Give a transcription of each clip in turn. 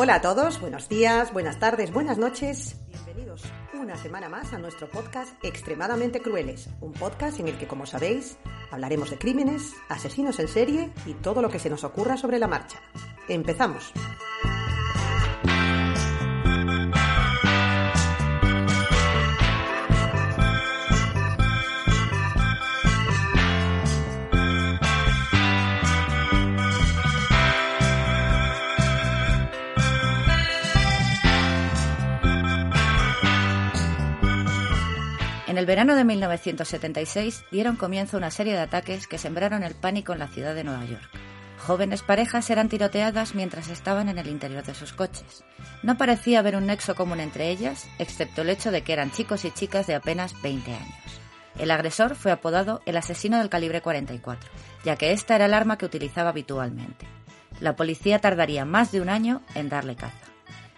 Hola a todos, buenos días, buenas tardes, buenas noches. Bienvenidos una semana más a nuestro podcast Extremadamente Crueles, un podcast en el que, como sabéis, hablaremos de crímenes, asesinos en serie y todo lo que se nos ocurra sobre la marcha. Empezamos. En el verano de 1976 dieron comienzo una serie de ataques que sembraron el pánico en la ciudad de Nueva York. Jóvenes parejas eran tiroteadas mientras estaban en el interior de sus coches. No parecía haber un nexo común entre ellas, excepto el hecho de que eran chicos y chicas de apenas 20 años. El agresor fue apodado el asesino del calibre 44, ya que esta era el arma que utilizaba habitualmente. La policía tardaría más de un año en darle caza.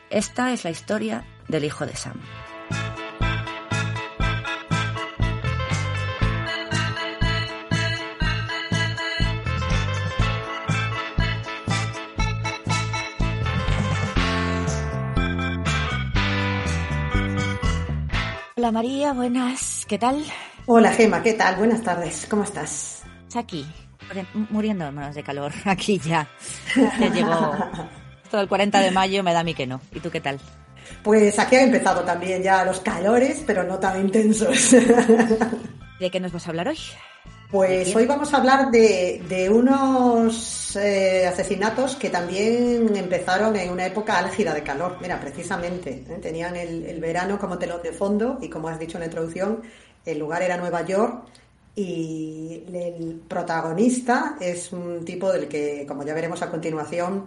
Esta es la historia del hijo de Sam. Hola María, buenas, ¿qué tal? Hola Gema, ¿qué tal? Buenas tardes, ¿cómo estás? Aquí, muriéndonos de calor, aquí ya. Ya llegó todo el 40 de mayo, me da a mí que no. ¿Y tú qué tal? Pues aquí han empezado también ya los calores, pero no tan intensos. ¿De qué nos vas a hablar hoy? Pues hoy vamos a hablar de, de unos eh, asesinatos que también empezaron en una época álgida de calor. Mira, precisamente, ¿eh? tenían el, el, verano como telón de fondo y como has dicho en la introducción, el lugar era Nueva York y el protagonista es un tipo del que, como ya veremos a continuación,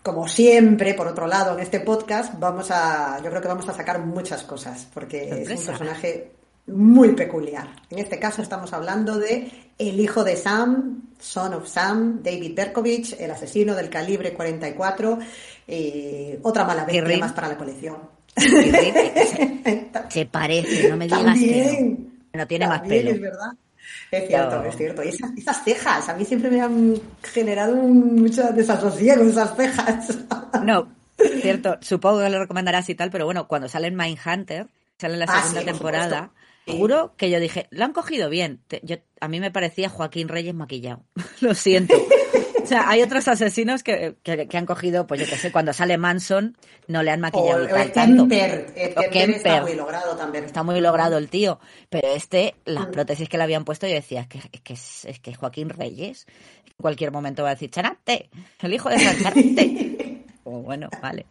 como siempre, por otro lado, en este podcast, vamos a, yo creo que vamos a sacar muchas cosas, porque Sorpresa. es un personaje muy peculiar. En este caso estamos hablando de el hijo de Sam, son of Sam, David Berkovich, el asesino del calibre 44, y otra mala bestia más para la colección. Se parece, no me digas que no. no tiene más pelo. Es verdad. Es cierto, no. es cierto. Y esas, esas, cejas, a mí siempre me han generado un, mucho desasosiego esas cejas. No, cierto. Supongo que lo recomendarás y tal, pero bueno, cuando sale en Mindhunter, sale en la segunda ah, sí, temporada, seguro que yo dije, lo han cogido bien. Yo, a mí me parecía Joaquín Reyes maquillado. lo siento. O sea, hay otros asesinos que, que, que, han cogido, pues yo qué sé, cuando sale Manson, no le han maquillado o, tal, o tanto. El Kemper, Kemper, está muy logrado también. Está muy logrado el tío. Pero este, las prótesis que le habían puesto, yo decía, es que es, que es, es que Joaquín Reyes en cualquier momento va a decir, Chanate, el hijo de Chanate. oh, bueno, vale.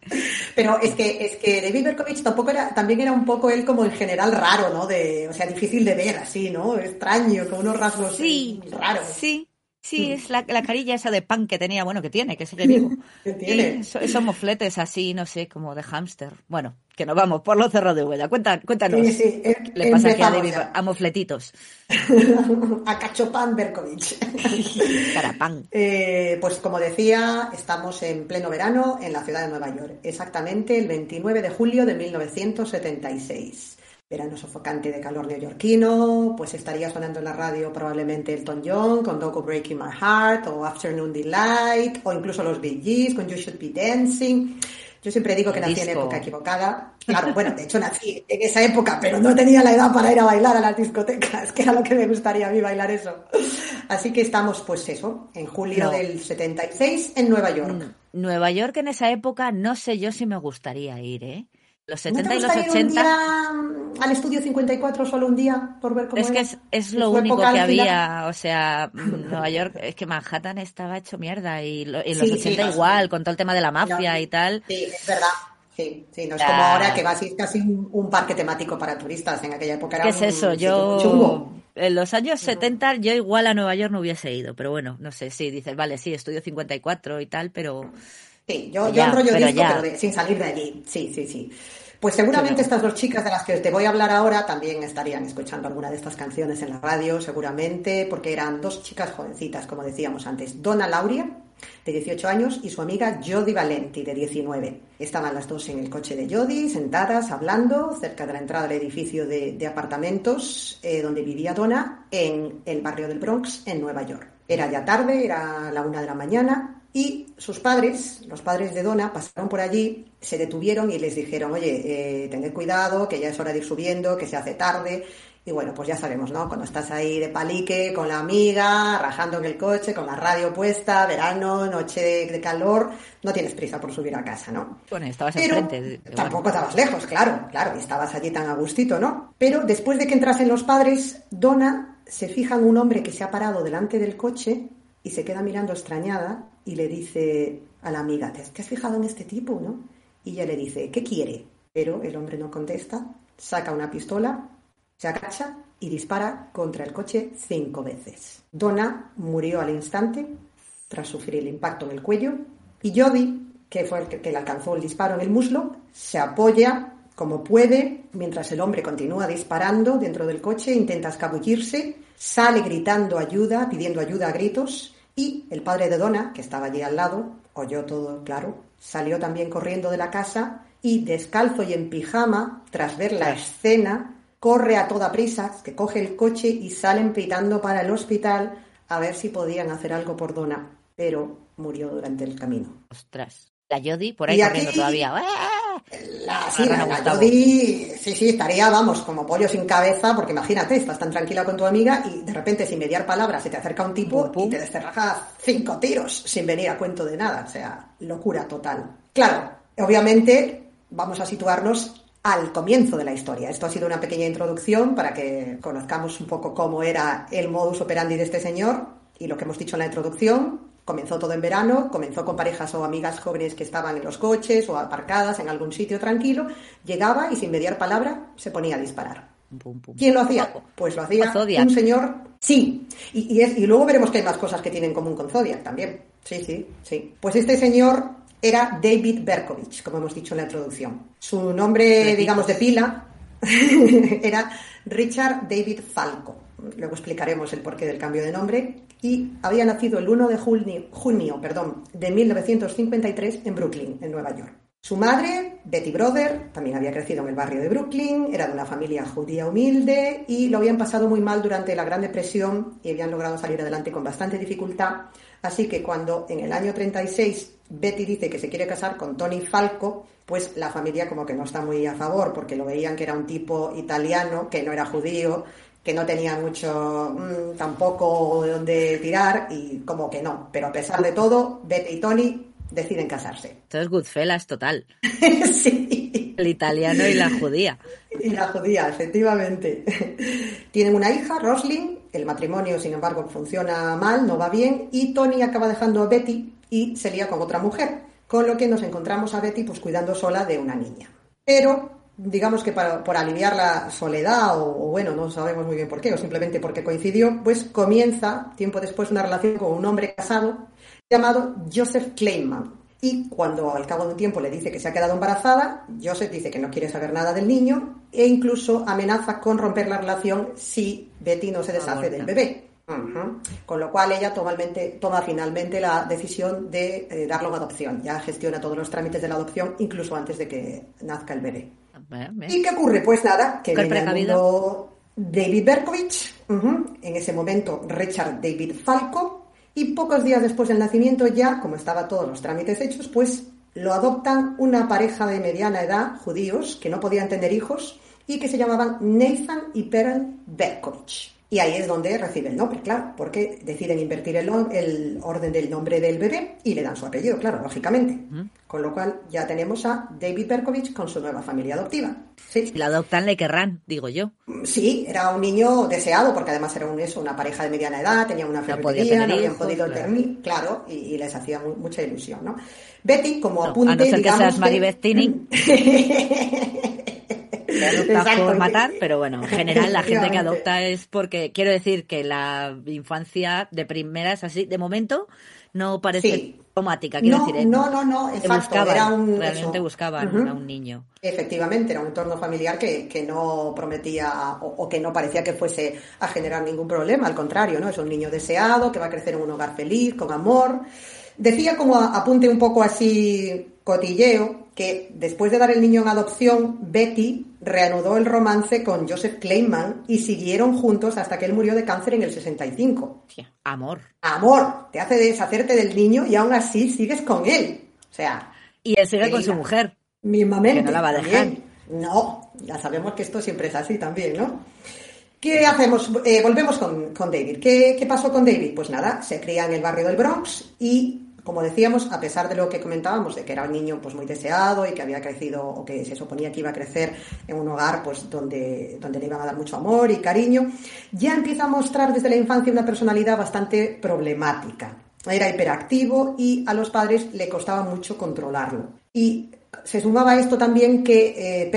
Pero es que, es que David Berkovich tampoco era, también era un poco él como en general raro, ¿no? De, o sea, difícil de ver así, ¿no? Extraño, con unos rasgos sí, raros. Sí, Sí, es la, la, carilla esa de pan que tenía, bueno, que tiene, que sigue vivo. ¿Qué tiene? Esos, esos mofletes así, no sé, como de hámster. Bueno, que nos vamos por los cerros de Huella. Cuenta, cuéntanos. Sí, sí. ¿Qué le pasa aquí a David? A mofletitos. a Cachopan Berkovich. Carapán. Eh, pues como decía, estamos en pleno verano en la ciudad de Nueva York. Exactamente el 29 de julio de 1976 verano sofocante de calor neoyorquino, pues estaría sonando en la radio probablemente Elton John con Don't Go Breaking My Heart o Afternoon Delight o incluso los Bee Gees con You Should Be Dancing. Yo siempre digo que nací en época equivocada. Claro, bueno, de hecho nací en esa época, pero no tenía la edad para ir a bailar a las discotecas, que era lo que me gustaría a mí bailar eso. Así que estamos, pues eso, en julio no. del 76 en Nueva York. Nueva York en esa época no sé yo si me gustaría ir, ¿eh? Los 70 ¿No y los gustaría ir 80. un día al estudio 54 solo un día por ver cómo Es que era? es, es En lo único que había, o sea, Nueva York, es que Manhattan estaba hecho mierda y, lo- y en los Sí, sí, 80 no, igual, sí. con todo el tema de la mafia y tal. Sí, es verdad. Sí, sí, no es como ahora que va a ser casi un, un parque temático para turistas. En aquella época era ¿Qué es un eso? Yo, chungo. en los años 70, yo igual a Nueva York no hubiese ido, pero bueno, no sé, sí, dices, vale, sí, estudio 54 y tal, pero Sí, yo, yo Ya, enrollo pero disco, pero de- sin salir de allí. Sí, sí, sí. Pues seguramente estas dos chicas de las que te voy a hablar ahora también estarían escuchando alguna de estas canciones en la radio, seguramente, porque eran dos chicas jovencitas, como decíamos antes. Donna Lauria, de 18 años, y su amiga Jody Valenti, de 19. Estaban las dos en el coche de Jody, sentadas, hablando, cerca de la entrada del edificio de, de apartamentos eh, donde vivía Donna, en el barrio del Bronx, en Nueva York. Era ya tarde, era la una de la mañana, y sus padres, los padres de Donna, pasaron por allí, se detuvieron y les dijeron, oye, eh, tened cuidado, que ya es hora de ir subiendo, que se hace tarde. Y bueno, pues ya sabemos, ¿no? Cuando estás ahí de palique con la amiga, rajando en el coche, con la radio puesta, verano, noche de, calor, no tienes prisa por subir a casa, ¿no? bueno, estabas Pero enfrente. tampoco estabas lejos, claro, claro, y estabas allí tan a gustito, ¿no? Pero después de que entrasen los padres, Donna se fija en un hombre que se ha parado delante del coche y se queda mirando extrañada y le dice a la amiga, ¿te has, fijado en este tipo, no? Y ella le dice, ¿qué quiere? Pero el hombre no contesta, saca una pistola, se agacha y dispara contra el coche cinco veces. Donna murió al instante tras sufrir el impacto en el cuello y Jody, que fue el que, que le alcanzó el disparo en el muslo, se apoya como puede mientras el hombre continúa disparando dentro del coche, intenta escabullirse, sale gritando ayuda, pidiendo ayuda a gritos y el padre de Donna, que estaba allí al lado, oyó todo claro, salió también corriendo de la casa y descalzo y en pijama, tras ver la escena, corre a toda prisa, que coge el coche y salen pitando para el hospital a ver si podían hacer algo por Donna, pero murió durante el camino. Ostras. La por ahí corriendo aquí- todavía. ¡Ah! La, sí, la, la sí, sí, estaría, vamos, como pollo sin cabeza, porque imagínate, estás tan tranquila con tu amiga y de repente, sin mediar palabras, se te acerca un tipo Pum, pum. y te descerraja cinco tiros sin venir a cuento de nada. O sea, locura total. Claro, obviamente, vamos a situarnos al comienzo de la historia. Esto ha sido una pequeña introducción para que conozcamos un poco cómo era el modus operandi de este señor y lo que hemos dicho en la introducción. Comenzó todo en verano, comenzó con parejas o amigas jóvenes que estaban en los coches o aparcadas en algún sitio tranquilo, llegaba y sin mediar palabra se ponía a disparar. Pum, pum. ¿Quién lo hacía? Pues lo hacía Zodiac. un señor. Sí, y, y, es- y luego veremos que hay más cosas que tienen en común con Zodiac también. Sí, sí, sí. Pues este señor era David Berkovich, como hemos dicho en la introducción. Su nombre, digamos, de pila era Richard David Falco. Luego explicaremos el porqué del cambio de nombre. Y había nacido el 1 de junio, perdón, de 1953 en Brooklyn, en Nueva York. Su madre, Betty Brother, también había crecido en el barrio de Brooklyn, era de una familia judía humilde y lo habían pasado muy mal durante la Gran Depresión y habían logrado salir adelante con bastante dificultad. Así que cuando en el año 36 Betty dice que se quiere casar con Tony Falco, pues la familia como que no está muy a favor porque lo veían que era un tipo italiano, que no era judío, que no tenía mucho mm, tampoco de dónde tirar y como que no. Pero a pesar de todo, Betty y Tony deciden casarse. Esto es Goodfellas total. sí. El italiano y la judía. Y la judía, efectivamente. Tienen una hija, Roslyn. El matrimonio, sin embargo, funciona mal, no va bien. Y Tony acaba dejando a Betty y se lía con otra mujer. Con lo que nos encontramos a Betty pues cuidando sola de una niña. Pero digamos que para, por aliviar la soledad, o, o, bueno, no sabemos muy bien por qué, o simplemente porque coincidió, pues comienza tiempo después una relación con un hombre casado llamado Joseph Kleinman. Y cuando al cabo de un tiempo le dice que se ha quedado embarazada, Joseph dice que no quiere saber nada del niño e incluso amenaza con romper la relación si Betty no se deshace del bebé. Con lo cual ella tomalmente- toma finalmente la decisión de eh, darlo en adopción. Ya gestiona todos los trámites de la adopción incluso antes de que nazca el bebé. ¿Y qué ocurre? Pues nada, que viene al mundo David Berkovich, en ese momento Richard David Falco, y pocos días después del nacimiento ya, como estaba todos los trámites hechos, pues lo adoptan una pareja de mediana edad, judíos, que no podían tener hijos, y que se llamaban Nathan y Pearl Berkovich. Y ahí es donde recibe el nombre, claro, porque deciden invertir el, el orden del nombre del bebé y le dan su apellido, claro, lógicamente. Con lo cual ya tenemos a David Berkovich con su nueva familia adoptiva. Sí. La adoptan le querrán, digo yo. Sí, era un niño deseado porque además era un, eso, una pareja de mediana edad, tenía una ferretería, no, habían podido claro. terminar, claro, y, les hacía mucha ilusión, ¿no? Betty, como apunte, a no ser que seas Adopta por matar, pero bueno, en general la gente que adopta es porque, quiero decir que la infancia de primera es así, de momento no parece sí. traumática, quiero no, decir. ¿eh? No, no, no, exacto, buscaban, era un, realmente eso. buscaban uh -huh. a un niño. Efectivamente, era un entorno familiar que, que no prometía o, o, que no parecía que fuese a generar ningún problema, al contrario, ¿no? Es un niño deseado, que va a crecer en un hogar feliz, con amor. Decía como apunte un poco así cotilleo que después de dar el niño en adopción, Betty reanudó el romance con Joseph Kleinman y siguieron juntos hasta que él murió de cáncer en el 65. Tía, amor. Amor, te hace deshacerte del niño y aún así sigues con él. O sea. Y él sigue con su mujer. Mismamente. Que no la va a dejar. También. No, ya sabemos que esto siempre es así también, ¿no? ¿Qué hacemos? Eh, volvemos con, con David. ¿Qué, ¿Qué pasó con David? Pues nada, se cría en el barrio del Bronx y como decíamos, a pesar de lo que comentábamos, de que era un niño pues muy deseado y que había crecido o que se suponía que iba a crecer en un hogar pues donde, donde le iban a dar mucho amor y cariño, ya empieza a mostrar desde la infancia una personalidad bastante problemática. Era hiperactivo y a los padres le costaba mucho controlarlo. Y se sumaba a esto también que eh,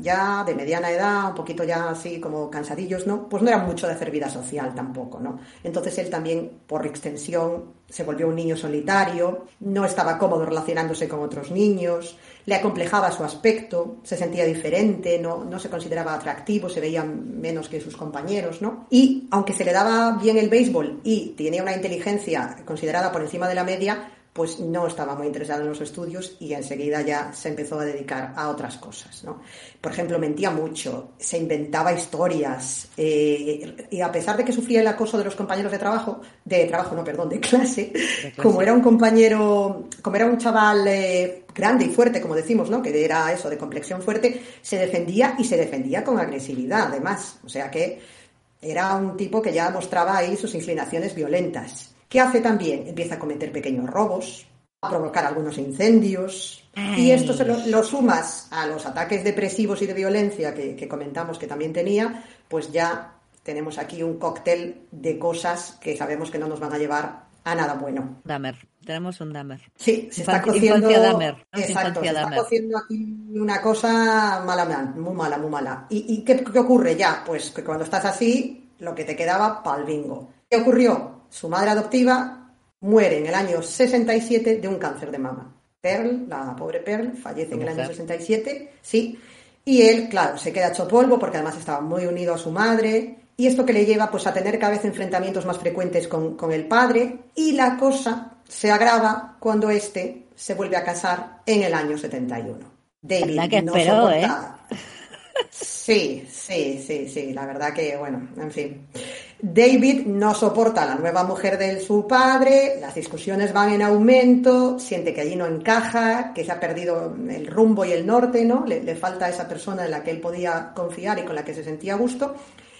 ya de mediana edad, un poquito ya así como cansadillos, ¿no? Pues no era mucho de hacer vida social tampoco, ¿no? Entonces él también, por extensión, se volvió un niño solitario, no estaba cómodo relacionándose con otros niños, le acomplejaba su aspecto, se sentía diferente, no, no se consideraba atractivo, se veía menos que sus compañeros, ¿no? Y aunque se le daba bien el béisbol y tenía una inteligencia considerada por encima de la media, pues no estaba muy interesado en los estudios y enseguida ya se empezó a dedicar a otras cosas. ¿no? Por ejemplo, mentía mucho, se inventaba historias eh, y a pesar de que sufría el acoso de los compañeros de trabajo, de trabajo, no, perdón, de clase, de clase. como era un compañero, como era un chaval eh, grande y fuerte, como decimos, ¿no? que era eso, de complexión fuerte, se defendía y se defendía con agresividad, además. O sea que era un tipo que ya mostraba ahí sus inclinaciones violentas. ¿Qué hace también? Empieza a cometer pequeños robos, a provocar algunos incendios. Ay. Y esto se lo, lo, sumas a los ataques depresivos y de violencia que, que, comentamos que también tenía, pues ya tenemos aquí un cóctel de cosas que sabemos que no nos van a llevar a nada bueno. Dahmer, tenemos un Dahmer. Sí, se está cociendo. Dahmer, ¿no? Exacto, se está cociendo aquí una cosa mala, muy mala, muy mala. ¿Y, y qué, qué ocurre ya? Pues que cuando estás así, lo que te quedaba pal bingo. ¿Qué ocurrió? Su madre adoptiva muere en el año 67 de un cáncer de mama. Pearl, la pobre Pearl, fallece en el año 67, sí. Y él, claro, se queda hecho polvo porque además estaba muy unido a su madre. Y esto que le lleva pues a tener cada vez enfrentamientos más frecuentes con, con el padre. Y la cosa se agrava cuando éste se vuelve a casar en el año 71. David que no esperó. ¿eh? Sí, sí, sí, sí, la verdad que, bueno, en fin. David no soporta a la nueva mujer de su padre, las discusiones van en aumento, siente que allí no encaja, que se ha perdido el rumbo y el norte, ¿no? Le, le falta esa persona en la que él podía confiar y con la que se sentía a gusto.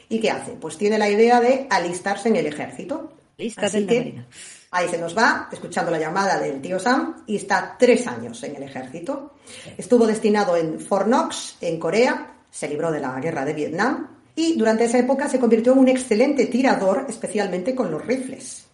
¿Y qué hace? Pues tiene la idea de alistarse en el ejército. Así que ahí se nos va, escuchando la llamada del tío Sam, y está tres años en el ejército. Estuvo destinado en Fort Knox, en Corea, se libró de la guerra de Vietnam y durante esa época se convirtió en un excelente tirador, especialmente con los rifles.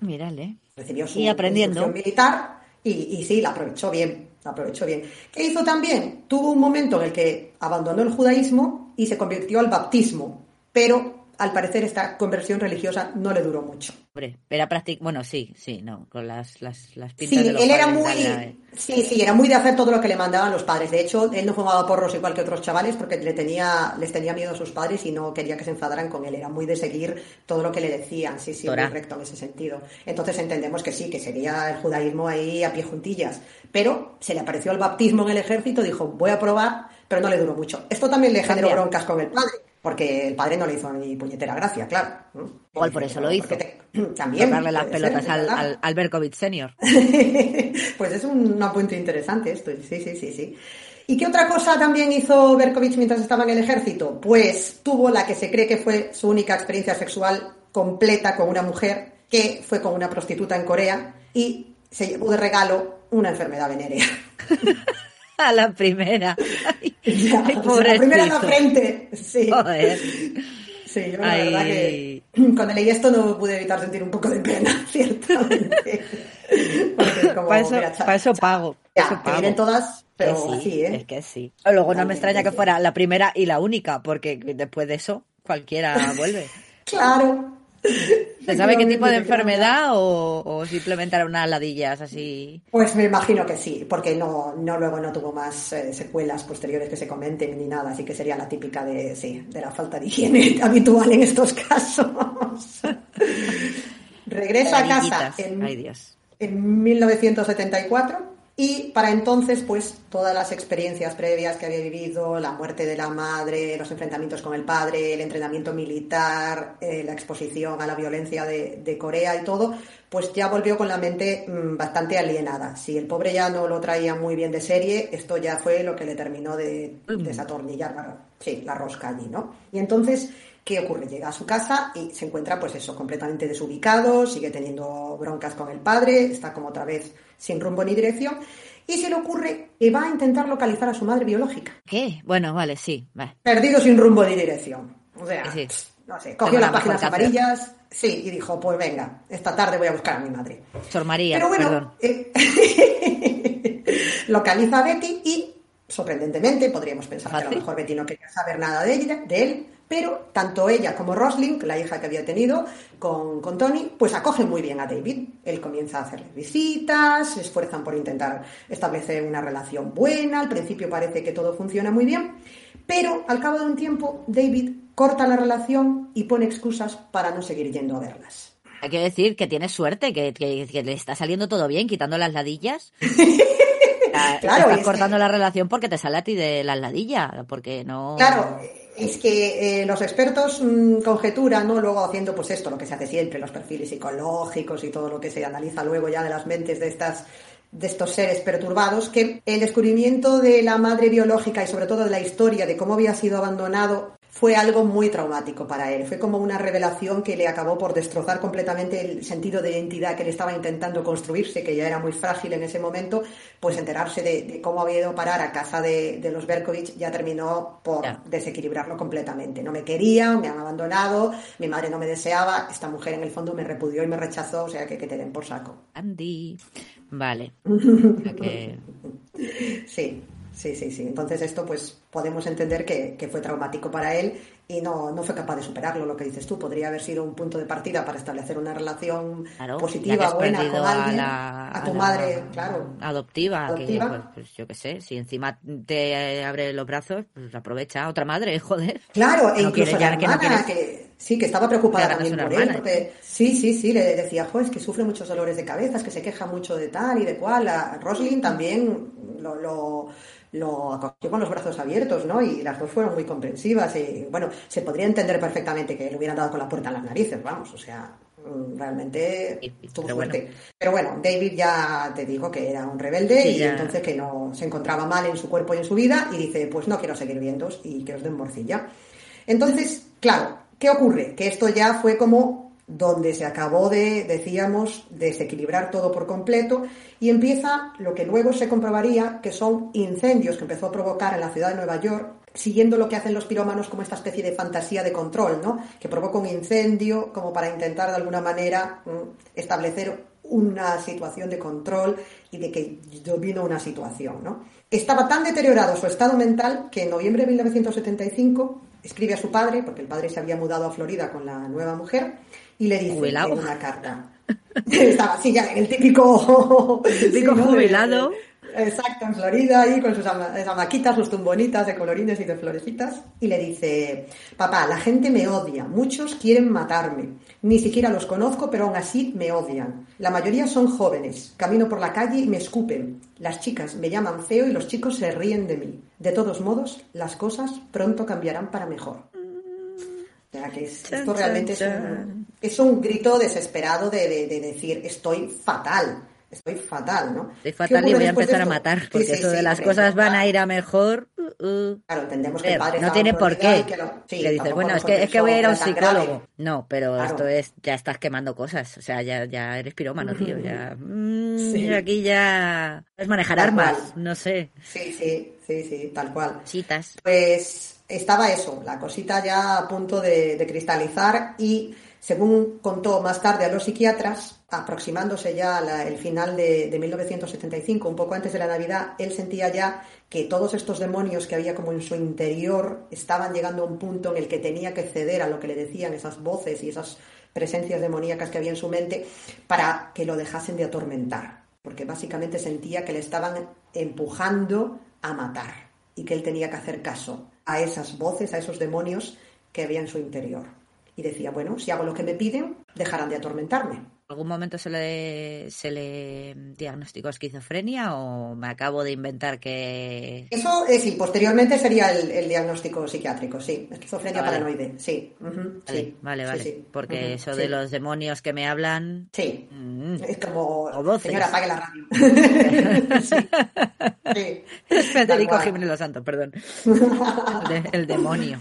Mírale. Recibió su y aprendiendo. militar y, y, sí, la aprovechó bien, la aprovechó bien. ¿Qué hizo también? Tuvo un momento en el que abandonó el judaísmo y se convirtió al baptismo, pero al parecer esta conversión religiosa no le duró mucho. Hombre, era práctico, bueno, sí, sí, no, con las, las, las pintas sí, de los él era muy, la- la- sí, sí, era muy de hacer todo lo que le mandaban los padres. De hecho, él no fumaba porros igual que otros chavales porque le tenía, les tenía miedo a sus padres y no quería que se enfadaran con él. Era muy de seguir todo lo que le decían, sí, sí, muy Torá. recto en ese sentido. Entonces entendemos que sí, que sería el judaísmo ahí a pie juntillas. Pero se le apareció el baptismo en el ejército, dijo, voy a probar, pero no le duró mucho. Esto también le generó broncas con el padre. Porque el padre no le hizo ni puñetera gracia, claro. Igual por eso lo hizo. Te- también. darle las ser, pelotas al, al, al Berkovich senior. pues es un apunte interesante esto, sí, sí, sí, sí. ¿Y qué otra cosa también hizo Berkovich mientras estaba en el ejército? Pues tuvo la que se cree que fue su única experiencia sexual completa con una mujer, que fue con una prostituta en Corea y se llevó de regalo una enfermedad venérea. A la primera. Ya, Ay, o sea, la primera en la frente. Sí. Joder. Sí, yo la verdad que cuando leí esto no pude evitar sentir un poco de pena, ciertamente. Como, Para eso, mira, cha- pa' eso pago. Ya, eso pago. vienen todas, pero sí, así, ¿eh? Es que sí. Luego no me extraña que fuera la primera y la única, porque después de eso cualquiera vuelve. Claro. ¿Se sabe qué tipo de enfermedad o, o simplemente eran unas ladillas así? Pues me imagino que sí, porque no, no luego no tuvo más eh, secuelas posteriores que se comenten ni nada, así que sería la típica de, sí, de la falta de higiene habitual en estos casos. Regresa a casa en, en 1974 y para entonces pues todas las experiencias previas que había vivido, la muerte de la madre, los enfrentamientos con el padre, el entrenamiento militar, eh, la exposición a la violencia de, de Corea y todo, pues ya volvió con la mente mm, bastante alienada. Si el pobre ya no lo traía muy bien de serie, esto ya fue lo que le terminó de desatornillar la, sí, la rosca allí, ¿no? Y entonces ¿Qué ocurre? Llega a su casa y se encuentra, pues eso, completamente desubicado, sigue teniendo broncas con el padre, está como otra vez sin rumbo ni dirección, y se le ocurre que va a intentar localizar a su madre biológica. ¿Qué? Bueno, vale, sí. vale. Perdido sin rumbo ni dirección. O sea, Sí. no sé, cogió las páginas amarillas, sí, y dijo, pues venga, esta tarde voy a buscar a mi madre. Sor María, Pero bueno, perdón. eh, localiza a Betty y, sorprendentemente, podríamos pensar que a lo mejor Betty no quería saber nada de, ella, de él, pero tanto ella como Rosling, la hija que había tenido con, con Tony, pues acogen muy bien a David. Él comienza a hacerle visitas, se esfuerzan por intentar establecer una relación buena, al principio parece que todo funciona muy bien, pero al cabo de un tiempo David corta la relación y pone excusas para no seguir yendo a verlas. Hay que decir que tienes suerte, que, que- que le está saliendo todo bien, quitando las ladillas. Ah, Claro, estás cortando que- la relación porque te sale a ti de las ladillas, porque no... Claro, es que eh, los expertos mm, conjeturan, ¿no? Luego haciendo pues esto, lo que se hace siempre, los perfiles psicológicos y todo lo que se analiza luego ya de las mentes de estas de estos seres perturbados, que el descubrimiento de la madre biológica y sobre todo de la historia de cómo había sido abandonado fue algo muy traumático para él. Fue como una revelación que le acabó por destrozar completamente el sentido de identidad que le estaba intentando construirse, que ya era muy frágil en ese momento, pues enterarse de, de cómo había ido a parar a casa de, de los Berkovich ya terminó por desequilibrarlo completamente. No me querían, me han abandonado, mi madre no me deseaba, esta mujer en el fondo me repudió y me rechazó, o sea que, que te den por saco. Andy. Vale. O sea que- Sí, sí, sí, sí. Entonces esto pues podemos entender que, que fue traumático para él y no, no fue capaz de superarlo, lo que dices tú. Podría haber sido un punto de partida para establecer una relación Claro, positiva, buena con alguien, a, la, a tu madre, claro. adoptiva, Adoptiva. que pues, pues, yo qué sé, si encima te abre los brazos, pues aprovecha otra madre, joder. Claro, e No incluso la ya que no hermana, que sí, que estaba preocupada también por él, hermana, porque sí, sí, sí, le decía, jo, es que sufre muchos dolores de cabeza, es que se queja mucho de tal y de cual. A Roslyn también lo, lo, lo acogió con los brazos abiertos, ¿no? Y las dos fueron muy comprensivas y, bueno, se podría entender perfectamente que le hubieran dado con la puerta en las narices, vamos, o sea, mm, realmente tuvo pero suerte. bueno. Pero bueno, David ya te digo que era un rebelde Sí, y ya. entonces que no se encontraba mal en su cuerpo y en su vida y dice, pues no quiero seguir viendo y que os den morcilla. Entonces, claro, ¿qué ocurre? Que esto ya fue como donde se acabó de, decíamos, desequilibrar todo por completo y empieza lo que luego se comprobaría que son incendios que empezó a provocar en la ciudad de Nueva York, siguiendo lo que hacen los pirómanos como esta especie de fantasía de control, ¿no? Que provoca un incendio como para intentar de alguna manera mm, establecer una situación de control y de que domino una situación, ¿no? Estaba tan deteriorado su estado mental que en noviembre de 1975 escribe a su padre, porque el padre se había mudado a Florida con la nueva mujer, y le dice en una carta. Estaba así ya, el típico, típico ¿no? De- jubilado. Exacto, en Florida, ahí con sus ama- hamaquitas, sus tumbonitas de colorines y de florecitas. Y le dice, papá, la gente me odia, muchos quieren matarme. Ni siquiera los conozco, pero aún así me odian. La mayoría son jóvenes. Camino por la calle y me escupen. Las chicas me llaman feo y los chicos se ríen de mí. De todos modos, las cosas pronto cambiarán para mejor. O sea, que es- Chan, esto realmente es chan, un, es un grito desesperado de, de- de decir, estoy fatal. estoy fatal, ¿no? Estoy fatal y voy a empezar a matar, porque eso de las cosas van a ir a mejor. Uh, uh. Claro, entendemos que padre no tiene por qué. Que, dices, bueno, es que, es que voy a ir a un psicólogo. No, pero esto es, ya estás quemando cosas, o sea, ya, ya eres pirómano, tío, ya. Mm, aquí ya. Es manejar armas, no sé. Sí, sí, sí, sí, tal cual. Citas. Pues estaba eso, la cosita ya a punto de, de cristalizar y según contó más tarde a los psiquiatras, aproximándose ya el final de, 1975, un poco antes de la Navidad, él sentía ya que todos estos demonios que había como en su interior estaban llegando a un punto en el que tenía que ceder a lo que le decían esas voces y esas presencias demoníacas que había en su mente para que lo dejasen de atormentar, porque básicamente sentía que le estaban empujando a matar y que él tenía que hacer caso a esas voces, a esos demonios que había en su interior y decía, bueno, si hago lo que me piden, dejarán de atormentarme. ¿Algún momento se le, se le diagnosticó esquizofrenia o me acabo de inventar que...? Eso eh, sí, posteriormente sería el, diagnóstico psiquiátrico, sí, esquizofrenia paranoide, sí. vale, sí. vale, vale, porque eso de los demonios que me hablan... Sí, mm. es como... Señora, apague la radio. sí. Federico Jiménez Los Santos, perdón. el demonio.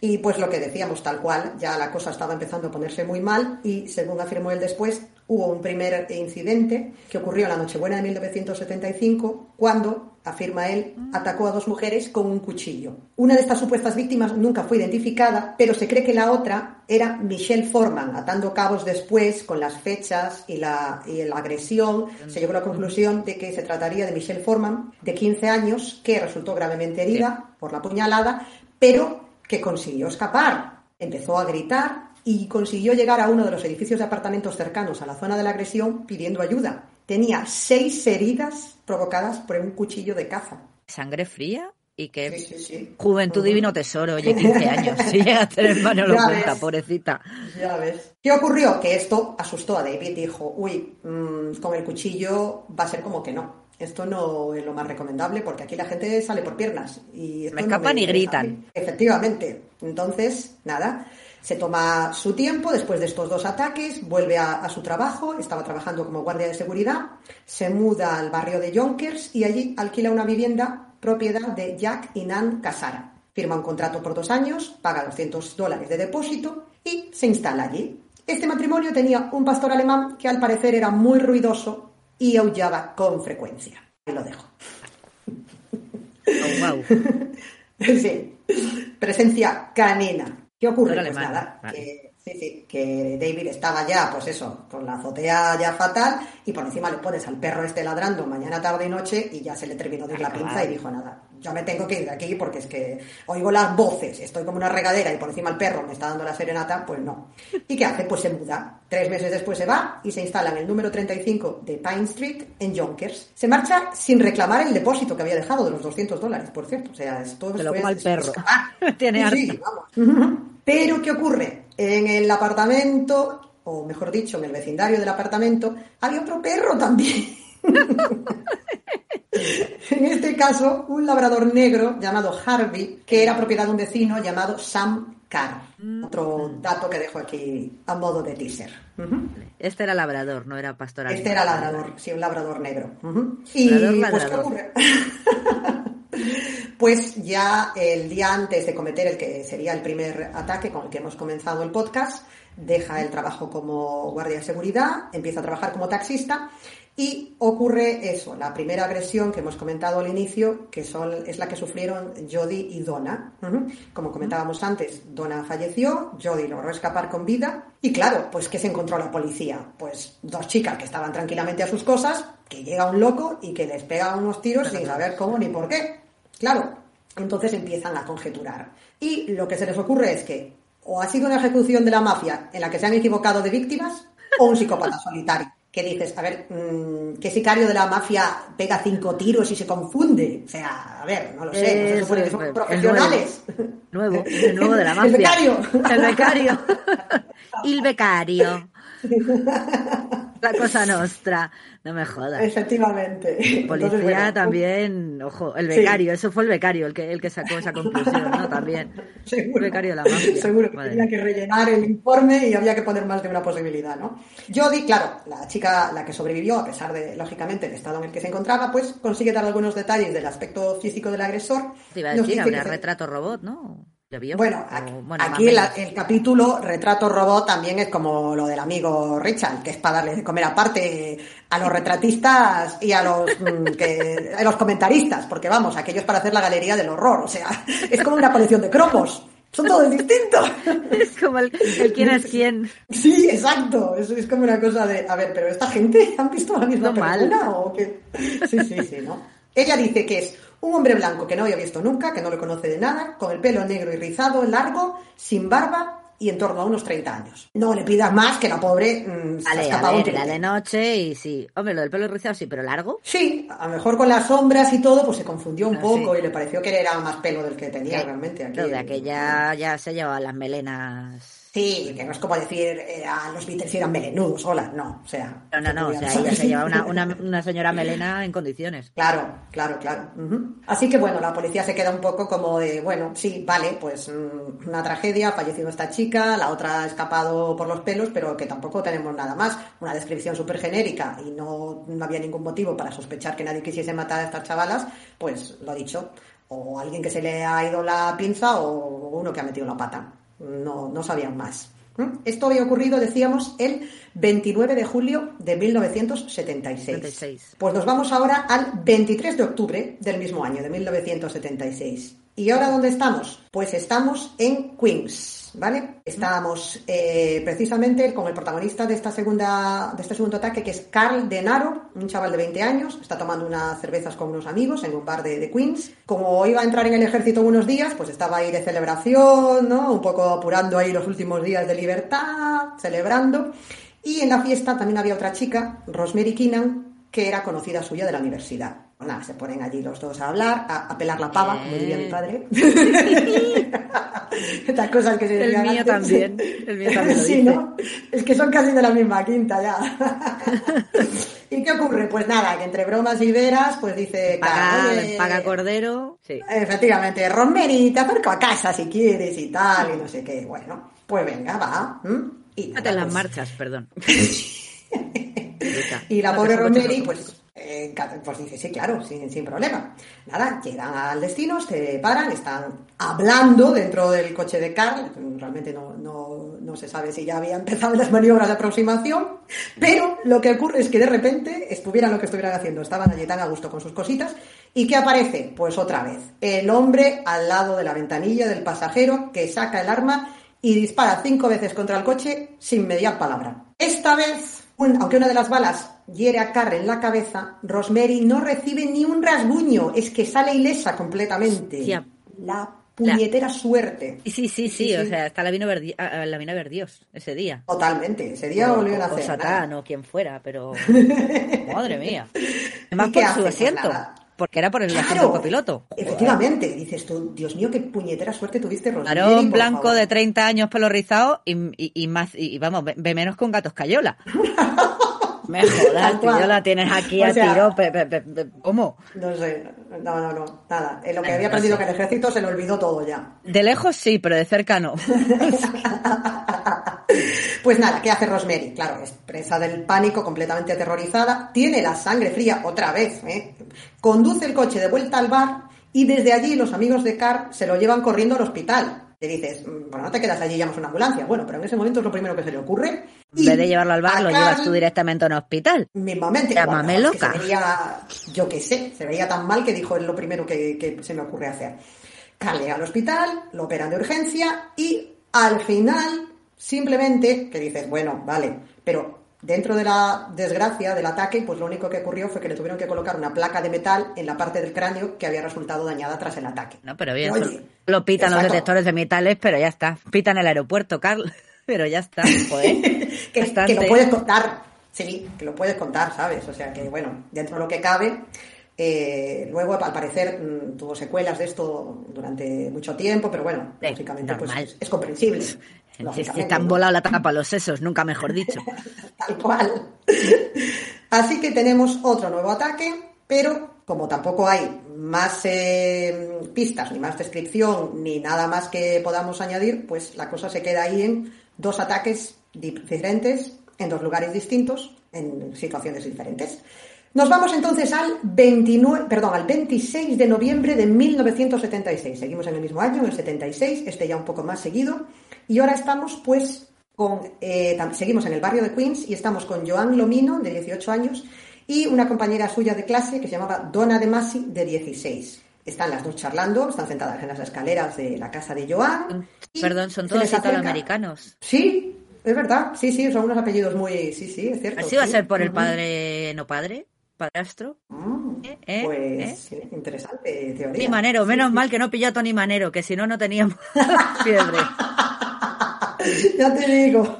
Y pues lo que decíamos, tal cual, ya la cosa estaba empezando a ponerse muy mal y según afirmó él después, hubo un primer incidente que ocurrió la Nochebuena de 1975 cuando, afirma él, atacó a dos mujeres con un cuchillo. Una de estas supuestas víctimas nunca fue identificada, pero se cree que la otra era Michelle Forman, atando cabos después con las fechas y la, y la agresión. Se llegó a la conclusión de que se trataría de Michelle Forman, de 15 años, que resultó gravemente herida por la puñalada, pero que consiguió escapar. Empezó a gritar y consiguió llegar a uno de los edificios de apartamentos cercanos a la zona de la agresión pidiendo ayuda. Tenía seis heridas provocadas por un cuchillo de caza. ¿Sangre fría? Y que juventud divino tesoro, oye, 15 años. Si llega a tener mano lo cuenta, pobrecita. Ya ves. ¿Qué ocurrió? Que esto asustó a David. Dijo, uy, mm, con el cuchillo va a ser como que no esto no es lo más recomendable porque aquí la gente sale por piernas. Y me escapan y gritan. Efectivamente. Entonces, nada, se toma su tiempo después de estos dos ataques, vuelve a, su trabajo, estaba trabajando como guardia de seguridad, se muda al barrio de Yonkers y allí alquila una vivienda propiedad de Jack y Nan Casara. Firma un contrato por dos años, paga 200 dólares de depósito y se instala allí. Este matrimonio tenía un pastor alemán que al parecer era muy ruidoso y aullaba con frecuencia. Ahí lo dejo. Oh, wow. sí. Presencia canina. ¿Qué ocurre? Pues nada, que, sí, sí, que David estaba ya, pues eso, con la azotea ya fatal y por encima le pones al perro este ladrando mañana, tarde y noche y ya se le terminó de ir la pinza y dijo nada, yo me tengo que ir de aquí porque es que oigo las voces, estoy como una regadera y por encima el perro me está dando la serenata, pues no. ¿Y qué hace? Pues se muda. Tres meses después se va y se instala en el número 35 de Pine Street en Yonkers. Se marcha sin reclamar el depósito que había dejado de los 200 dólares, por cierto. O sea, es todo lo el perro. Tiene sí, vamos. Pero, ¿qué ocurre? En el apartamento, o mejor dicho, en el vecindario del apartamento, había otro perro también. en este caso, un labrador negro llamado Harvey, que era propiedad de un vecino llamado Sam Carr. Mm. Otro dato que dejo aquí a modo de teaser. Este era labrador, no era pastor Este era labrador, sí, un labrador negro. Y pues, ¿qué ocurre? pues ya el día antes de cometer el que sería el primer ataque con el que hemos comenzado el podcast, deja el trabajo como guardia de seguridad, empieza a trabajar como taxista y ocurre eso, la primera agresión que hemos comentado al inicio, que son, es la que sufrieron Jody y Donna. Como comentábamos antes, Donna falleció, Jody logró escapar con vida. Y claro, pues ¿qué se encontró la policía? Pues dos chicas que estaban tranquilamente a sus cosas, que llega un loco y que les pega unos tiros sin saber cómo ni por qué. Claro, entonces empiezan a conjeturar. Y lo que se les ocurre es que o ha sido una ejecución de la mafia en la que se han equivocado de víctimas o un psicópata solitario que dices, a ver, mm, ¿qué sicario de la mafia pega cinco tiros y se confunde? O sea, a ver, no lo sé, no se supone que son profesionales. Nuevo, el nuevo de la mafia. El becario. El becario. El becario. La cosa nostra, no me jodas. Efectivamente. Policía también, ojo, el becario, eso fue el becario el que, el que sacó esa conclusión, ¿no? También. Seguro. El becario de la mafia. Seguro que tenía que rellenar el informe y había que poner más de una posibilidad, ¿no? Jodie, claro, la chica, la que sobrevivió, a pesar de, lógicamente, el estado en el que se encontraba, pues consigue dar algunos detalles del aspecto físico del agresor. Te iba a decir, habría retrato robot, ¿no? Bueno, aquí, el, capítulo Retrato Robot también es como lo del amigo Richard, que es para darle de comer aparte a los retratistas y a los, mm, que, a los comentaristas, porque vamos, aquellos para hacer la galería del horror, o sea, es como una colección de cromos. Son todos distintos. Es como el, quién es quién. Sí, exacto. Es, es como una cosa de, a ver, pero esta gente han visto la misma película o qué. Sí, sí, sí, ¿no? Ella dice que es un hombre blanco que no había visto nunca, que no le conoce de nada, con el pelo negro y rizado, largo, sin barba y en torno a unos 30 años. No le pidas más que la pobre mmm, a ver, la de noche y sí. Hombre, lo del pelo rizado sí, pero largo. Sí, a lo mejor con las sombras y todo, pues se confundió un ah, poco y le pareció que era más pelo del que tenía realmente. Aquí, de aquella ya se llevaba las melenas Sí, que no es como decir a los Beatles eran melenudos, hola, no, o sea. No, no, no, o sea, ella se lleva una, una, señora melena en condiciones. Claro, claro, claro. Así que bueno, la policía se queda un poco como de, bueno, sí, vale, pues mm, una tragedia, ha fallecido esta chica, la otra ha escapado por los pelos, pero que tampoco tenemos nada más. Una descripción súper genérica y no, no había ningún motivo para sospechar que nadie quisiese matar a estas chavalas, pues lo dicho, o alguien que se le ha ido la pinza o uno que ha metido la pata no, no sabían más. Esto había ocurrido, decíamos, el 29 de julio de 1976. Pues nos vamos ahora al 23 de octubre del mismo año, de 1976. ¿Y ahora dónde estamos? Pues estamos en Queens, ¿vale? Estamos eh, precisamente con el protagonista de esta segunda, de este segundo ataque, que es Carl Denaro, un chaval de 20 años, está tomando unas cervezas con unos amigos en un bar de, Queens. Como iba a entrar en el ejército unos días, pues estaba ahí de celebración, ¿no? Un poco apurando ahí los últimos días de libertad, celebrando. Y en la fiesta también había otra chica, Rosemary Keenan, que era conocida suya de la universidad. Nada, se ponen allí los dos a hablar, a, pelar la pava, como diría mi padre. Estas cosas que se El mío también. El mío también. sí, ¿no? Es que son casi de la misma quinta ya. ¿Y qué ocurre? Pues nada, que entre bromas y veras, pues dice. Paga, paga cordero. Sí. Efectivamente, Rosemary, te acerco a casa si quieres y tal, y no sé qué. Bueno, pues venga, va. Y nada, las pues marchas, perdón. y la pobre Rosemary, pues pues dice, sí, claro, sin, sin, problema. Nada, llegan al destino, se paran, están hablando dentro del coche de Carl. Realmente no, no, no, se sabe si ya había empezado las maniobras de aproximación, pero lo que ocurre es que de repente estuvieran lo que estuvieran haciendo, estaban allí tan a gusto con sus cositas. ¿Y qué aparece? Pues otra vez, el hombre al lado de la ventanilla del pasajero que saca el arma y dispara cinco veces contra el coche sin mediar palabra. Esta vez, aunque una de las balas hiere a Carr en la cabeza, Rosemary no recibe ni un rasguño, es que sale ilesa completamente. La puñetera suerte. Sí, sí, sí, o sea, hasta la vino, ver, la vino a ver Dios ese día. Totalmente, ese día volvió a hacer. O Satán o quien fuera, pero. Madre mía. Además por su pues asiento. porque era por el asiento copiloto. Efectivamente, dices tú, Dios mío, qué puñetera suerte tuviste, Rosemary. Varón blanco de 30 años, pelo rizado y, y, más, y vamos, ve menos con gatos cayola. Me jodas, tú ya la tienes aquí a tiro. ¿Cómo? No sé, no, no, no, nada. En lo que había aprendido que el ejército se lo olvidó todo ya. De lejos sí, pero de cerca no. pues nada, ¿qué hace Rosemary? Claro, es presa del pánico, completamente aterrorizada, tiene la sangre fría otra vez, ¿eh? conduce el coche de vuelta al bar y desde allí los amigos de Carr se lo llevan corriendo al hospital. Te dices, mm, bueno, no te quedas allí y llamas una ambulancia. Bueno, pero en ese momento es lo primero que se le ocurre. En vez de llevarlo al bar, lo llevas tú directamente a un hospital. Mismamente. Llámame loca. yo qué sé, se veía tan mal que dijo es lo primero que, se me ocurre hacer. Llega al hospital, lo operan de urgencia y al final, simplemente, que dices, bueno, vale, pero Dentro de la desgracia del ataque, pues lo único que ocurrió fue que le tuvieron que colocar una placa de metal en la parte del cráneo que había resultado dañada tras el ataque. No, pero bien, lo pitan los detectores de metales, pero ya está. Pitan el aeropuerto, Carl, pero ya está. que, que, lo puedes contar, sí, que lo puedes contar, ¿sabes? O sea que, bueno, dentro de lo que cabe, eh, luego, al parecer, mm, tuvo secuelas de esto durante mucho tiempo, pero bueno, básicamente pues, es comprensible. Han volado la tapa los sesos, nunca mejor dicho. Tal cual. Así que tenemos otro nuevo ataque, pero como tampoco hay más eh, pistas, ni más descripción, ni nada más que podamos añadir, pues la cosa se queda ahí en dos ataques diferentes, en dos lugares distintos, en situaciones diferentes. Nos vamos entonces al 29, perdón, al 26 de noviembre de 1976. Seguimos en el mismo año, en el 76, este ya un poco más seguido. Y ahora estamos, pues, con, eh, seguimos en el barrio de Queens y estamos con Joan Lomino, de 18 años, y una compañera suya de clase que se llamaba Donna De Masi, de 16. Están las dos charlando, están sentadas en las escaleras de la casa de Joan. Perdón, son todos italoamericanos. Sí, es verdad, sí, sí, son unos apellidos muy, sí, sí, es cierto. ¿Así va a ser por el padre, no padre? Padrastro. Mm, ¿Eh? ¿Eh? Pues ¿Eh? interesante teoría. Tony Manero, menos mal que no pilló a Tony Manero, que si no, no teníamos fiebre. ya te digo.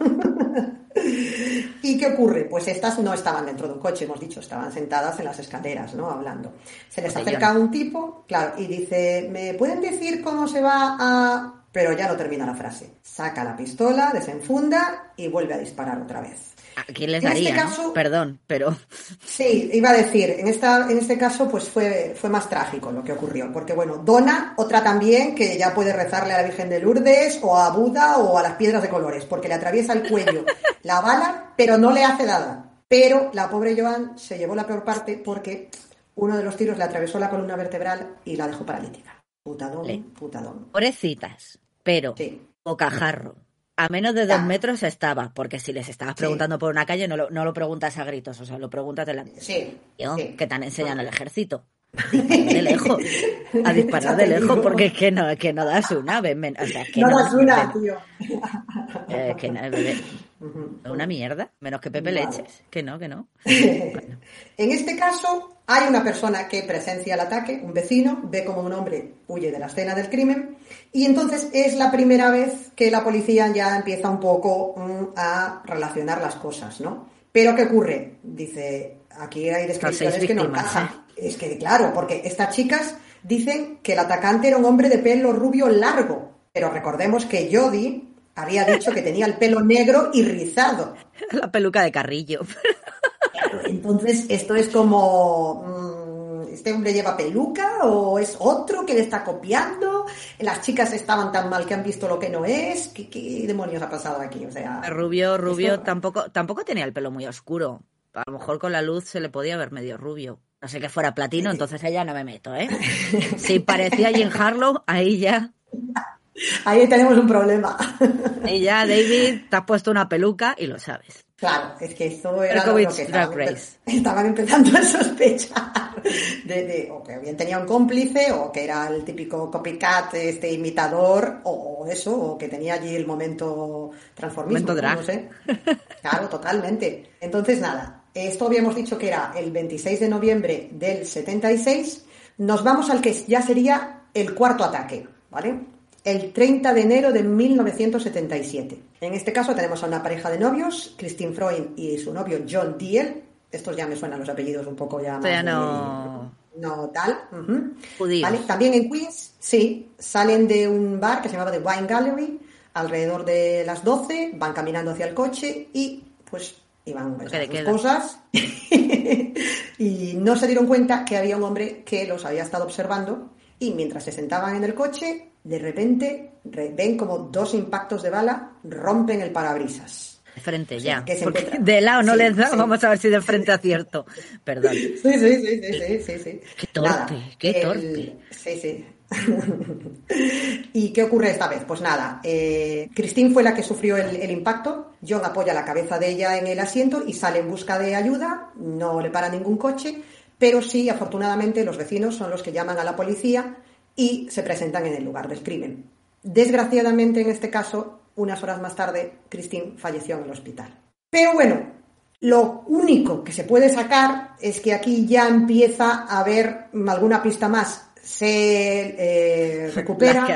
¿Y qué ocurre? Pues estas no estaban dentro de un coche, hemos dicho, estaban sentadas en las escaleras, ¿no? Hablando. Se les acerca un tipo, claro, y dice, ¿me pueden decir cómo se va a...? Pero ya no termina la frase. Saca la pistola, desenfunda y vuelve a disparar otra vez. ¿A quién les daría? Este caso, Perdón, pero. Sí, iba a decir, en, esta, en este caso, pues fue, fue más trágico lo que ocurrió. Porque, bueno, Dona, otra también, que ya puede rezarle a la Virgen de Lourdes, o a Buda, o a las piedras de colores, porque le atraviesa el cuello la bala, pero no le hace nada. Pero la pobre Joan se llevó la peor parte porque uno de los tiros le atravesó la columna vertebral y la dejó paralítica. Putadón, putadón. Pobrecitas, pero sí. bocajarro a menos de dos metros estaba, porque si les estabas preguntando por una calle, no lo, no lo preguntas a gritos, o sea, lo preguntas delante. Sí. Que te han enseñado el ejército. de lejos. A disparar de lejos, porque es que no, que no das una. O sea, que no, das una, tío. Eh, que no. Una mierda, menos que Pepe Leches. Que no, que no. En este caso, hay una persona que presencia el ataque, un vecino, ve como un hombre huye de la escena del crimen y entonces es la primera vez que la policía ya empieza un poco mm, a relacionar las cosas, ¿no? Pero ¿qué ocurre? Dice, aquí hay descripciones que no encajan. Es que, claro, porque estas chicas dicen que el atacante era un hombre de pelo rubio largo, pero recordemos que Jody había dicho que tenía el pelo negro y rizado. La peluca de Carrillo. Entonces, esto es como, mm, ¿este hombre lleva peluca o es otro que le está copiando? Las chicas estaban tan mal que han visto lo que no es. ¿Qué, demonios ha pasado aquí? O sea, rubio, rubio, tampoco, tampoco tenía el pelo muy oscuro. A lo mejor con la luz se le podía ver medio rubio. No sé que fuera platino, entonces allá no me meto, ¿eh? Si parecía Jim Harlow, ahí ya. Ahí tenemos un problema. Y ya, David, te has puesto una peluca y lo sabes. Claro, es que esto era lo que estaban, empezando a sospechar de, o que bien tenía un cómplice o que era el típico copycat, este imitador o eso, o que tenía allí el momento transformismo, momento no sé. Claro, totalmente. Entonces, nada, esto habíamos dicho que era el 26 de noviembre del 76. Nos vamos al que ya sería el cuarto ataque, ¿vale? el 30 de enero de 1977. En este caso tenemos a una pareja de novios, Christine Freud y su novio John Diel. Estos ya me suenan los apellidos un poco ya más. no... no tal. También en Queens, sí, salen de un bar que se llamaba The Wine Gallery alrededor de las 12, van caminando hacia el coche y pues iban sus cosas y no se dieron cuenta que había un hombre que los había estado observando y mientras se sentaban en el coche de repente ven como dos impactos de bala rompen el parabrisas. De frente ya. de lado no les da, vamos a ver si de frente acierto. Perdón. Sí, sí, sí, sí, sí, sí. Qué torpe, qué torpe. Sí, sí. ¿Y qué ocurre esta vez? Pues nada, eh, Christine fue la que sufrió el, impacto, John apoya la cabeza de ella en el asiento y sale en busca de ayuda, no le para ningún coche, pero sí, afortunadamente, los vecinos son los que llaman a la policía y se presentan en el lugar del crimen. Desgraciadamente, en este caso, unas horas más tarde, Christine falleció en el hospital. Pero bueno, lo único que se puede sacar es que aquí ya empieza a haber alguna pista más. Se eh, recupera.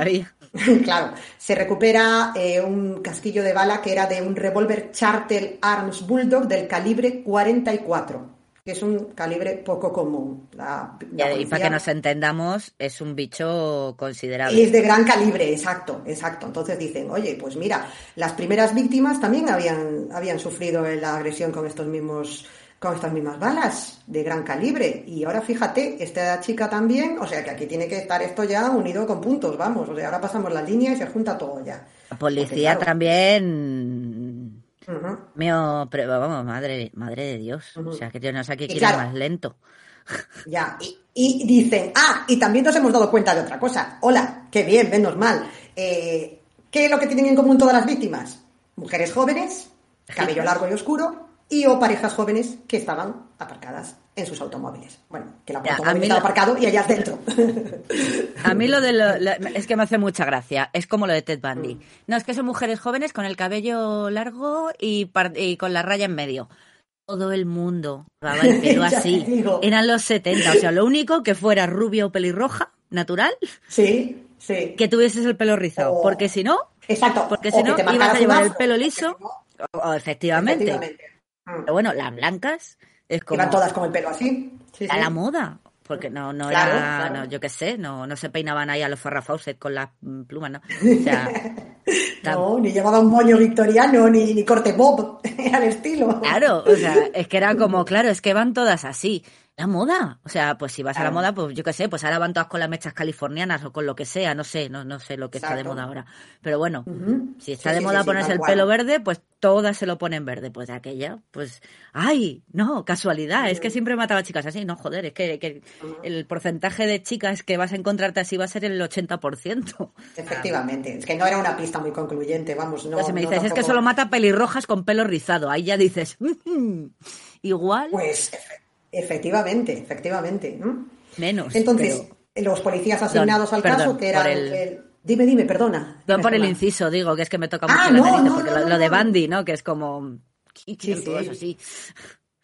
claro, se recupera eh, un casquillo de bala que era de un revólver Charter Arms Bulldog del calibre 44 es un calibre poco común. La, y, para que nos entendamos, es un bicho considerable. Es de gran calibre, exacto, exacto. Entonces dicen, oye, pues mira, las primeras víctimas también habían, habían sufrido la agresión con estos mismos con estas mismas balas de gran calibre. Y ahora fíjate, esta chica también, o sea que aquí tiene que estar esto ya unido con puntos, vamos. O sea, ahora pasamos la línea y se junta todo ya. La policía también. Mío, pero vamos, madre, madre de Dios. O sea, que yo no sé qué quiere más lento. Ya, y, dicen, ah, y también nos hemos dado cuenta de otra cosa. Hola, qué bien, menos mal. Eh, ¿Qué es lo que tienen en común todas las víctimas? Mujeres jóvenes, cabello largo y oscuro, y o parejas jóvenes que estaban aparcadas en sus automóviles. Bueno, que la automóvil estaba aparcado y allá dentro. A mí lo de lo, es que me hace mucha gracia. Es como lo de Ted Bundy. Mm. No, es que son mujeres jóvenes con el cabello largo y, con la raya en medio. Todo el mundo daba el pelo así. Eran los 70. O sea, lo único que fuera rubia o pelirroja, natural. Sí, sí. Que tuvieses el pelo rizado. porque si no. Exacto. Porque si no, ibas a llevar el pelo liso. efectivamente. Mm. Pero bueno, las blancas es como... Iban todas con el pelo así. a la moda. Porque no, no era, No, yo qué sé, no, no se peinaban ahí a los Farrah Fawcett con las plumas, ¿no? O sea, no, ni llevaba un moño victoriano, ni, ni corte bob al estilo. Claro, o sea, es que era como, claro, es que van todas así la moda. O sea, pues si vas a la moda, pues yo qué sé, pues ahora van todas con las mechas californianas o con lo que sea, no sé, no, no sé lo que está de moda ahora. Pero bueno, si está de moda ponerse el pelo verde, pues todas se lo ponen verde. Pues de aquella, pues, ay, no, casualidad, es que siempre mataba chicas así, no, joder, es que, el porcentaje de chicas que vas a encontrarte así va a ser el 80%. Efectivamente, es que no era una pista muy concluyente, vamos, no. si me dices, es que solo mata pelirrojas con pelo rizado, ahí ya dices, igual. Pues, Efectivamente, efectivamente. Menos. Entonces, los policías asignados al caso, que eran el... Dime, dime, perdona. No por el inciso, digo, que es que me toca ah, mucho la porque lo, de Bandy, ¿no? Que es como... Sí, sí.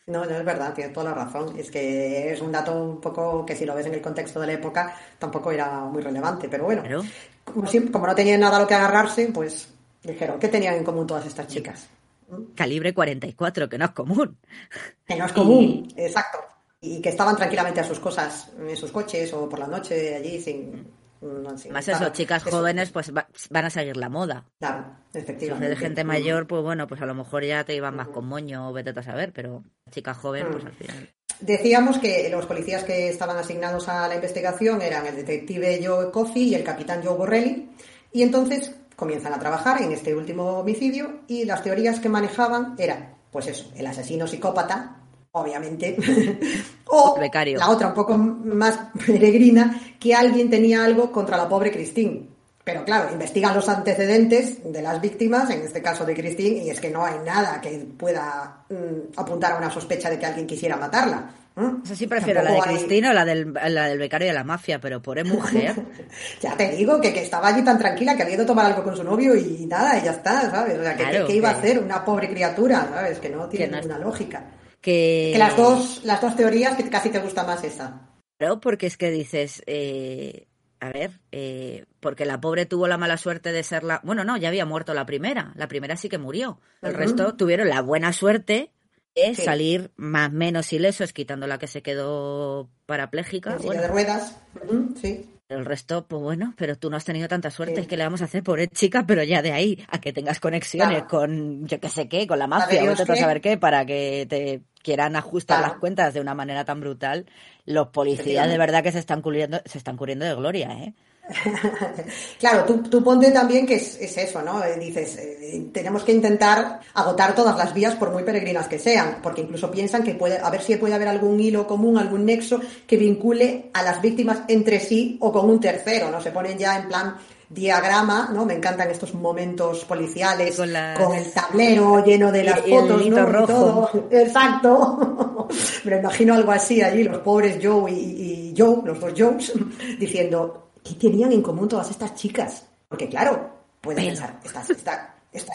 No, no es verdad, tienes toda la razón. Es que es un dato un poco que si lo ves en el contexto de la época tampoco era muy relevante, pero bueno, como, como no tenían nada a lo que agarrarse, pues dijeron, ¿qué tenían en común todas estas chicas? Calibre 44, que no es común. Que no es común, exacto. Y que estaban tranquilamente a sus cosas, en sus coches o por la noche allí sin... Más eso, chicas jóvenes pues van a seguir la moda. Claro, efectivamente. Si de gente mayor, pues bueno, pues a lo mejor ya te iban más con moño o vete a saber, pero chica joven, pues al final. Decíamos que los policías que estaban asignados a la investigación eran el detective Joe Coffey y el capitán Joe Borrelli. Y entonces comienzan a trabajar en este último homicidio y las teorías que manejaban eran, pues eso, el asesino psicópata, obviamente, o la otra un poco más peregrina, que alguien tenía algo contra la pobre Christine. Pero claro, investigan los antecedentes de las víctimas, en este caso de Christine, y es que no hay nada que pueda mm, apuntar a una sospecha de que alguien quisiera matarla. Eso sí prefiero la de Cristina o la del, la del becario de la mafia, pero por mujer. ya te digo que, que, estaba allí tan tranquila que había ido a tomar algo con su novio y nada, y ya está, ¿sabes? O sea, ¿qué, iba a hacer una pobre criatura, ¿sabes? Que no tiene ninguna lógica. Que... las dos, las dos teorías que casi te gusta más esa. Claro, porque es que dices, eh, a ver, eh, porque la pobre tuvo la mala suerte de ser la... Bueno, no, ya había muerto la primera, la primera sí que murió. El resto tuvieron la buena suerte es salir más menos ilesos, quitando la que se quedó parapléjica. bueno, de ruedas, sí. El resto, pues bueno, pero tú no has tenido tanta suerte, es que le vamos a hacer por chica, pero ya de ahí a que tengas conexiones con yo qué sé qué, con la mafia o a saber qué, para que te quieran ajustar las cuentas de una manera tan brutal, los policías de verdad que se están cubriendo, se están cubriendo de gloria, ¿eh? claro, tú, tú, ponte también que es, eso, ¿no? Eh, dices, eh, tenemos que intentar agotar todas las vías por muy peregrinas que sean, porque incluso piensan que puede, a ver si puede haber algún hilo común, algún nexo que vincule a las víctimas entre sí o con un tercero, ¿no? Se ponen ya en plan diagrama, ¿no? Me encantan estos momentos policiales con, el tablero lleno de las fotos, ¿no? Rojo. Exacto. Me imagino algo así allí, los pobres Joe y, y Joe, los dos Joes, diciendo, ¿qué tenían en común todas estas chicas? Porque claro, puede pensar, estás,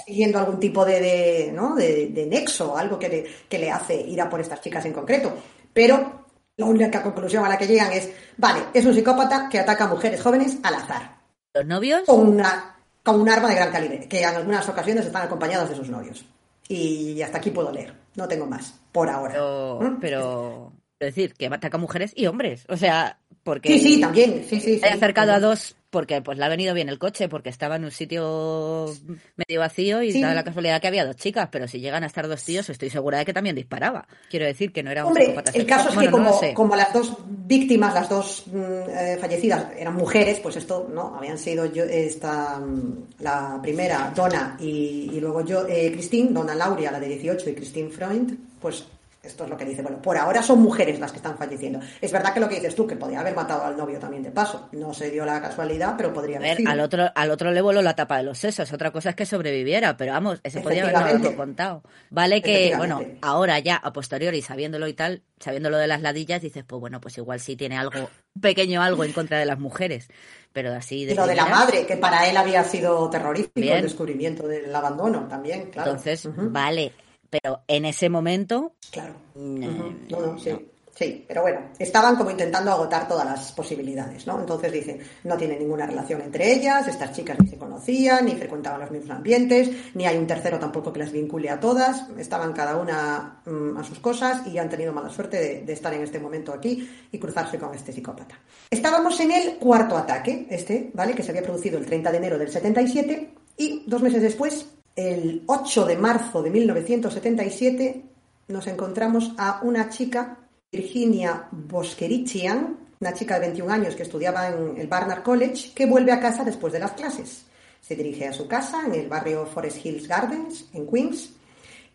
siguiendo algún tipo de, ¿no? de, nexo, algo que le, que le hace ir a por estas chicas en concreto. Pero la única conclusión a la que llegan es, vale, es un psicópata que ataca a mujeres jóvenes al azar. ¿Los novios? Con, una, con un arma de gran calibre, que en algunas ocasiones están acompañados de sus novios. Y hasta aquí puedo leer, no tengo más. por ahora. Pero, pero es decir, que ataca a mujeres y hombres. O sea, porque. Sí, sí, también. Sí, sí, He acercado a dos porque pues le ha venido bien el coche, porque estaba en un sitio medio vacío y da la casualidad que había dos chicas, pero si llegan a estar dos tíos, estoy segura de que también disparaba. Quiero decir que no era un Hombre, el caso es que como, como, las dos víctimas, las dos mm, eh, fallecidas eran mujeres, pues esto, ¿no? Habían sido yo, esta, mm, la primera, Donna, y, luego yo, eh, Christine, Donna Lauria, la de 18, y Christine Freund, pues esto es lo que dice. Bueno, por ahora son mujeres las que están falleciendo. Es verdad que lo que dices tú, que podía haber matado al novio también de paso. No se dio la casualidad, pero podría haber. Al otro, al otro le voló la tapa de los sesos. Otra cosa es que sobreviviera, pero vamos, ese podría haberlo contado. Vale que, bueno, ahora ya, a posteriori, sabiéndolo y tal, sabiéndolo de las ladillas, dices, pues bueno, pues igual sí tiene algo, pequeño algo en contra de las mujeres. Pero así de. lo de la madre, que para él había sido terrorífico el descubrimiento del abandono también, claro. Entonces, vale pero en ese momento. Claro. Mm, sí. Sí, pero bueno, estaban como intentando agotar todas las posibilidades, ¿no? Entonces dicen, no tiene ninguna relación entre ellas, estas chicas ni se conocían, ni frecuentaban los mismos ambientes, ni hay un tercero tampoco que las vincule a todas, estaban cada una mm, a sus cosas y han tenido mala suerte de, de, estar en este momento aquí y cruzarse con este psicópata. Estábamos en el cuarto ataque, este, ¿vale? Que se había producido el 30 de enero del 77 y dos meses después el 8 de marzo de 1977 nos encontramos a una chica, Virginia Boskerichian, una chica de 21 años que estudiaba en el Barnard College, que vuelve a casa después de las clases. Se dirige a su casa en el barrio Forest Hills Gardens, en Queens,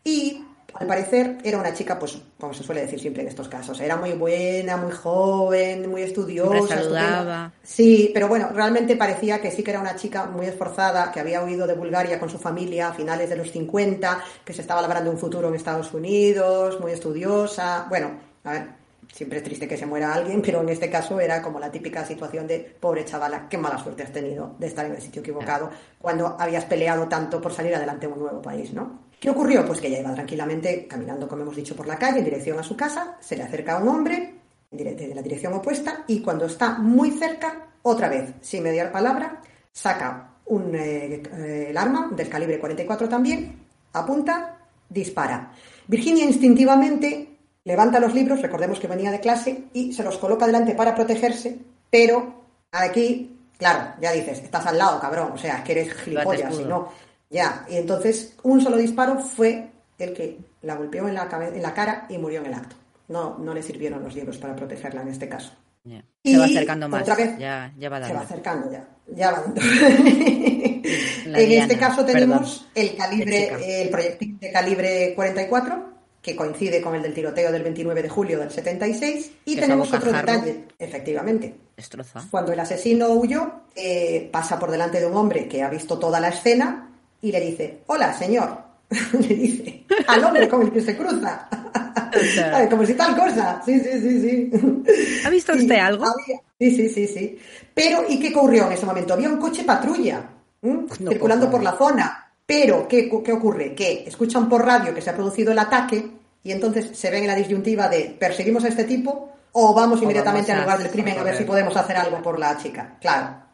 y al parecer era una chica, pues, como se suele decir siempre en estos casos, era muy buena, muy joven, muy estudiosa. saludaba. Sí, pero bueno, realmente parecía que sí que era una chica muy esforzada, que había huido de Bulgaria con su familia a finales de los 50, que se estaba labrando un futuro en Estados Unidos, muy estudiosa. Bueno, a ver, siempre es triste que se muera alguien, pero en este caso era como la típica situación de pobre chavala, qué mala suerte has tenido de estar en el sitio equivocado cuando habías peleado tanto por salir adelante en un nuevo país, ¿no? ¿Qué ocurrió? Pues que ella iba tranquilamente caminando, como hemos dicho, por la calle en dirección a su casa, se le acerca un hombre de la dirección opuesta y cuando está muy cerca, otra vez, sin mediar palabra, saca un, eh, eh, el arma del calibre 44 también, apunta, dispara. Virginia instintivamente levanta los libros, recordemos que venía de clase, y se los coloca delante para protegerse, pero aquí, claro, ya dices, estás al lado, cabrón, o sea, es que eres gilipollas, si no, ya, y entonces un solo disparo fue el que la golpeó en la, en la cara y murió en el acto. No, no le sirvieron los libros para protegerla en este caso. Y se va acercando más. Otra vez, ya, va Se va acercando ya. ya va en este caso tenemos el calibre, el proyectil de calibre 44, que coincide con el del tiroteo del 29 de julio del 76. Y tenemos otro detalle, efectivamente. Cuando el asesino huyó, eh, pasa por delante de un hombre que ha visto toda la escena y le dice, hola, señor. le dice al hombre con el que se cruza. Como si tal cosa. Sí, sí, sí, sí. ¿Ha visto usted algo? Sí, sí, sí, sí. Pero, ¿y qué ocurrió en ese momento? Había un coche patrulla circulando por la zona. Pero, ¿qué, ¿qué ocurre? Que escuchan por radio que se ha producido el ataque y entonces se ven en la disyuntiva de perseguimos a este tipo o vamos inmediatamente al lugar del crimen a ver si podemos hacer algo por la chica. Claro.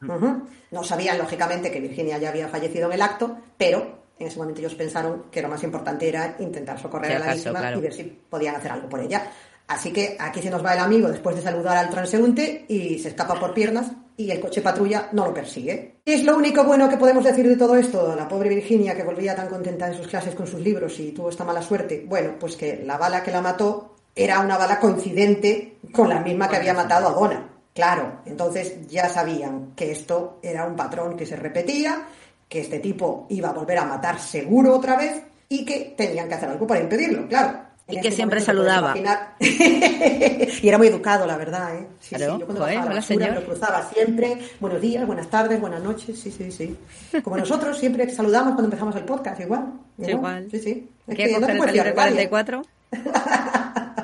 No sabían, lógicamente, que Virginia ya había fallecido en el acto, pero en ese momento ellos pensaron que lo más importante era intentar socorrer a la víctima y ver si podían hacer algo por ella. Así que aquí se nos va el amigo después de saludar al transeúnte y se escapa por piernas y el coche patrulla no lo persigue. es lo único bueno que podemos decir de todo esto? La pobre Virginia que volvía tan contenta en sus clases con sus libros y tuvo esta mala suerte. Bueno, pues que la bala que la mató era una bala coincidente con la misma que había matado a Donna. Claro, entonces ya sabían que esto era un patrón que se repetía, que este tipo iba a volver a matar seguro otra vez y que tenían que hacer algo para impedirlo, claro. y que siempre saludaba. y era muy educado, la verdad, ¿eh? Sí, sí. Yo cuando la lo cruzaba siempre. Buenos días, buenas tardes, buenas noches. Sí, sí, sí. Como nosotros siempre saludamos cuando empezamos el podcast, igual. Igual. Sí, sí. ¿Qué no el calibre 44?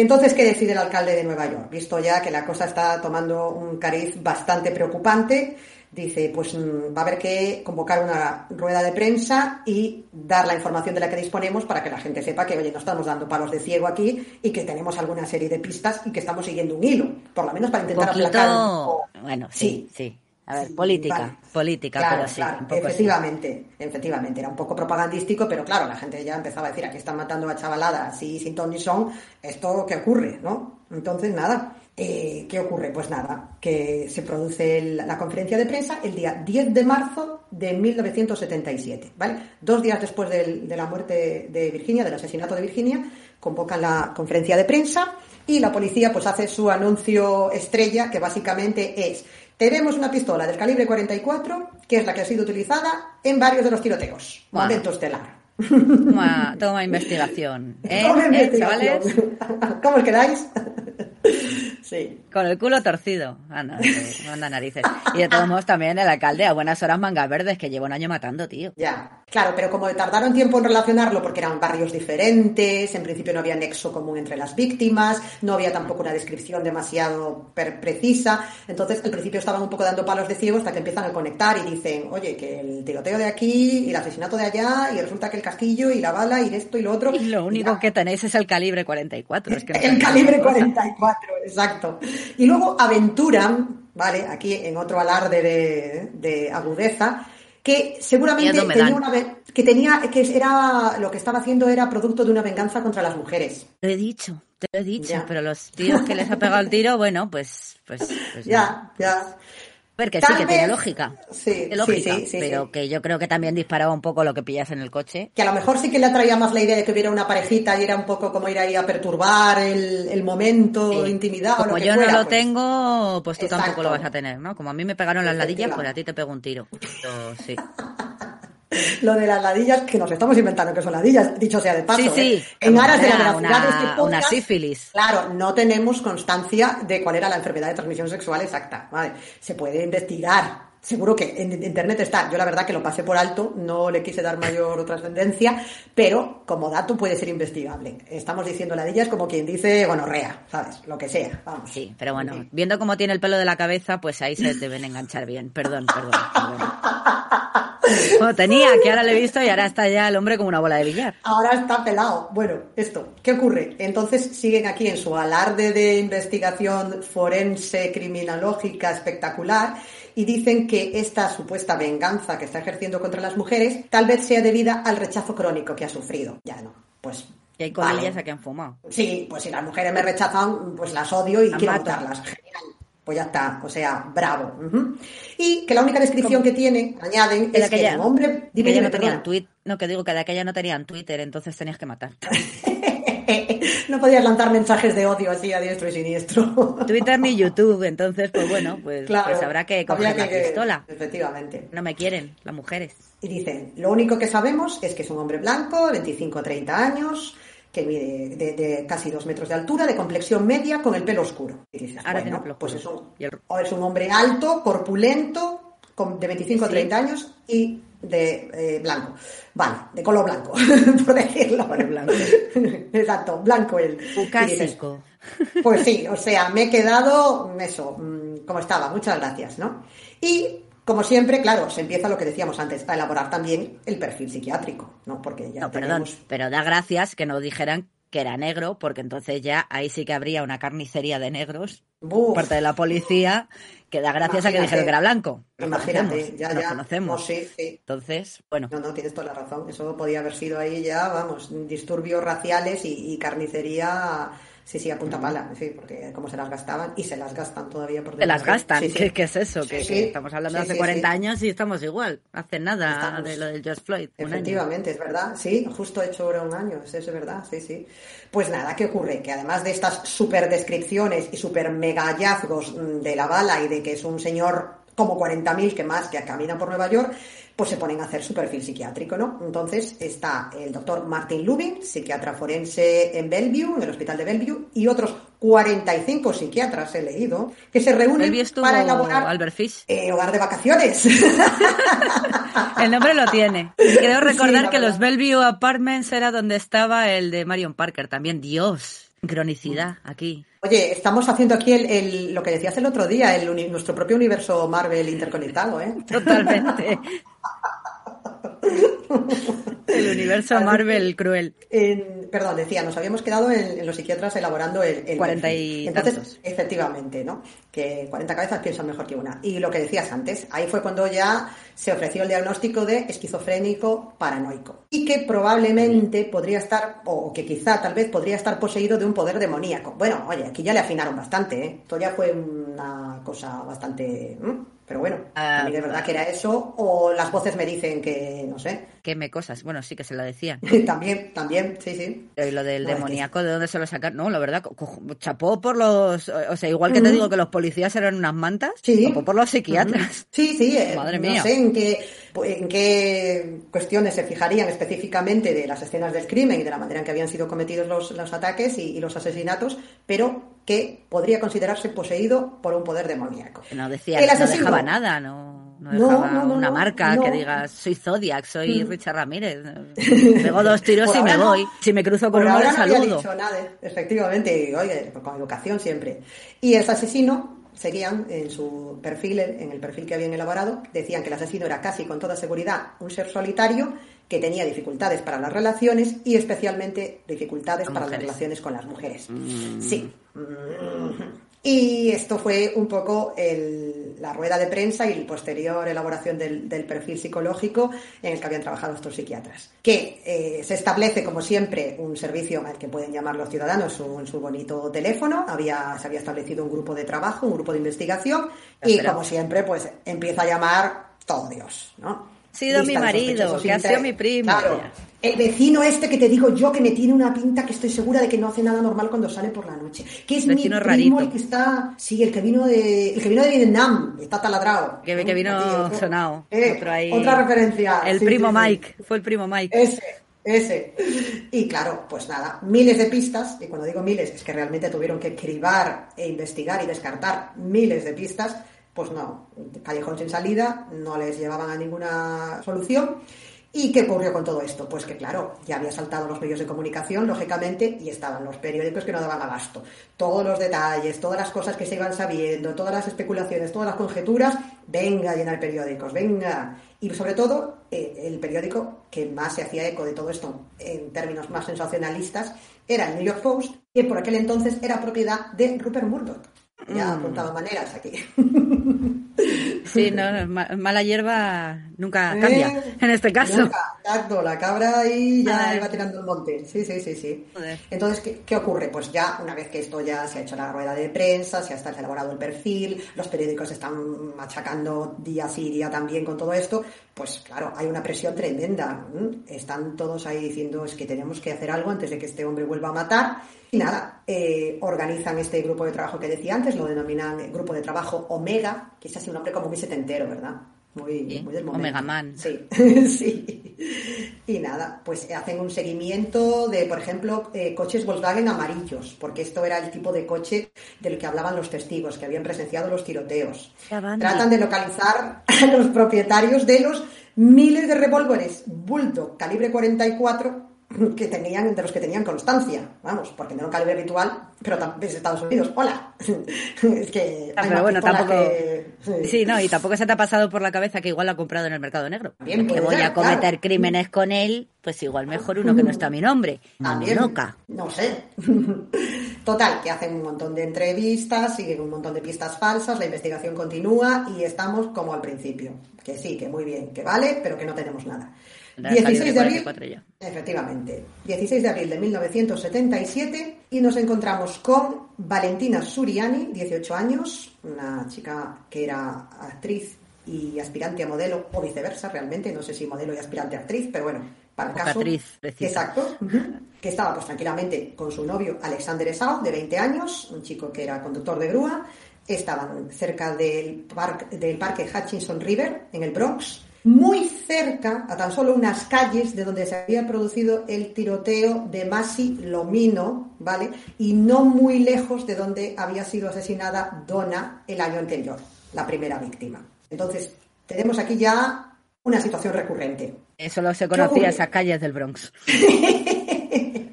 Entonces, ¿qué decide el alcalde de Nueva York? Visto ya que la cosa está tomando un cariz bastante preocupante, dice, pues mm, va a haber que convocar una rueda de prensa y dar la información de la que disponemos para que la gente sepa que, oye, no estamos dando palos de ciego aquí y que tenemos alguna serie de pistas y que estamos siguiendo un hilo, por lo menos para intentar aplacar Bueno, sí, sí. A ver, política, política, pero sí. efectivamente, efectivamente, era un poco propagandístico, pero claro, la gente ya empezaba a decir, aquí están matando a chavaladas así sin ton ni son, ¿esto qué ocurre? ¿no? Entonces, nada, eh, ¿qué ocurre? Pues nada, que se produce la conferencia de prensa el día 10 de marzo de 1977, ¿vale? Dos días después de la muerte de Virginia, del asesinato de Virginia, convocan la conferencia de prensa y la policía pues hace su anuncio estrella, que básicamente es tenemos una pistola del calibre 44, que es la que ha sido utilizada en varios de los tiroteos. Momento estelar. Toma, investigación. ¿eh? ¿Eh, ¿Cómo os quedáis? Sí. Con el culo torcido. Anda, anda narices. Y de todos modos también el alcalde a buenas horas mangas verdes que lleva un año matando, tío. Ya. Claro, pero como tardaron tiempo en relacionarlo porque eran barrios diferentes, en principio no había nexo común entre las víctimas, no había tampoco una descripción demasiado precisa, entonces al principio estaban un poco dando palos de ciego hasta que empiezan a conectar y dicen, oye, que el tiroteo de aquí y el asesinato de allá y resulta que el casquillo y la bala y esto y lo otro. Y lo único que tenéis es el calibre 44. Es que el calibre 44, exacto. Y luego aventuran, ¿vale? Aquí en otro alarde de, agudeza, que seguramente tenía una que tenía que era lo que estaba haciendo era producto de una venganza contra las mujeres. Te he dicho, te lo he dicho, pero los tíos que les ha pegado el tiro, bueno, pues pues, pues ya, ya ver, que sí, que tiene lógica. Sí, sí, sí, pero que yo creo que también disparaba un poco lo que pillas en el coche. Que a lo mejor sí que le atraía más la idea de que hubiera una parejita y era un poco como ir ahí a perturbar el, momento, intimidad. Como o yo no lo pues tengo, pues tú tampoco lo vas a tener, ¿no? Como a mí me pegaron las ladillas, pues a ti te pego un tiro. sí. lo de las ladillas, que nos estamos inventando que son ladillas, dicho sea de paso. Sí, sí. ¿eh? En aras de la veracidad de este una sífilis. Claro, no tenemos constancia de cuál era la enfermedad de transmisión sexual exacta. ¿vale? Se puede investigar, Seguro que en internet está. Yo la verdad que lo pasé por alto, no le quise dar mayor trascendencia, pero como dato puede ser investigable. Estamos diciendo ladillas como quien dice gonorrea, ¿sabes? Lo que sea. Vamos. Sí, pero bueno, viendo cómo tiene el pelo de la cabeza, pues ahí se deben enganchar bien. Perdón, perdón. perdón. tenía, que ahora le he visto y ahora está ya el hombre como una bola de billar. Ahora está pelado. Bueno, esto, ¿qué ocurre? Entonces siguen aquí en su alarde de investigación forense criminológica espectacular y dicen que esta supuesta venganza que está ejerciendo contra las mujeres tal vez sea debida al rechazo crónico que ha sufrido. Ya no, pues y hay comillas a que han fumado. Sí, pues si las mujeres me rechazan, pues las odio y quiero matarlas. Pues ya está, o sea, bravo. Y que la única descripción que tiene, añaden, es que un hombre... Dime, que no tenían tweet, no, que digo que de aquella no tenían Twitter, entonces tenías que matar. no podías lanzar mensajes de odio así a diestro y siniestro. Twitter ni YouTube, entonces, pues bueno, pues, pues habrá que coger la pistola. Efectivamente. No me quieren las mujeres. Y dicen, lo único que sabemos es que es un hombre blanco, 25 o 30 años, que mide de, casi dos metros de altura, de complexión media, con el pelo oscuro. Y dices, Ahora bueno, pues es un, es un hombre alto, corpulento, de 25 o 30 años y de eh, blanco. Vale, de color blanco, por decirlo. blanco. Exacto, blanco el. Clásico. Pues sí, o sea, me he quedado eso, mm, como estaba, muchas gracias, ¿no? Y como siempre, claro, se empieza lo que decíamos antes, a elaborar también el perfil psiquiátrico, ¿no? Porque ya no, perdón, pero da gracias que nos dijeran que era negro, porque entonces ya ahí sí que habría una carnicería de negros por parte de la policía, que da gracias a que dijeron que era blanco. Imagínate, ya, ya. conocemos. sí, sí. Entonces, bueno. No, no, tienes toda la razón. Eso podía haber sido ahí ya, vamos, disturbios raciales y carnicería Sí, sí, a punta pala, sí, porque como se las gastaban y se las gastan todavía por Se las gastan, ¿Qué, es eso? que, estamos hablando de hace 40 años y estamos igual, hace nada de lo del George Floyd. Efectivamente, es verdad, sí, justo hecho ahora un año, eso es verdad, sí, sí. Pues nada, ¿qué ocurre? Que además de estas super descripciones y super mega hallazgos mm, de la bala y de que es un señor como 40.000 que más que caminan por Nueva York, pues se ponen a hacer su perfil psiquiátrico, ¿no? Entonces está el doctor Martin Lubin, psiquiatra forense en Bellevue, en el hospital de Bellevue, y otros 45 psiquiatras he leído, que se reúnen para elaborar Albert Fish. Eh, hogar de vacaciones. el nombre lo tiene. Creo recordar que los Bellevue Apartments era donde estaba el de Marion Parker también. Dios, cronicidad aquí. Oye, estamos haciendo aquí el, lo que decías el otro día, el, nuestro propio universo Marvel interconectado, ¿eh? Totalmente. El universo Marvel cruel. perdón, decía, nos habíamos quedado en, los psiquiatras elaborando el... el 40 y Entonces, efectivamente, ¿no? Que 40 cabezas piensan mejor que una. Y lo que decías antes, ahí fue cuando ya se ofreció el diagnóstico de esquizofrénico paranoico. Y que probablemente podría estar, o que quizá tal vez podría estar poseído de un poder demoníaco. Bueno, oye, aquí ya le afinaron bastante, ¿eh? Esto ya fue una cosa bastante... Pero bueno, a mí de verdad que era eso, o las voces me dicen que, no sé. Queme cosas, bueno, sí que se lo decían. también, también, sí, sí. Y lo del demoníaco, ¿de dónde se lo sacaron? No, la verdad, chapó por los. O sea, igual que te digo que los policías eran unas mantas, chapó por los psiquiatras. Sí, sí, eh, Madre mía. No sé en qué, en qué cuestiones se fijarían específicamente de las escenas del crimen y de la manera en que habían sido cometidos los, los ataques y, y los asesinatos, pero que podría considerarse poseído por un poder demoníaco. No decía, no dejaba nada, no, no dejaba una marca que diga soy Zodiac, soy mm. Richard Ramírez. Pego dos tiros y me voy. Si me cruzo con uno, le saludo. No dicho nada, efectivamente, oye, con educación siempre. Y ese asesino seguían en su perfil, en el perfil que habían elaborado, decían que el asesino era casi con toda seguridad un ser solitario que tenía dificultades para las relaciones y especialmente dificultades para las relaciones con las mujeres. Mm. Sí. Y esto fue un poco la rueda de prensa y la posterior elaboración del, perfil psicológico en el que habían trabajado estos psiquiatras. Que eh, se establece, como siempre, un servicio al que pueden llamar los ciudadanos en su bonito teléfono. Había, se había establecido un grupo de trabajo, un grupo de investigación y, como siempre, pues empieza a llamar todo Dios, ¿no? sido mi marido, que ha sido mi primo. El vecino este que te digo yo que me tiene una pinta que estoy segura de que no hace nada normal cuando sale por la noche. Que es mi primo el que está, sí, el que vino de, el que vino de Vietnam, está taladrado. Que, que vino sonado. Eh, otra referencia. El primo Mike, fue el primo Mike. Ese, ese. Y claro, pues nada, miles de pistas, y cuando digo miles es que realmente tuvieron que cribar e investigar y descartar miles de pistas pues no, callejón sin salida, no les llevaban a ninguna solución. ¿Y qué ocurrió con todo esto? Pues que claro, ya había saltado los medios de comunicación, lógicamente, y estaban los periódicos que no daban abasto. Todos los detalles, todas las cosas que se iban sabiendo, todas las especulaciones, todas las conjeturas, venga a llenar periódicos, venga. Y sobre todo, eh, el periódico que más se hacía eco de todo esto en términos más sensacionalistas era el New York Post, que por aquel entonces era propiedad de Rupert Murdoch. Ya mm. apuntado maneras aquí. Sí, no, mala hierba nunca eh, cambia, en este caso. exacto, la cabra ahí ya iba tirando el monte. Sí, sí, sí, sí. Entonces, ¿qué, ocurre? Pues ya, una vez que esto ya se ha hecho la rueda de prensa, se ha elaborado el perfil, los periódicos están machacando día sí, día también con todo esto, pues claro, hay una presión tremenda. Están todos ahí diciendo es que tenemos que hacer algo antes de que este hombre vuelva a matar. Y nada, eh, organizan este grupo de trabajo que decía antes, lo denominan grupo de trabajo Omega, que es así un nombre como muy setentero, ¿verdad? Muy, muy del momento. Omega Man. Sí, sí. Y nada, pues hacen un seguimiento de, por ejemplo, eh, coches Volkswagen amarillos, porque esto era el tipo de coche del que hablaban los testigos, que habían presenciado los tiroteos. Tratan de localizar a los propietarios de los miles de revólveres Bulldog calibre 44 que tenían, de los que tenían constancia, vamos, porque no era un calibre habitual, pero también Estados Unidos. Hola. es que. Ah, pero bueno, tampoco. Sí. no, y tampoco se te ha pasado por la cabeza que igual lo ha comprado en el mercado negro. Bien, que voy a cometer crímenes con él, pues igual mejor uno que no está a mi nombre. También. Loca. No sé. Total, que hacen un montón de entrevistas, siguen un montón de pistas falsas, la investigación continúa y estamos como al principio. Que sí, que muy bien, que vale, pero que no tenemos nada. 16 de abril, efectivamente, 16 de abril de 1977 y nos encontramos con Valentina Suriani, 18 años, una chica que era actriz y aspirante a modelo o viceversa realmente, no sé si modelo y aspirante a actriz, pero bueno, para el caso. Actriz, exacto, que estaba pues tranquilamente con su novio Alexander Esau, de 20 años, un chico que era conductor de grúa, estaban cerca del, del parque Hutchinson River en el Bronx muy cerca, a tan solo unas calles de donde se había producido el tiroteo de Masi Lomino, ¿vale? Y no muy lejos de donde había sido asesinada Donna el año anterior, la primera víctima. Entonces, tenemos aquí ya una situación recurrente. Solo se conocía esas calles del Bronx.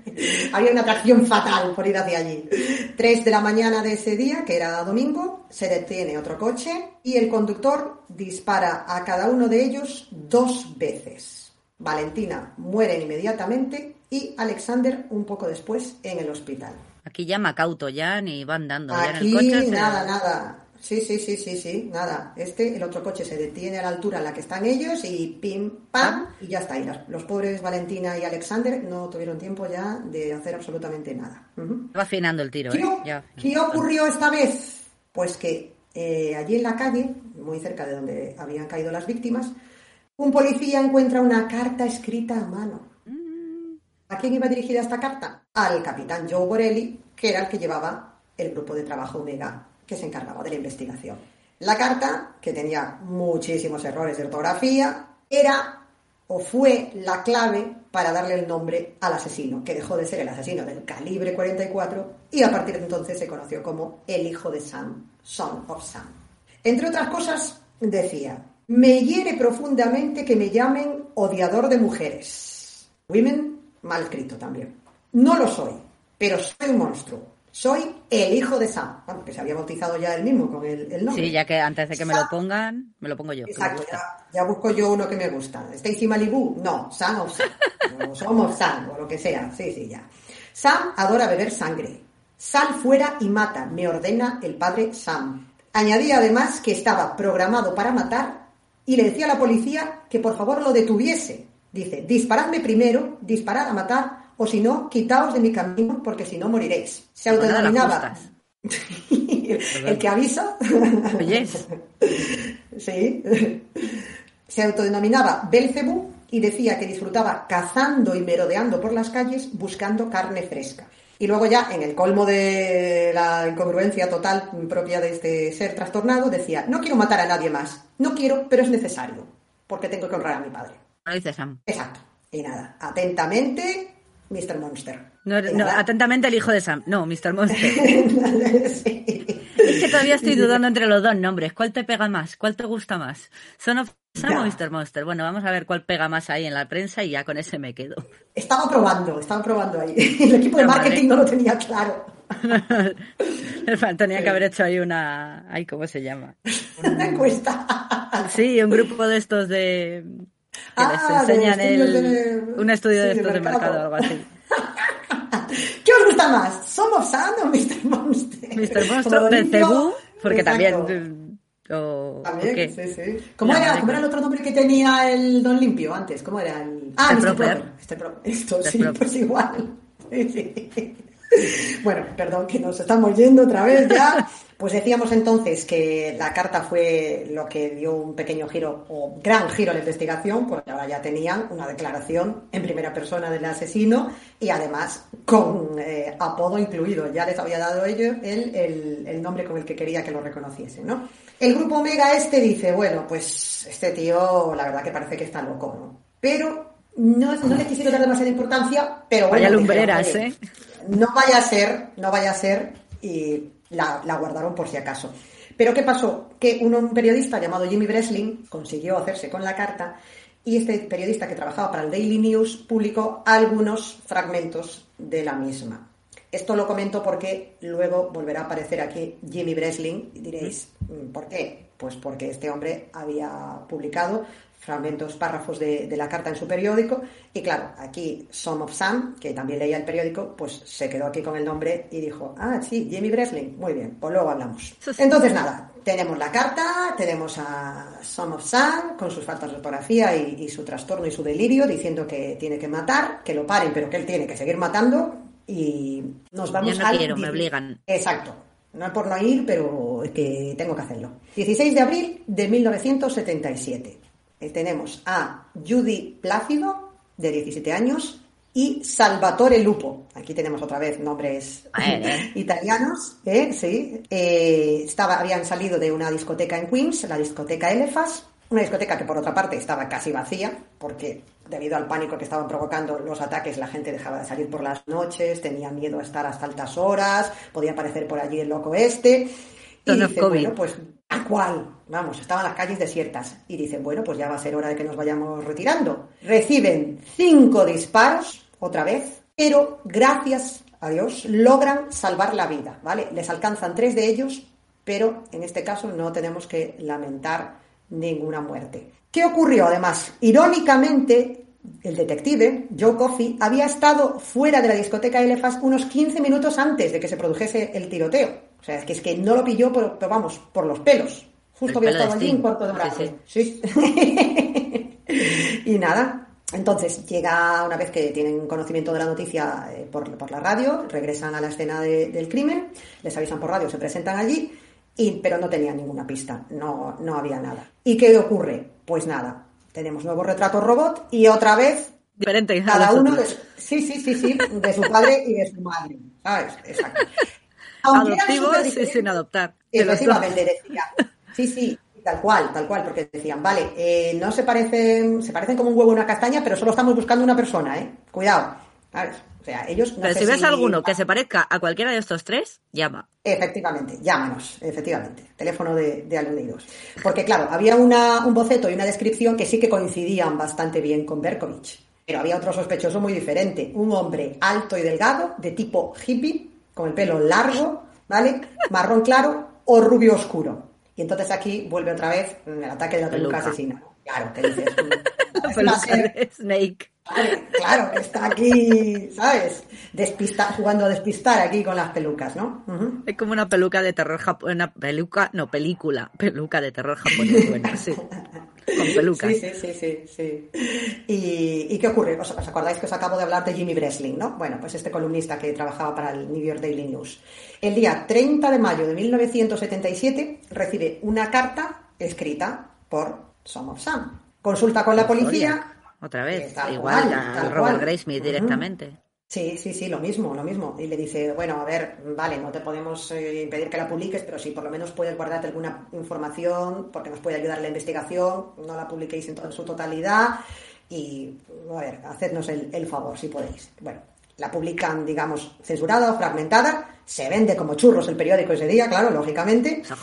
Había una atracción fatal por ir hacia allí. Tres de la mañana de ese día, que era domingo, se detiene otro coche y el conductor dispara a cada uno de ellos dos veces. Valentina muere inmediatamente y Alexander un poco después en el hospital. Aquí ya Macauto, ya ni van dando. ya en Aquí el coche, nada, nada. Sí, sí, sí, sí, sí, nada. Este, el otro coche se detiene a la altura en la que están ellos y pim, pam, y ya está. Y los pobres Valentina y Alexander no tuvieron tiempo ya de hacer absolutamente nada. Ujú. Va afinando el tiro, ¿Qué, ¿eh? Ya. qué ocurrió esta vez? Pues que eh, allí en la calle, muy cerca de donde habían caído las víctimas, un policía encuentra una carta escrita a mano. ¿A quién iba dirigida esta carta? Al capitán Joe Borelli, que era el que llevaba el grupo de trabajo Omega que se encargaba de la investigación. La carta, que tenía muchísimos errores de ortografía, era o fue la clave para darle el nombre al asesino, que dejó de ser el asesino del calibre 44 y a partir de entonces se conoció como el hijo de Sam, Son of Sam. Entre otras cosas, decía, me hiere profundamente que me llamen odiador de mujeres. Women, mal escrito también. No lo soy, pero soy un monstruo. Soy el hijo de Sam. Bueno, que se había bautizado ya él mismo con el, el nombre. Sí, ya que antes de que me lo pongan, me lo pongo yo. Exacto, ya, ya busco yo uno que me gusta. Stacy Malibu, no, Sam of Sam, o Som of Sam, o lo que sea, sí, sí, ya. Sam adora beber sangre. Sal fuera y mata, me ordena el padre Sam. Añadía además que estaba programado para matar y le decía a la policía que por favor lo detuviese. Dice, disparadme primero, disparad a matar, o si no, quitaos de mi camino, porque si no moriréis. Se las autodenominaba. el, que avisa. Oyes. Sí. Se autodenominaba Belcebú y decía que disfrutaba cazando y merodeando por las calles buscando carne fresca. Y luego ya, en el colmo de la incongruencia total propia de este ser trastornado, decía, no quiero matar a nadie más. No quiero, pero es necesario, porque tengo que honrar a mi padre. Lo dice Sam. Exacto. Y nada, atentamente, Mr. Monster. No, atentamente el hijo de Sam. No, Mr. Monster. Sí. Es que todavía estoy dudando entre los dos nombres. ¿Cuál te pega más? ¿Cuál te gusta más? ¿Son of Sam o Mr. Monster? Bueno, vamos a ver cuál pega más ahí en la prensa y ya con ese me quedo. Estaba probando, estaba probando ahí. El equipo de marketing no lo tenía claro. Tenía que haber hecho ahí una... Ay, ¿cómo se llama? Una encuesta. Sí, un grupo de estos de... Que Ah, les de enseñan el... de- Un estudio sí, de estos de mercado. algo así. ¿Qué os gusta más? ¿Somos Sam o Mr. Monster? Mr. De Cebú, porque Exacto. también... eh, O, También, ¿o qué? sí, sí. ¿Cómo, era, ¿Cómo era el otro nombre que tenía el Don Limpio antes? ¿Cómo era el...? Ah, Mr. Proper. Proper. Mr. Proper. Esto, sí, Proper. pues igual. Sí, sí. Bueno, perdón que nos estamos yendo otra vez ya. Pues decíamos entonces que la carta fue lo que dio un pequeño giro o gran giro a la investigación, porque ahora ya tenían una declaración en primera persona del asesino y además con eh, apodo incluido. Ya les había dado ellos el, el- nombre con el que quería que lo reconociesen, ¿no? El grupo Omega este dice, bueno, pues este tío la verdad que parece que está loco, ¿no? Pero no, no le quisieron dar demasiada importancia, pero bueno, Vaya lumbreras, "Oye, ¿eh? no vaya a ser, no vaya a ser, y la, la guardaron por si acaso. Pero ¿qué pasó? Que un, un periodista llamado Jimmy Breslin consiguió hacerse con la carta y este periodista que trabajaba para el Daily News publicó algunos fragmentos de la misma. Esto lo comento porque luego volverá a aparecer aquí Jimmy Breslin y diréis, "Mm, ¿por qué? Pues porque este hombre había publicado fragmentos, párrafos de, de la carta en su periódico y claro, aquí Some of Sam, que también leía el periódico, pues se quedó aquí con el nombre y dijo, ah, sí, Jimmy Breslin, muy bien, pues luego hablamos. Entonces nada, tenemos la carta, tenemos a Some of Sam con sus faltas de ortografía y, y su trastorno y su delirio diciendo que tiene que matar, que lo paren, pero que él tiene que seguir matando y nos vamos Yo no al quiero, me obligan. Exacto. No es por no ir, pero es que tengo que hacerlo. 16 de abril de 1977. Eh, tenemos a Judy Plácido, de 17 años, y Salvatore Lupo. Aquí tenemos otra vez nombres Bueno, ¿eh? italianos, ¿eh? sí. Eh, estaba, habían salido de una discoteca en Queens, la discoteca Elefas, una discoteca que por otra parte estaba casi vacía, porque debido al pánico que estaban provocando los ataques, la gente dejaba de salir por las noches, tenía miedo a estar hasta altas horas, podía aparecer por allí el loco este. Y dice, COVID. bueno, pues tal cual, vamos, estaban las calles desiertas. Y dicen, bueno, pues ya va a ser hora de que nos vayamos retirando. Reciben cinco disparos, otra vez, pero gracias a Dios logran salvar la vida, ¿vale? Les alcanzan tres de ellos, pero en este caso no tenemos que lamentar ninguna muerte. ¿Qué ocurrió además? Irónicamente, el detective, Joe Coffey, había estado fuera de la discoteca Elephas unos 15 minutos antes de que se produjese el tiroteo. O sea, es que, es que no lo pilló, por, vamos, por los pelos. Justo había estado allí un cuarto de hora. Sí, y nada, entonces llega una vez que tienen conocimiento de la noticia eh, por, la radio, regresan a la escena del crimen, les avisan por radio, se presentan allí, y, pero no tenían ninguna pista, no, no había nada. ¿Y qué ocurre? Pues nada, tenemos nuevo retrato robot y otra vez diferente cada uno de, sí sí sí sí de su padre y de su madre sabes exacto adoptivos y sin adoptar efectivamente decía sí sí Tal cual, tal cual, porque decían, vale, eh, no se parecen, se parecen como un huevo y una castaña, pero solo estamos buscando una persona, ¿eh? Cuidado. O sea, ellos Pero si ves alguno que se parezca a cualquiera de estos tres, llama. Efectivamente, llámanos, efectivamente. Teléfono de, de aludidos. Porque, claro, había una, un boceto y una descripción que sí que coincidían bastante bien con Berkovich. Pero había otro sospechoso muy diferente. Un hombre alto y delgado, de tipo hippie, con el pelo largo, ¿vale? Marrón claro o rubio oscuro. Y entonces aquí vuelve otra vez el ataque de la peluca, asesina. Claro, que dices. Snake. Claro, está aquí, ¿sabes? jugando a despistar aquí con las pelucas, ¿no? Es como una peluca de terror japonés, una peluca, no, película, peluca de terror japonés, bueno, sí. Con pelucas. Sí, sí, sí, sí. ¿Y, qué ocurre? ¿Os, acordáis que os acabo de hablar de Jimmy Breslin, no? Bueno, pues este columnista que trabajaba para el New York Daily News. El día 30 de mayo de 1977 recibe una carta escrita por Son of Sam. Consulta con la policía otra vez, igual a Robert Graysmith directamente. Sí, sí, sí, lo mismo, lo mismo. Y le dice, bueno, a ver, vale, no te podemos eh, impedir que la publiques, pero sí, por lo menos puedes guardarte alguna información porque nos puede ayudar la investigación, no la publiquéis en, su totalidad y, a ver, hacednos el, el favor si podéis. Bueno, la publican, digamos, censurada o fragmentada, se vende como churros el periódico ese día, claro, lógicamente. Se ha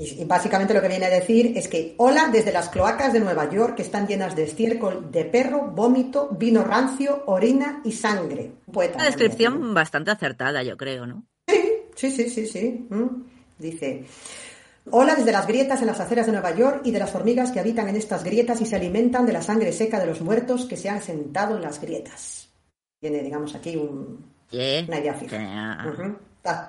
y, básicamente lo que viene a decir es que hola desde las cloacas de Nueva York que están llenas de estiércol de perro, vómito, vino rancio, orina y sangre. Una descripción bastante acertada, yo creo, ¿no? Sí, sí, sí, sí. Mm. Dice, hola desde las grietas en las aceras de Nueva York y de las hormigas que habitan en estas grietas y se alimentan de la sangre seca de los muertos que se han sentado en las grietas. Tiene, digamos, aquí un, una idea fija.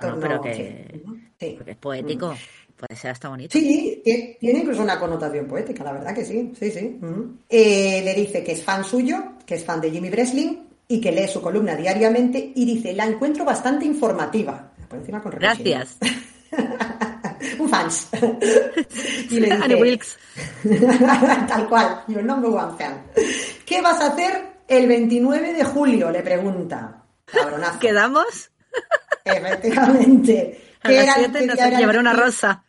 no, pero que, sí. es poético. Mm. Puede ser hasta bonito. Sí, tiene incluso una connotación poética, la verdad que sí, sí, sí. Eh, le dice que es fan suyo, que es fan de Jimmy Breslin y que lee su columna diariamente y dice, la encuentro bastante informativa. Por encima con Gracias. Un fans. y le dice, Wilkes. tal cual, your number one fan. ¿Qué vas a hacer el 29 de julio? Le pregunta. Cabronazo. ¿Quedamos? Efectivamente. ¿Qué era, llevaré una rosa.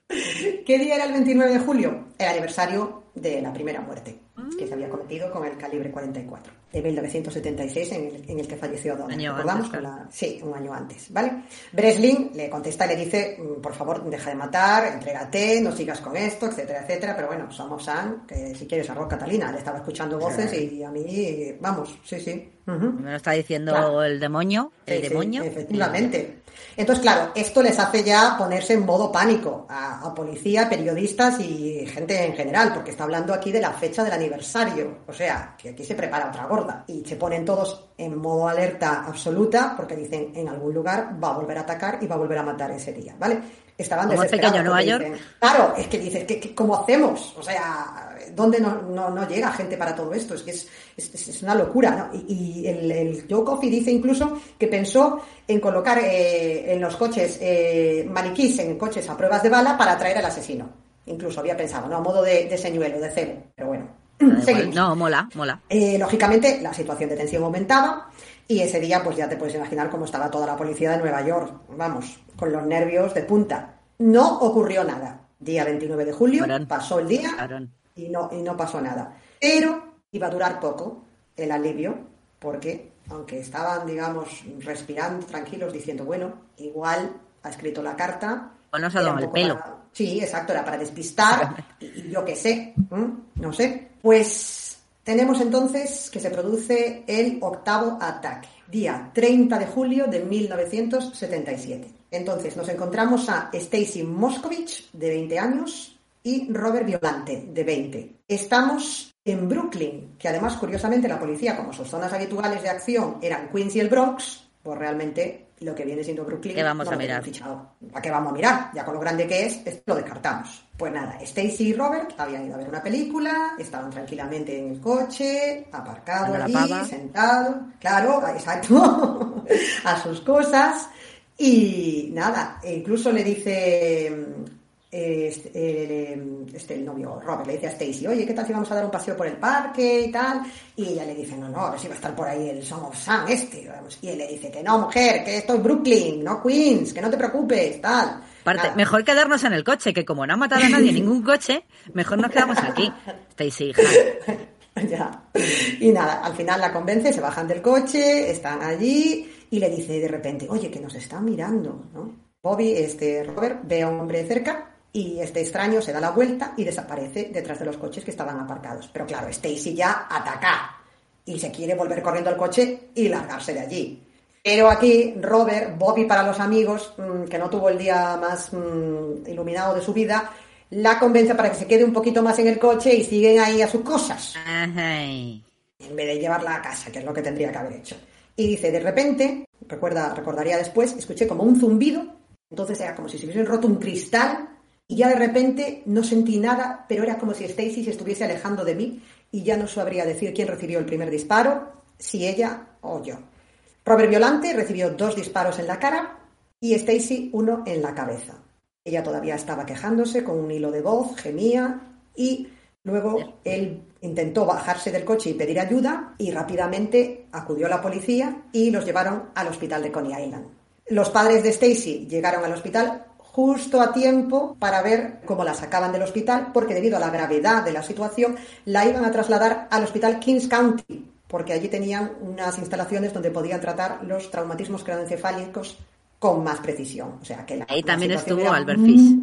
¿Qué día era el 29 de julio? El aniversario de la primera muerte que se había cometido con el calibre 44 de 1976 en el, en el que falleció Donald. ¿Recordamos? Sí, un año antes, ¿vale? Breslin le contesta y le dice, mm, por favor, deja de matar, entrégate, no sigas con esto, etcétera, etcétera, pero bueno, somos San, que si quieres arroz Catalina, le estaba escuchando voces y, a mí, vamos, sí, sí. Me lo está diciendo el demonio, el demonio. efectivamente. Entonces, claro, esto les hace ya ponerse en modo pánico a, a, policía, periodistas y gente en general, porque está hablando aquí de la fecha del aniversario. O sea, que aquí se prepara otra gorda. Y se ponen todos en modo alerta absoluta, porque dicen en algún lugar va a volver a atacar y va a volver a matar ese día, ¿vale? Estaban Como pequeño Nueva York. claro, es que dices, ¿qué, cómo hacemos? O sea, ¿dónde no, no, llega gente para todo esto? Es que es, es, una locura, ¿no? Y, el, el, Joe Coffey dice incluso que pensó en colocar eh, en los coches eh, maniquís en coches a pruebas de bala para atraer al asesino. Incluso había pensado, ¿no? A modo de, de señuelo, de cebo. Pero bueno, seguimos. No, mola, mola. Eh, lógicamente, la situación de tensión aumentaba y ese día, pues ya te puedes imaginar cómo estaba toda la policía de Nueva York. Vamos, con los nervios de punta. No ocurrió nada. Día 29 de julio, pasó el día y no, y no pasó nada. Pero iba a durar poco el alivio, porque aunque estaban, digamos, respirando tranquilos, diciendo, bueno, igual ha escrito la carta. O no se ha dado el pelo. Sí, exacto, era para despistar, y, yo qué sé, no sé. Pues tenemos entonces que se produce el octavo ataque, día 30 de julio de 1977. Entonces nos encontramos a Stacy Moscovich, de 20 años, y Robert Violante, de 20. Estamos en Brooklyn, que además, curiosamente, la policía, como sus zonas habituales de acción eran Queens y el Bronx, pues realmente lo que viene siendo Brooklyn. ¿Qué vamos a mirar? ¿A qué vamos a mirar? Ya con lo grande que es, esto lo descartamos. Pues nada, Stacy y Robert habían ido a ver una película, estaban tranquilamente en el coche, aparcado allí, sentado, claro, exacto, a sus cosas. Y nada, e incluso le dice este, este, el novio Robert le dice a Stacy, oye, ¿qué tal si vamos a dar un paseo por el parque y tal? Y ella le dice, no, no, a si va a estar por ahí el Son of Sam este. Y él le dice que no, mujer, que esto es Brooklyn, no Queens, que no te preocupes, tal. Parte, mejor quedarnos en el coche, que como no ha matado a nadie ningún coche, mejor nos quedamos aquí. Stacy, hija. ya. Y nada, al final la convence, se bajan del coche, están allí y le dice de repente, oye, que nos están mirando, ¿no? Bobby, este Robert, ve a un hombre cerca y este extraño se da la vuelta y desaparece detrás de los coches que estaban aparcados. Pero claro, Stacy ya ataca y se quiere volver corriendo al coche y largarse de allí. Pero aquí Robert, Bobby para los amigos, mm, que no tuvo el día más mm, iluminado de su vida, la convence para que se quede un poquito más en el coche y siguen ahí a sus cosas. En vez de llevarla a casa, que es lo que tendría que haber hecho. Y dice, de repente, recuerda, recordaría después, escuché como un zumbido, entonces era como si se hubiesen roto un cristal y ya de repente no sentí nada, pero era como si Stacy se estuviese alejando de mí y ya no sabría decir quién recibió el primer disparo, si ella o yo. Robert Violante recibió dos disparos en la cara y Stacy uno en la cabeza. Ella todavía estaba quejándose con un hilo de voz, gemía y luego él intentó bajarse del coche y pedir ayuda y rápidamente acudió la policía y los llevaron al hospital de Coney Island. Los padres de Stacy llegaron al hospital justo a tiempo para ver cómo la sacaban del hospital, porque debido a la gravedad de la situación la iban a trasladar al hospital Kings County, porque allí tenían unas instalaciones donde podían tratar los traumatismos craneoencefálicos con más precisión. O sea que Ahí también estuvo Albert Fish.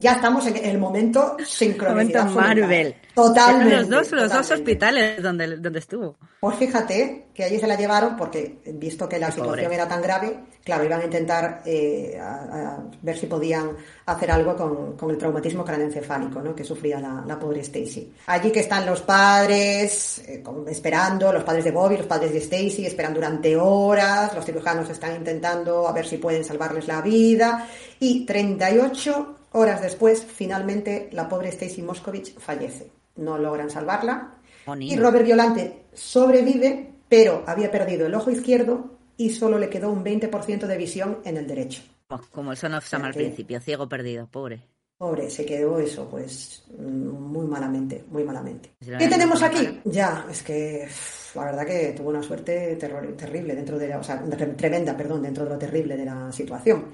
Ya estamos en el momento sincronizado. Momento Marvel. Totalmente. Los dos, los dos hospitales donde, donde estuvo. Pues fíjate que allí se la llevaron porque, visto que la situación era tan grave, claro, iban a intentar eh, a, ver si podían hacer algo con, con el traumatismo craneoencefálico ¿no? que sufría la, la pobre Stacy. Allí que están los padres eh, esperando, los padres de Bobby, los padres de Stacy, esperan durante horas, los cirujanos están intentando a ver si pueden salvarles la vida y 38 horas después, finalmente, la pobre Stacy Moscovich fallece. No logran salvarla. y Robert Violante sobrevive, pero había perdido el ojo izquierdo y solo le quedó un 20% de visión en el derecho. Oh, como el Son of Sam al principio, ciego perdido, pobre. Pobre, se quedó eso, pues mm, muy malamente, muy malamente. ¿Qué tenemos aquí? Ya, es que la verdad que tuvo una suerte terrible dentro de la, o sea, tremenda, perdón, dentro de lo terrible de la situación.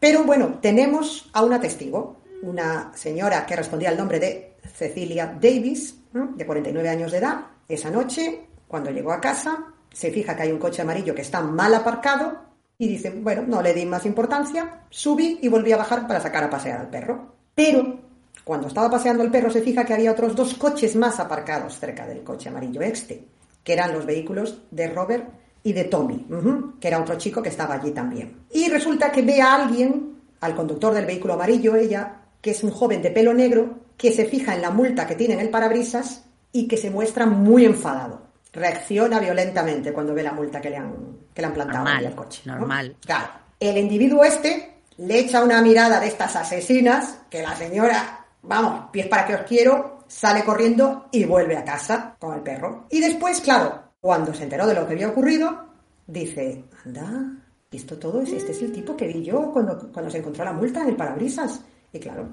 Pero bueno, tenemos a una testigo, una señora que respondía al nombre de Cecilia Davis, de 49 años de edad. Esa noche, cuando llegó a casa, se fija que hay un coche amarillo que está mal aparcado y dice, bueno, no le di más importancia, subí y volví a bajar para sacar a pasear al perro. Pero cuando estaba paseando el perro se fija que había otros dos coches más aparcados cerca del coche amarillo este, que eran los vehículos de Robert y de Tommy, que era otro chico que estaba allí también. Y resulta que ve a alguien, al conductor del vehículo amarillo, ella, que es un joven de pelo negro, que se fija en la multa que tiene en el parabrisas y que se muestra muy enfadado. Reacciona violentamente cuando ve la multa que le han, que le han plantado en el coche. Normal. Claro. El individuo este le echa una mirada de estas asesinas que la señora, vamos, pies para que os quiero, sale corriendo y vuelve a casa con el perro. Y después, claro, cuando se enteró de lo que había ocurrido, dice, anda, esto todo es, este es el tipo que vi yo cuando, cuando se encontró la multa en el parabrisas. Y claro,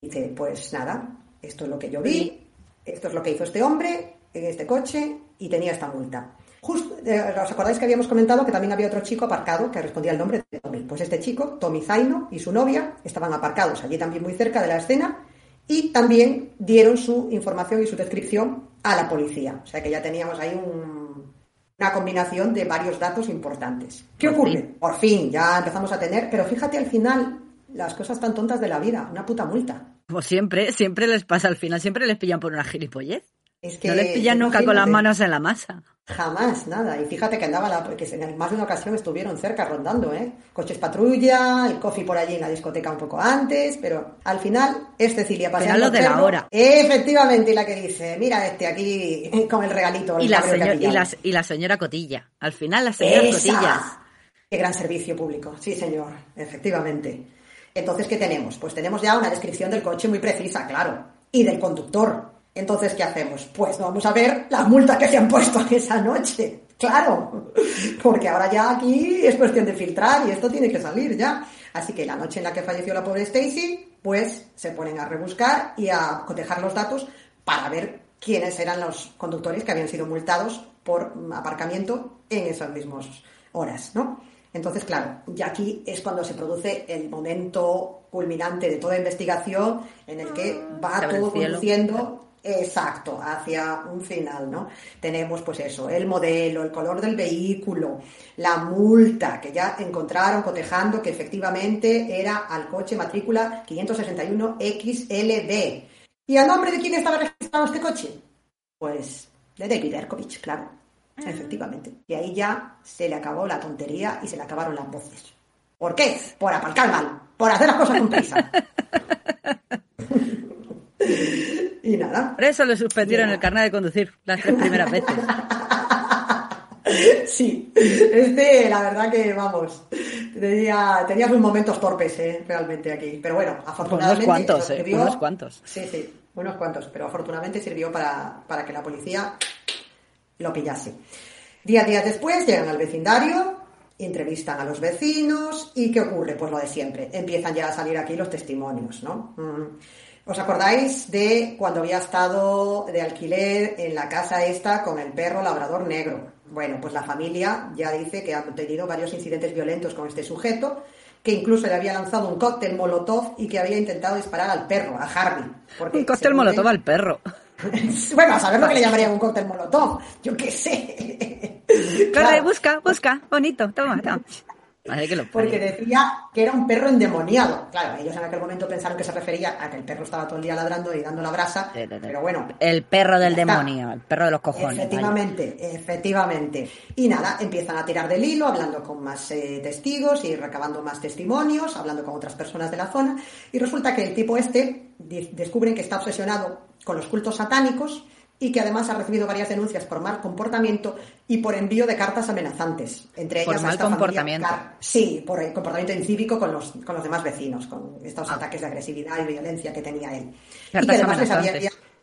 dice, pues nada, esto es lo que yo vi, esto es lo que hizo este hombre en este coche y tenía esta multa. Justo, eh, ¿Os acordáis que habíamos comentado que también había otro chico aparcado que respondía al nombre de Tommy? Pues este chico, Tommy Zaino, y su novia estaban aparcados allí también muy cerca de la escena y también dieron su información y su descripción a la policía. O sea que ya teníamos ahí una combinación de varios datos importantes. ¿Qué ocurre? Por fin, ya empezamos a tener, pero fíjate al final las cosas tan tontas de la vida, una puta multa. Como siempre, siempre les pasa al final, siempre les pillan por una gilipollez. No le pillan nunca con las manos en la masa. Jamás, nada. Y fíjate que andaba la, que en más de una ocasión estuvieron cerca rondando, ¿eh? Coches patrulla, el coffee por allí en la discoteca un poco antes, pero al final es Cecilia paseando. lo de la hora. Efectivamente, y la que dice, mira este aquí con el regalito. y, la y, la, señora Cotilla. Al final la señora Cotilla. Qué gran servicio público. Sí, señor. Efectivamente. Entonces, ¿qué tenemos? Pues tenemos ya una descripción del coche muy precisa, claro. Y del conductor entonces, ¿qué hacemos? Pues vamos a ver las multas que se han puesto esa noche. Claro, porque ahora ya aquí es cuestión de filtrar y esto tiene que salir ya. Así que la noche en la que falleció la pobre Stacy, pues se ponen a rebuscar y a cotejar los datos para ver quiénes eran los conductores que habían sido multados por aparcamiento en esas mismas horas, ¿no? Entonces, claro, ya aquí es cuando se produce el momento culminante de toda investigación en el que va todo conduciendo Exacto, hacia un final, ¿no? Tenemos pues eso, el modelo, el color del vehículo, la multa que ya encontraron cotejando que efectivamente era al coche matrícula 561XLB. ¿Y a nombre de quién estaba registrado este coche? Pues de David Erkovich, claro, ah. efectivamente. Y ahí ya se le acabó la tontería y se le acabaron las voces. ¿Por qué? Por aparcar mal, por hacer las cosas con prisa. Y nada. Por eso le suspendieron el carnet de conducir las tres primeras veces. Sí, este, la verdad que, vamos, tenía, tenía sus momentos torpes, eh, realmente aquí. Pero bueno, afortunadamente. Unos cuantos, eh, unos cuantos. Sí, sí, unos cuantos. Pero afortunadamente sirvió para, para que la policía lo pillase. Días, días después llegan al vecindario, entrevistan a los vecinos y ¿qué ocurre? Pues lo de siempre. Empiezan ya a salir aquí los testimonios, ¿no? Mm. ¿Os acordáis de cuando había estado de alquiler en la casa esta con el perro labrador negro? Bueno, pues la familia ya dice que ha tenido varios incidentes violentos con este sujeto, que incluso le había lanzado un cóctel molotov y que había intentado disparar al perro, a Harvey. un cóctel molotov al perro. bueno, a saber lo que le llamarían un cóctel molotov, yo qué sé. Corre, busca, busca, bonito, toma, toma. Porque decía que era un perro endemoniado. Claro, ellos en aquel momento pensaron que se refería a que el perro estaba todo el día ladrando y dando la brasa, pero bueno. El perro del demonio, el perro de los cojones. Efectivamente, efectivamente. Y nada, empiezan a tirar del hilo, hablando con más eh, testigos y recabando más testimonios, hablando con otras personas de la zona, y resulta que el tipo este descubren que está obsesionado con los cultos satánicos y que además ha recibido varias denuncias por mal comportamiento y por envío de cartas amenazantes, entre ellas por mal comportamiento. sí, por el comportamiento incívico con los, con los demás vecinos, con estos ah. ataques de agresividad y violencia que tenía él. y que además les había,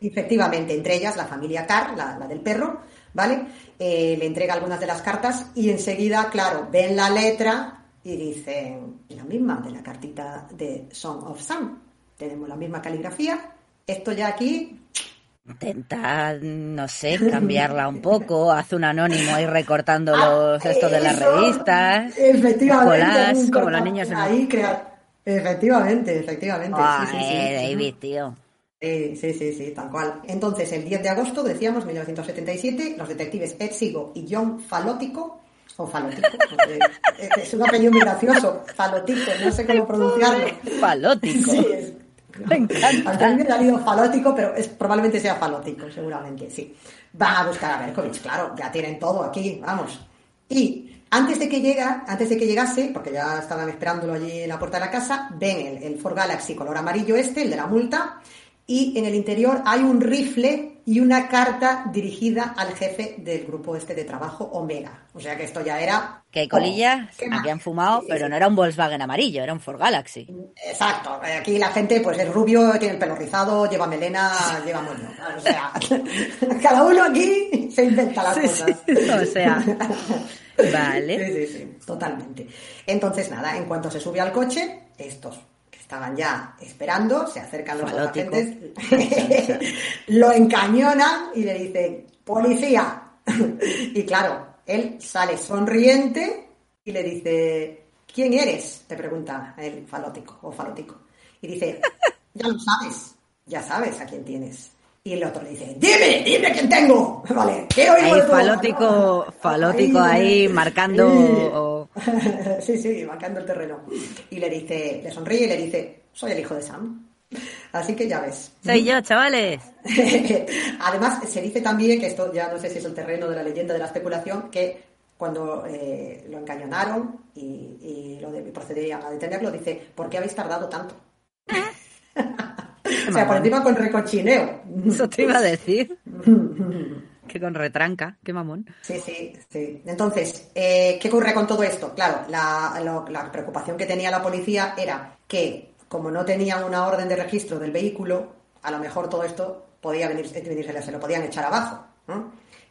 efectivamente, entre ellas la familia Carr, la, del perro, ¿vale? Eh, le entrega algunas de las cartas y enseguida, claro, ven la letra y dicen la misma de la cartita de Song of Sam. Tenemos la misma caligrafía. Esto ya aquí Intenta, no sé, cambiarla un poco, haz un anónimo ahí recortando ah, los estos de las revistas. Efectivamente. como los niños ahí crear. Efectivamente, efectivamente. sí, sí, sí, David, tío. Sí, sí, sí, sí, tal cual. Entonces, el 10 de agosto, decíamos, 1977, los detectives Ed Sigo y John Falótico, o Falótico, es un apellido muy gracioso, Falótico, no sé cómo pronunciarlo. Falótico. Sí, es, me encanta. Al salido falótico, pero es, probablemente sea falótico, seguramente, sí. Van a buscar a Berkovich, claro, ya tienen todo aquí, vamos. Y antes de que llega, antes de que llegase, porque ya estaban esperándolo allí en la puerta de la casa, ven el, el Ford Galaxy color amarillo este, el de la multa, y en el interior hay un rifle y una carta dirigida al jefe del grupo este de trabajo, Omega. O sea que esto ya era... Que colillas habían fumado, pero no era un Volkswagen amarillo, era un Ford Galaxy. Exacto. Aquí la gente pues es rubio, tiene el pelo rizado, lleva melena, lleva moño. O sea, cada uno aquí se inventa las cosas. o sea... Vale. Sí, sí, sí, totalmente. Entonces, nada, en cuanto se sube al coche, estos estaban ya esperando, se acercan los agentes, lo encañonan y le dicen, policía. y claro, él sale sonriente y le dice, ¿quién eres? Te pregunta el falótico o falótico. Y dice, ya lo sabes, ya sabes a quién tienes. Y el otro le dice, dime, dime quién tengo. Vale, ¿qué oigo falótico, falótico ahí, marcando. Sí. sí, marcando el terreno. Y le dice, le sonríe y le dice, soy el hijo de Sam. Así que ya ves. Soy yo, chavales. Además, se dice también que esto ya no sé si es el terreno de la leyenda de la especulación, que cuando eh, lo encañonaron y, lo de, procederían a detenerlo, dice, ¿por qué habéis tardado tanto? O sea, por encima con recochineo. Eso te iba a decir. que con retranca, qué mamón. Sí, sí, sí. Entonces, eh, ¿qué ocurre con todo esto? Claro, la, la preocupación que tenía la policía era que, como no tenían una orden de registro del vehículo, a lo mejor todo esto podía venir, se lo podían echar abajo.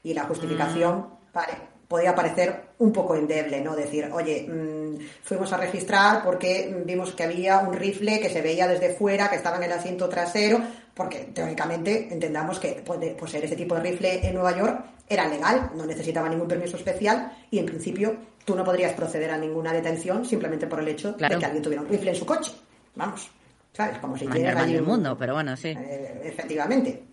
Y la justificación, mm. vale, podía parecer un poco endeble, ¿no? Decir, oye, mm, fuimos a registrar porque vimos que había un rifle que se veía desde fuera, que estaba en el asiento trasero, porque teóricamente entendamos que poseer pues, ese tipo de rifle en Nueva York era legal, no necesitaba ningún permiso especial y en principio tú no podrías proceder a ninguna detención simplemente por el hecho de que alguien tuviera un rifle en su coche. Vamos, ¿sabes? Como si quiera allí el mundo, pero bueno, sí. Eh, efectivamente.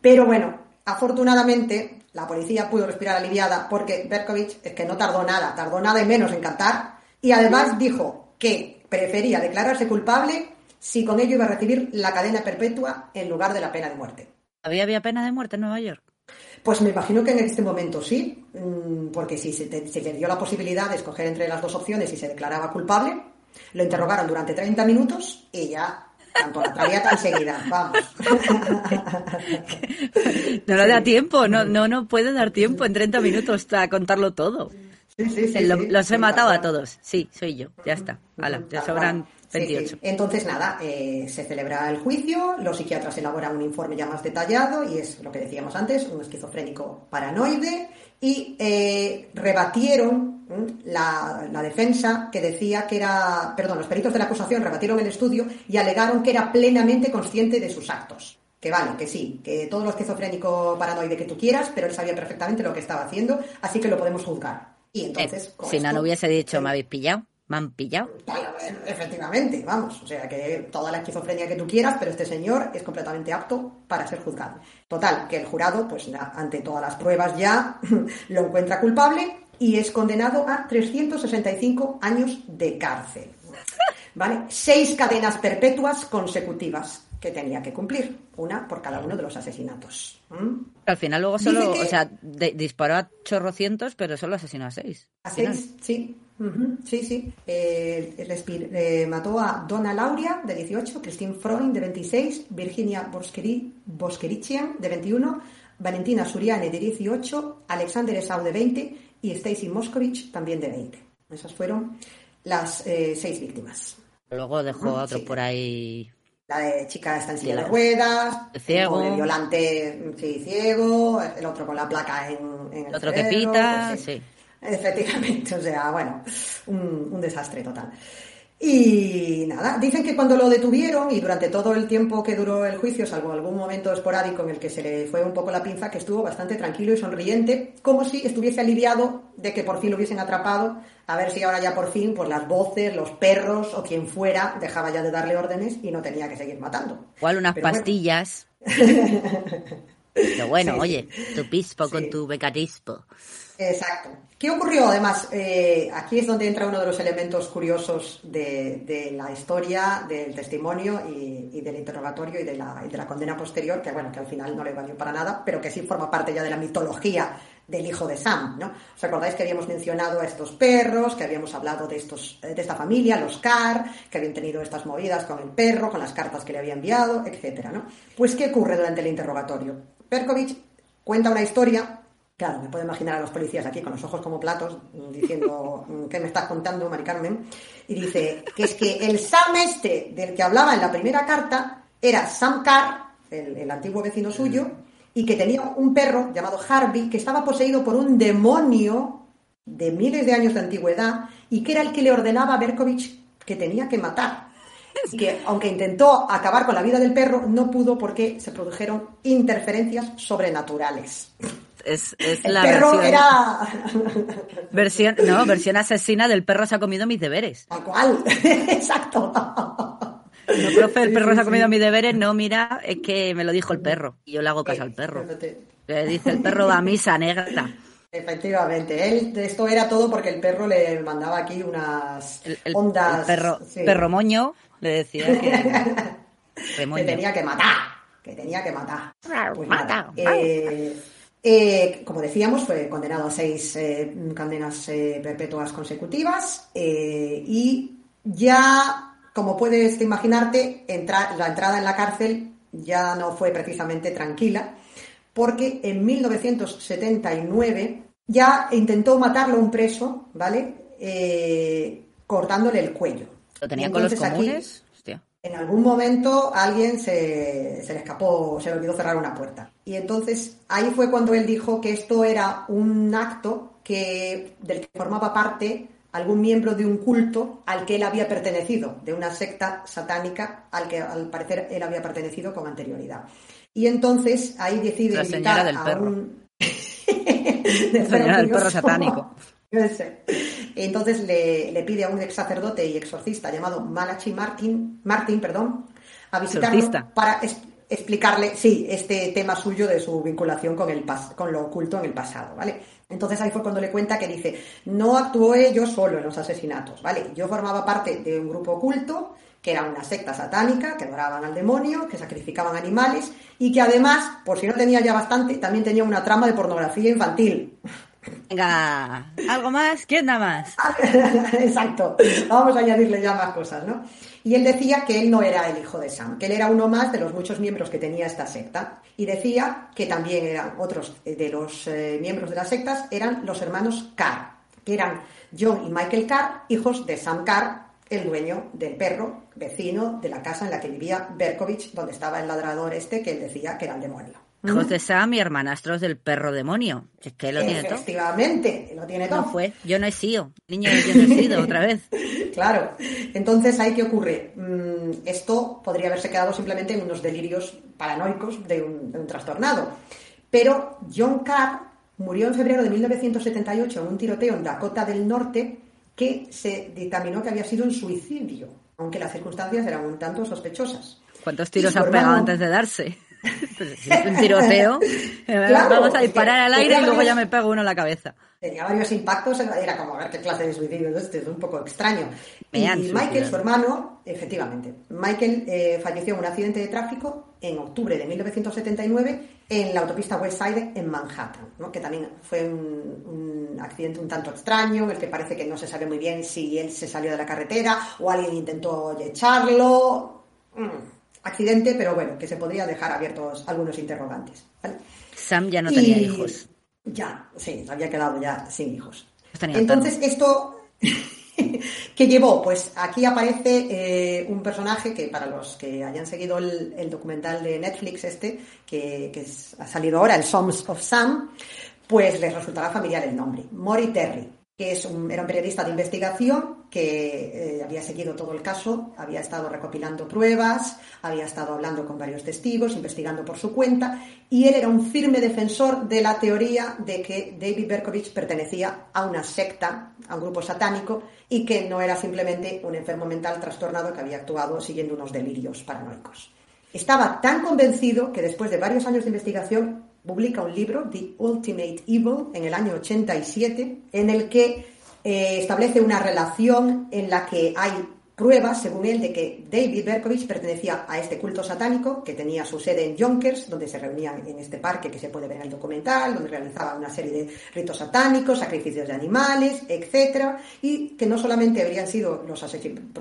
Pero bueno, afortunadamente la policía pudo respirar aliviada porque Berkovich es que no tardó nada, tardó nada y menos en cantar y además dijo que prefería declararse culpable si con ello iba a recibir la cadena perpetua en lugar de la pena de muerte. ¿Había, había pena de muerte en Nueva York? Pues me imagino que en este momento sí, mm, porque si se, le dio la posibilidad de escoger entre las dos opciones y se declaraba culpable, lo interrogaron durante 30 minutos y ya traía tan seguida, vamos. No le da tiempo, no, no, no puede dar tiempo en 30 minutos a contarlo todo. Sí, sí, sí, los he matado a todos. Sí, soy yo. Ya está. Hala, te sobran 28. Entonces, nada, eh, se celebra el juicio, los psiquiatras elaboran un informe ya más detallado y es lo que decíamos antes, un esquizofrénico paranoide y eh, rebatieron la, la, defensa que decía que era, perdón, los peritos de la acusación rebatieron el estudio y alegaron que era plenamente consciente de sus actos. Que vale, que sí, que todo lo esquizofrénico paranoide que tú quieras, pero él sabía perfectamente lo que estaba haciendo, así que lo podemos juzgar. Y entonces. Eh, si no, no hubiese dicho, me habéis pillado. ¿Me han pillado? Efectivamente, vamos. O sea, que toda la esquizofrenia que tú quieras, pero este señor es completamente apto para ser juzgado. Total, que el jurado, pues ante todas las pruebas ya, lo encuentra culpable y es condenado a 365 años de cárcel. ¿Vale? Seis cadenas perpetuas consecutivas que tenía que cumplir, una por cada uno de los asesinatos. Al final luego solo, o sea, disparó a chorrocientos, pero solo asesinó a seis. A seis, sí. Sí, sí. Eh, eh, mató a Donna Lauria, de 18, Christine Freund, de 26, Virginia Boskerichian, de 21, Valentina Suriane, de 18, Alexander Esau, de 20 y Stacy Moscovich, también de 20. Esas fueron las eh, seis víctimas. Luego dejó a otro por ahí la de chica está en silla de ruedas, ciego. el violante sí, ciego, el otro con la placa en, en el otro que pita, pues sí. Efectivamente, o sea, bueno, un, desastre total. Y nada, dicen que cuando lo detuvieron y durante todo el tiempo que duró el juicio, salvo algún momento esporádico en el que se le fue un poco la pinza, que estuvo bastante tranquilo y sonriente, como si estuviese aliviado de que por fin lo hubiesen atrapado, a ver si ahora ya por fin, pues las voces, los perros o quien fuera dejaba ya de darle órdenes y no tenía que seguir matando. Igual unas pastillas. Pero bueno, oye, tu pispo con tu becatispo. Exacto. ¿Qué ocurrió? Además, eh, aquí es donde entra uno de los elementos curiosos de, la historia, del testimonio y, del interrogatorio y de, la, condena posterior, que bueno, que al final no le valió para nada, pero que sí forma parte ya de la mitología del hijo de Sam, ¿no? ¿Os acordáis que habíamos mencionado a estos perros, que habíamos hablado de estos, de esta familia, los Carr, que habían tenido estas movidas con el perro, con las cartas que le había enviado, etcétera, ¿no? Pues, ¿qué ocurre durante el interrogatorio? Perkovich cuenta una historia Claro, me puedo imaginar a los policías aquí con los ojos como platos diciendo, ¿qué me estás contando, Mari Carmen? Y dice que es que el Sam este del que hablaba en la primera carta era Sam Carr, el, antiguo vecino suyo, y que tenía un perro llamado Harvey que estaba poseído por un demonio de miles de años de antigüedad y que era el que le ordenaba a Berkovich que tenía que matar. Y que aunque intentó acabar con la vida del perro, no pudo porque se produjeron interferencias sobrenaturales es, la versión, era... versión. No, versión asesina del perro se ha comido mis deberes. ¿A cuál? Exacto. No, profe, el perro se ha comido mis deberes. No, mira, es que me lo dijo el perro. Y yo le hago caso al perro. Le dice el perro va a misa negra. Efectivamente, él, esto era todo porque el perro le mandaba aquí unas ondas. perro, perro moño, le decía que. que tenía que matar, que tenía que matar. Pues eh, eh, como decíamos, fue condenado a seis eh, condenas perpetuas consecutivas y ya, como puedes imaginarte, la entrada en la cárcel ya no fue precisamente tranquila, porque en 1979 ya intentó matarlo un preso, ¿vale? cortándole el cuello. ¿Lo tenía con los comunes? En algún momento alguien se, le escapó, se le olvidó cerrar una puerta. Y entonces ahí fue cuando él dijo que esto era un acto que, del que formaba parte algún miembro de un culto al que él había pertenecido, de una secta satánica al que al parecer él había pertenecido con anterioridad. Y entonces ahí decide La señora del perro. La señora del perro satánico. Entonces le, pide a un ex sacerdote y exorcista llamado Malachi Martin, Martin perdón, a visitarlo para explicarle, sí, este tema suyo de su vinculación con, el con lo oculto en el pasado, ¿vale? Entonces ahí fue cuando le cuenta que dice, no actué yo solo en los asesinatos, ¿vale? Yo formaba parte de un grupo oculto, que era una secta satánica, que adoraban al demonio, que sacrificaban animales y que además, por si no tenía ya bastante, también tenía una trama de pornografía infantil. Venga, ¿algo más? ¿Quién da más? Exacto, vamos a añadirle ya más cosas, ¿no? Y él decía que él no era el hijo de Sam, que él era uno más de los muchos miembros que tenía esta secta. Y decía que también eran otros de los eh, miembros de las sectas, eran los hermanos Carr, que eran John y Michael Carr, hijos de Sam Carr, el dueño del perro, vecino de la casa en la que vivía Berkovich, donde estaba el ladrador este que él decía que era el demonio. Hijos de Sam y hermanastros del perro demonio. Es que lo tiene todo. Efectivamente, lo tiene todo. No fue, yo no he sido. Niño, yo no he sido otra vez. claro. Entonces, ¿ahí qué ocurre? Mm, esto podría haberse quedado simplemente en unos delirios paranoicos de un, trastornado. Pero John Carr murió en febrero de 1978 en un tiroteo en Dakota del Norte que se dictaminó que había sido un suicidio, aunque las circunstancias eran un tanto sospechosas. ¿Cuántos tiros ha pegado antes de darse? un tiroteo, vamos a disparar al aire y luego ya me pego uno en la cabeza. Tenía varios impactos, era como a ver qué clase de suicidio es este, es un poco extraño. y Michael, su hermano, efectivamente, Michael eh, falleció en un accidente de tráfico en octubre de 1979 en la autopista West Side en Manhattan, que también fue un, accidente un tanto extraño, en el que parece que no se sabe muy bien si él se salió de la carretera o alguien intentó echarlo. Mm accidente, pero bueno, que se podría dejar abiertos algunos interrogantes. Sam ya no tenía hijos. Ya, sí, había quedado ya sin hijos. Entonces, esto que llevó, pues aquí aparece eh, un personaje que para los que hayan seguido el, documental de Netflix este, que, ha salido ahora, el Songs of Sam, pues les resultará familiar el nombre, Mori Terry que era un periodista de investigación que eh, había seguido todo el caso, había estado recopilando pruebas, había estado hablando con varios testigos, investigando por su cuenta, y él era un firme defensor de la teoría de que David Berkovich pertenecía a una secta, a un grupo satánico, y que no era simplemente un enfermo mental trastornado que había actuado siguiendo unos delirios paranoicos. Estaba tan convencido que después de varios años de investigación publica un libro, The Ultimate Evil, en el año 87, en el que eh, establece una relación en la que hay pruebas, según él, de que David Berkovich pertenecía a este culto satánico que tenía su sede en Yonkers, donde se reunían en este parque que se puede ver en el documental, donde realizaban una serie de ritos satánicos, sacrificios de animales, etcétera, y que no solamente habrían sido los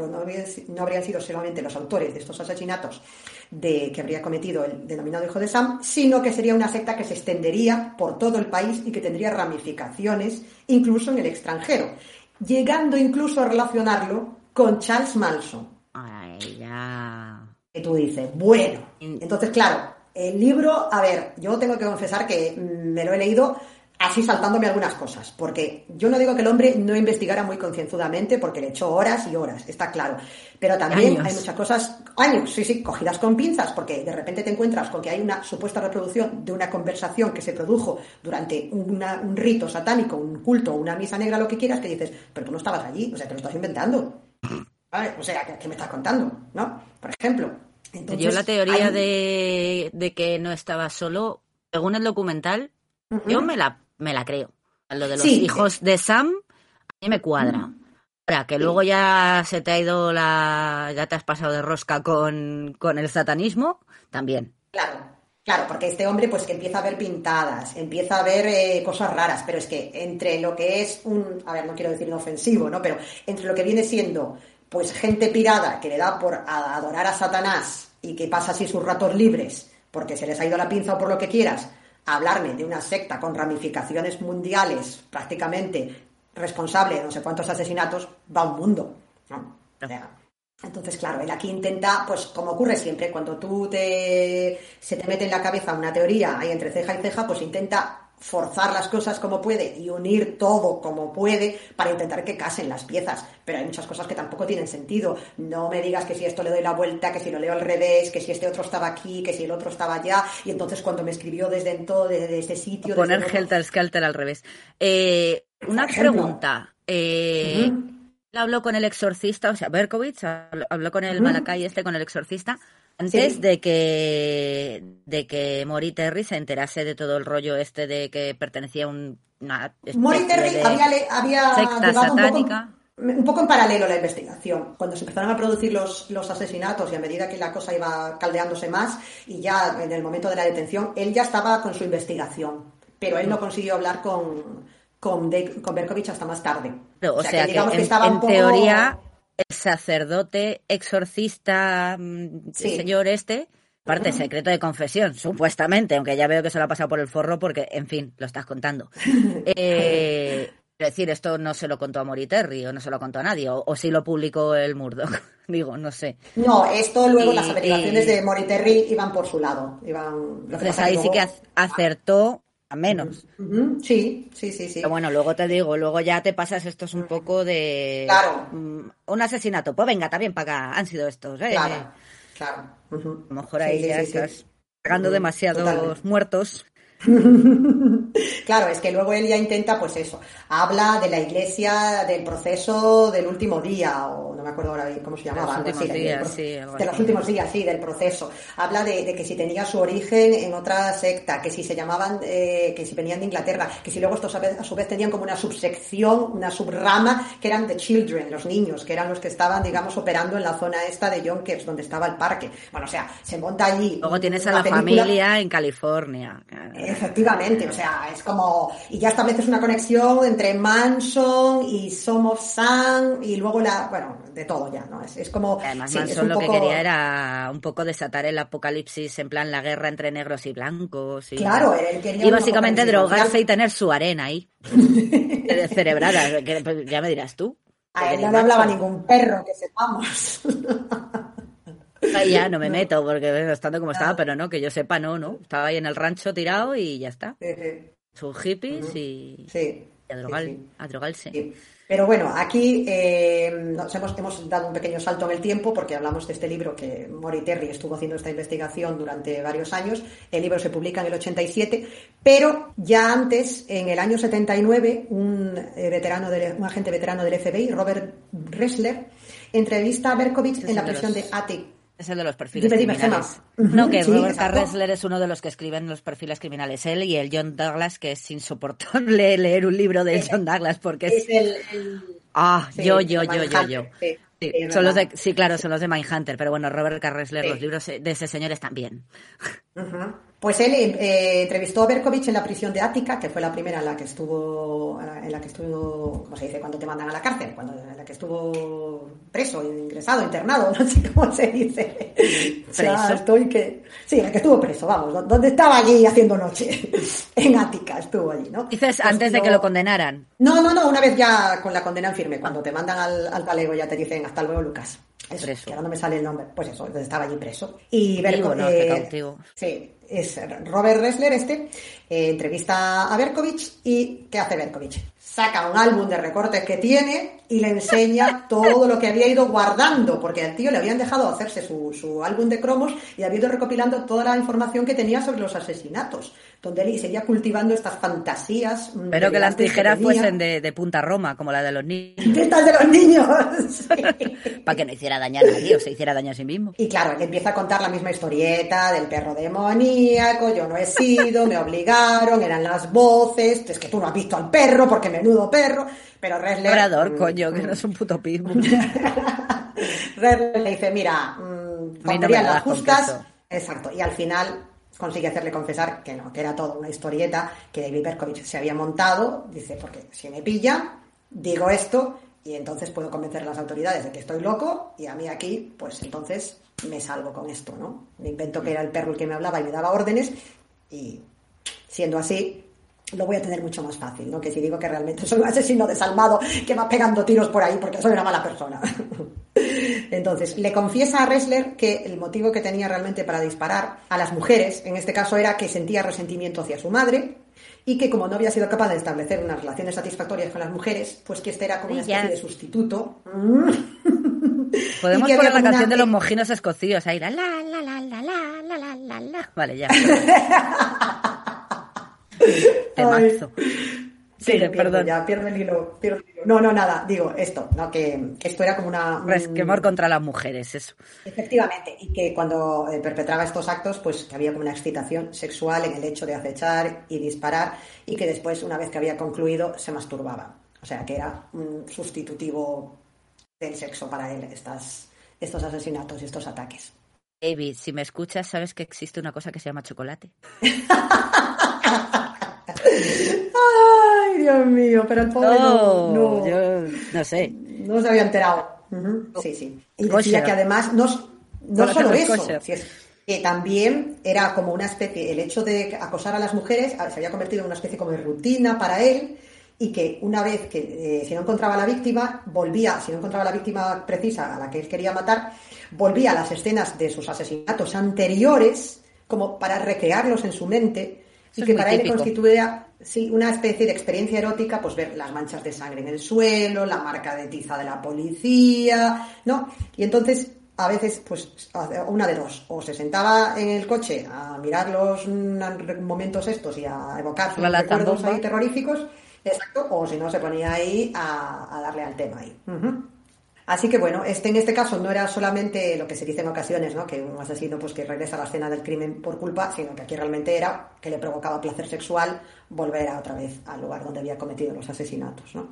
no habrían sido solamente los autores de estos asesinatos de, que habría cometido el denominado hijo de Sam, sino que sería una secta que se extendería por todo el país y que tendría ramificaciones incluso en el extranjero, llegando incluso a relacionarlo con Charles Manson. Ay, ya. Que tú dices, bueno. Entonces, claro, el libro, a ver, yo tengo que confesar que me lo he leído así saltándome algunas cosas, porque yo no digo que el hombre no investigara muy concienzudamente, porque le echó horas y horas, está claro, pero también hay muchas cosas, años, sí, sí, cogidas con pinzas, porque de repente te encuentras con que hay una supuesta reproducción de una conversación que se produjo durante un rito satánico, un culto, una misa negra, lo que quieras, que dices, pero tú no estabas allí, o sea, te lo estás inventando. O sea, ¿qué, me estás contando? ¿No? Por ejemplo. yo la teoría de, de, que no estaba solo, según el documental, yo me la me la creo. Lo de los hijos de Sam, a mí me cuadra. Ahora, que luego ya se te ha ido la. ya te has pasado de rosca con, con el satanismo, también. Claro. Claro, porque este hombre pues que empieza a ver pintadas, empieza a ver eh, cosas raras, pero es que entre lo que es un, a ver, no quiero decir inofensivo, ¿no? Pero entre lo que viene siendo pues gente pirada que le da por adorar a Satanás y que pasa así sus ratos libres porque se les ha ido la pinza o por lo que quieras, hablarme de una secta con ramificaciones mundiales prácticamente responsable de no sé cuántos asesinatos, va un mundo, ¿no? Entonces, claro, él aquí intenta, pues como ocurre siempre, cuando tú te, se te mete en la cabeza una teoría ahí entre ceja y ceja, pues intenta forzar las cosas como puede y unir todo como puede para intentar que casen las piezas. Pero hay muchas cosas que tampoco tienen sentido. No me digas que si esto le doy la vuelta, que si lo leo al revés, que si este otro estaba aquí, que si el otro estaba allá. Y entonces cuando me escribió desde en todo, desde este sitio... Poner Helter Skelter al revés. Eh, una pregunta. Eh, habló con el exorcista, o sea, Berkovitz habló con el Malakai este, con el exorcista, antes de que de que Mori Terry se enterase de todo el rollo este de que pertenecía a un, una Mori Terry había, había secta satánica. Un poco, en paralelo a la investigación. Cuando se empezaron a producir los, los asesinatos y a medida que la cosa iba caldeándose más y ya en el momento de la detención, él ya estaba con su investigación, pero él no consiguió hablar con con, con Berkovich hasta más tarde. o, sea, que, en, teoría el sacerdote exorcista mm, señor este parte secreto de confesión, supuestamente, aunque ya veo que se lo ha pasado por el forro porque, en fin, lo estás contando. Eh, es decir, esto no se lo contó a Moriterri o no se lo contó a nadie, o, si lo publicó el Murdoch, digo, no sé. No, esto luego las averiguaciones de Moriterri iban por su lado. Iban, entonces ahí sí que acertó a menos. Sí, sí, sí, sí. Pero bueno, luego te digo, luego ya te pasas esto es un poco de... Claro. Mm, un asesinato. Pues venga, también para acá. Han sido estos, ¿eh? Claro, claro. A lo mejor ahí ya estás pagando demasiados muertos claro, es que luego él ya intenta, pues eso, habla de la iglesia, del proceso del último día, o no me acuerdo ahora cómo se llamaba, de los últimos días, sí, de los últimos días, sí, del proceso. Habla de, que si tenía su origen en otra secta, que si se llamaban, eh, que si venían de Inglaterra, que si luego estos a, su vez tenían como una subsección, una subrama, que eran the children, los niños, que eran los que estaban, digamos, operando en la zona esta de Yonkers, donde estaba el parque. Bueno, o sea, se monta allí. Luego tienes a la familia en California. Efectivamente, o sea, es como. Y ya estableces una conexión entre Manson y Som of Sun y luego la. Bueno, de todo ya, ¿no? Es, es como. Además, Manson lo que quería era un poco desatar el apocalipsis, en plan la guerra entre negros y blancos. Y, claro, él quería. Y básicamente drogarse y tener su arena ahí. cerebrada, pues, ya me dirás tú. A él no le hablaba ningún perro, que sepamos. ya no me meto porque estando como estaba, pero no, que yo sepa, no, ¿no? Estaba ahí en el rancho tirado y ya está. Sus hippies y, a, drogarse. Pero bueno, aquí eh, nos hemos, hemos, dado un pequeño salto en el tiempo porque hablamos de este libro que Mori Terry estuvo haciendo esta investigación durante varios años. El libro se publica en el 87, pero ya antes, en el año 79, un, eh, veterano un agente veterano del FBI, Robert Ressler, entrevista a Berkovich en la prisión de Attic es el de los perfiles criminales. No, que Robert Ressler es uno de los que escriben los perfiles criminales. Él y el John Douglas, que es insoportable leer un libro de John Douglas porque es... el, Ah, yo, yo, yo, yo, yo. Sí. son los de, sí, claro, son los de Mindhunter, pero bueno, Robert Carresler, los libros de ese señor están bien. Pues él eh, entrevistó a Berkovich en la prisión de Ática, que fue la primera en la que estuvo, en la que estuvo, ¿cómo se dice? Cuando te mandan a la cárcel, cuando en la que estuvo preso, ingresado, internado, no sé cómo se dice. Preso. estoy que, sí, en la que estuvo preso, vamos, donde estaba allí haciendo noche, en Ática estuvo allí, ¿no? Dices pues antes de que lo condenaran. No, no, no, una vez ya con la condena en firme, cuando te mandan al, al ya te dicen hasta luego, Lucas. Eso, preso. que ahora no me sale el nombre. Pues eso, estaba allí preso. Y Berkovich. No, sí, es Robert Ressler este, eh, entrevista a Berkovich y ¿qué hace Berkovich? Saca un álbum de recortes que tiene y le enseña todo lo que había ido guardando, porque al tío le habían dejado hacerse su, su álbum de cromos y había ido recopilando toda la información que tenía sobre los asesinatos, donde él seguía cultivando estas fantasías. Pero que las tijeras fuesen de, punta Roma, como la de los niños. Estas de los niños. Para que no hiciera daño a nadie o se hiciera daño a sí mismo. Y claro, él empieza a contar la misma historieta del perro demoníaco, yo no he sido, me obligaron, eran las voces, es que tú no has visto al perro porque menudo perro, pero Ressler... Labrador, coño, que no es un puto pitbull. Le dice, mira, mmm, no me las justas... Exacto, y al final consigue hacerle confesar que no, que era todo una historieta que David Berkovich se había montado, dice, porque si me pilla, digo esto y entonces puedo convencer a las autoridades de que estoy loco y a mí aquí, pues entonces me salvo con esto, ¿no? Me invento que era el perro el que me hablaba y me daba órdenes y siendo así, lo voy a tener mucho más fácil, ¿no? Que si digo que realmente soy un asesino desalmado que va pegando tiros por ahí porque soy una mala persona. Entonces, le confiesa a Ressler que el motivo que tenía realmente para disparar a las mujeres, en este caso, era que sentía resentimiento hacia su madre y que como no había sido capaz de establecer unas relaciones satisfactorias con las mujeres, pues que este era como una especie de sustituto. Podemos poner la canción de los mojinos escocíos ahí, la la la la la la la la la la. Vale, ya. Temazo. Sí, Sí, le pierdo, perdón. ya pierdo el hilo, pierdo el hilo. No, no, nada, digo esto, ¿no? que, que esto era como una... un- Resquemor contra las mujeres, eso. Efectivamente, y que cuando eh, perpetraba estos actos, pues que había como una excitación sexual en el hecho de acechar y disparar, y que después, una vez que había concluido, se masturbaba. O sea, que era un sustitutivo del sexo para él, estas, estos asesinatos y estos ataques. David, si me escuchas, sabes que existe una cosa que se llama chocolate. Ay, Dios mío, pero el pobre no, no, yo no sé. no se había enterado. Sí, sí. Y decía que además no, no solo eso, si es- que también era como una especie, el hecho de acosar a las mujeres se había convertido en una especie como de rutina para él y que una vez que eh, si no encontraba a la víctima, volvía, si no encontraba a la víctima precisa a la que él quería matar, volvía a las escenas de sus asesinatos anteriores como para recrearlos en su mente Eso y que para él constituía sí, una especie de experiencia erótica, pues ver las manchas de sangre en el suelo, la marca de tiza de la policía, ¿no? Y entonces, a veces, pues, una de dos, o se sentaba en el coche a mirar los momentos estos y a evocar sus La recuerdos ahí terroríficos, exacto, o si no, se ponía ahí a, a darle al tema ahí. Así que bueno, este en este caso no era solamente lo que se dice en ocasiones, ¿no? Que un asesino pues que regresa a la escena del crimen por culpa, sino que aquí realmente era que le provocaba placer sexual volver a otra vez al lugar donde había cometido los asesinatos, ¿no?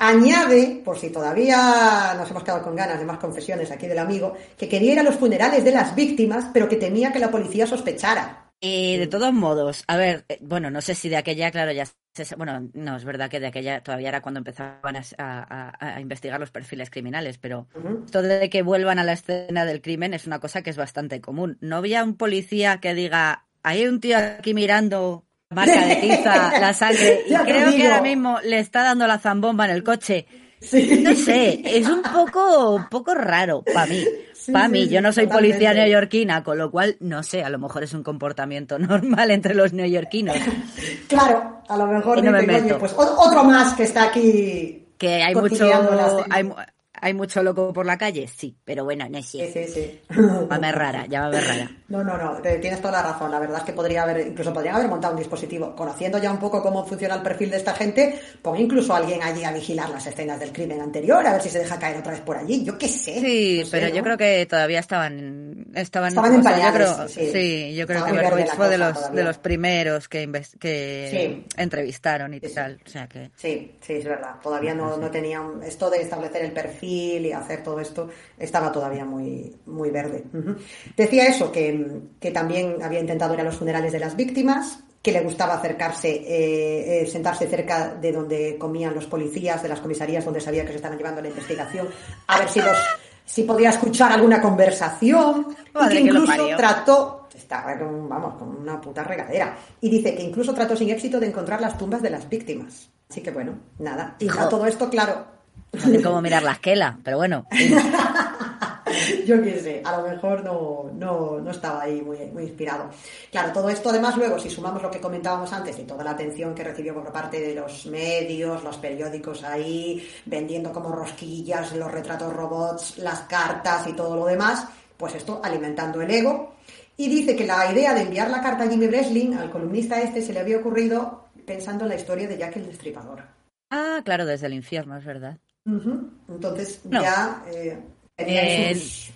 Añade, por si todavía nos hemos quedado con ganas de más confesiones aquí del amigo, que quería ir a los funerales de las víctimas, pero que temía que la policía sospechara. Y de todos modos, a ver, eh, bueno, no sé si de aquella, claro, ya bueno, no, es verdad que de aquella todavía era cuando empezaban a, a- a investigar los perfiles criminales, pero esto de que vuelvan a la escena del crimen es una cosa que es bastante común. ¿No había un policía que diga, hay un tío aquí mirando marca de tiza, la sangre, y creo que ahora mismo le está dando la zambomba en el coche? Sí. No sé, es un poco, un poco raro para mí. Sí, para mí, sí, yo no soy policía neoyorquina, con lo cual, no sé, a lo mejor es un comportamiento normal entre los neoyorquinos. Claro, a lo mejor no me dicen, "Oye, meto". pues otro más que está aquí. Que hay mucho, hay, hay mucho loco por la calle, sí, pero bueno, no Sí, sé. sí, sí. Llámame rara, llámame rara. No, no, no, te- tienes toda la razón. La verdad es que podría haber, incluso podrían haber montado un dispositivo. Conociendo ya un poco cómo funciona el perfil de esta gente, pon incluso a alguien allí a vigilar las escenas del crimen anterior, a ver si se deja caer otra vez por allí. Yo qué sé. Sí, no sé, pero ¿no? yo creo que todavía estaban estaban, Estaban en sea, yo creo, sí. sí, yo creo Estaba que Berkowitz fue de los todavía. de los primeros que que Sí. entrevistaron y Sí, sí. tal, o sea que Sí, sí, es verdad. Todavía no, no tenían esto de establecer el perfil y hacer todo esto, estaba todavía muy, muy verde. Decía eso, que, que también había intentado ir a los funerales de las víctimas, que le gustaba acercarse, eh, eh, sentarse cerca de donde comían los policías, de las comisarías donde sabía que se estaban llevando la investigación, a ver si los si podía escuchar alguna conversación, y que incluso trató, estaba con, vamos, con una puta regadera, y dice que incluso trató sin éxito de encontrar las tumbas de las víctimas. Así que bueno, nada. Y a todo esto, claro, no sé cómo mirar la esquela, pero bueno, yo qué sé, a lo mejor no, no, no estaba ahí muy, muy inspirado. Claro, todo esto además luego, si sumamos lo que comentábamos antes y toda la atención que recibió por parte de los medios, los periódicos ahí, vendiendo como rosquillas los retratos robots, las cartas y todo lo demás, pues esto alimentando el ego. Y dice que la idea de enviar la carta a Jimmy Breslin, al columnista este, se le había ocurrido pensando en la historia de Jack el Destripador. ah, claro, desde el infierno, es verdad. Entonces No. ya eh, Eh, sus-.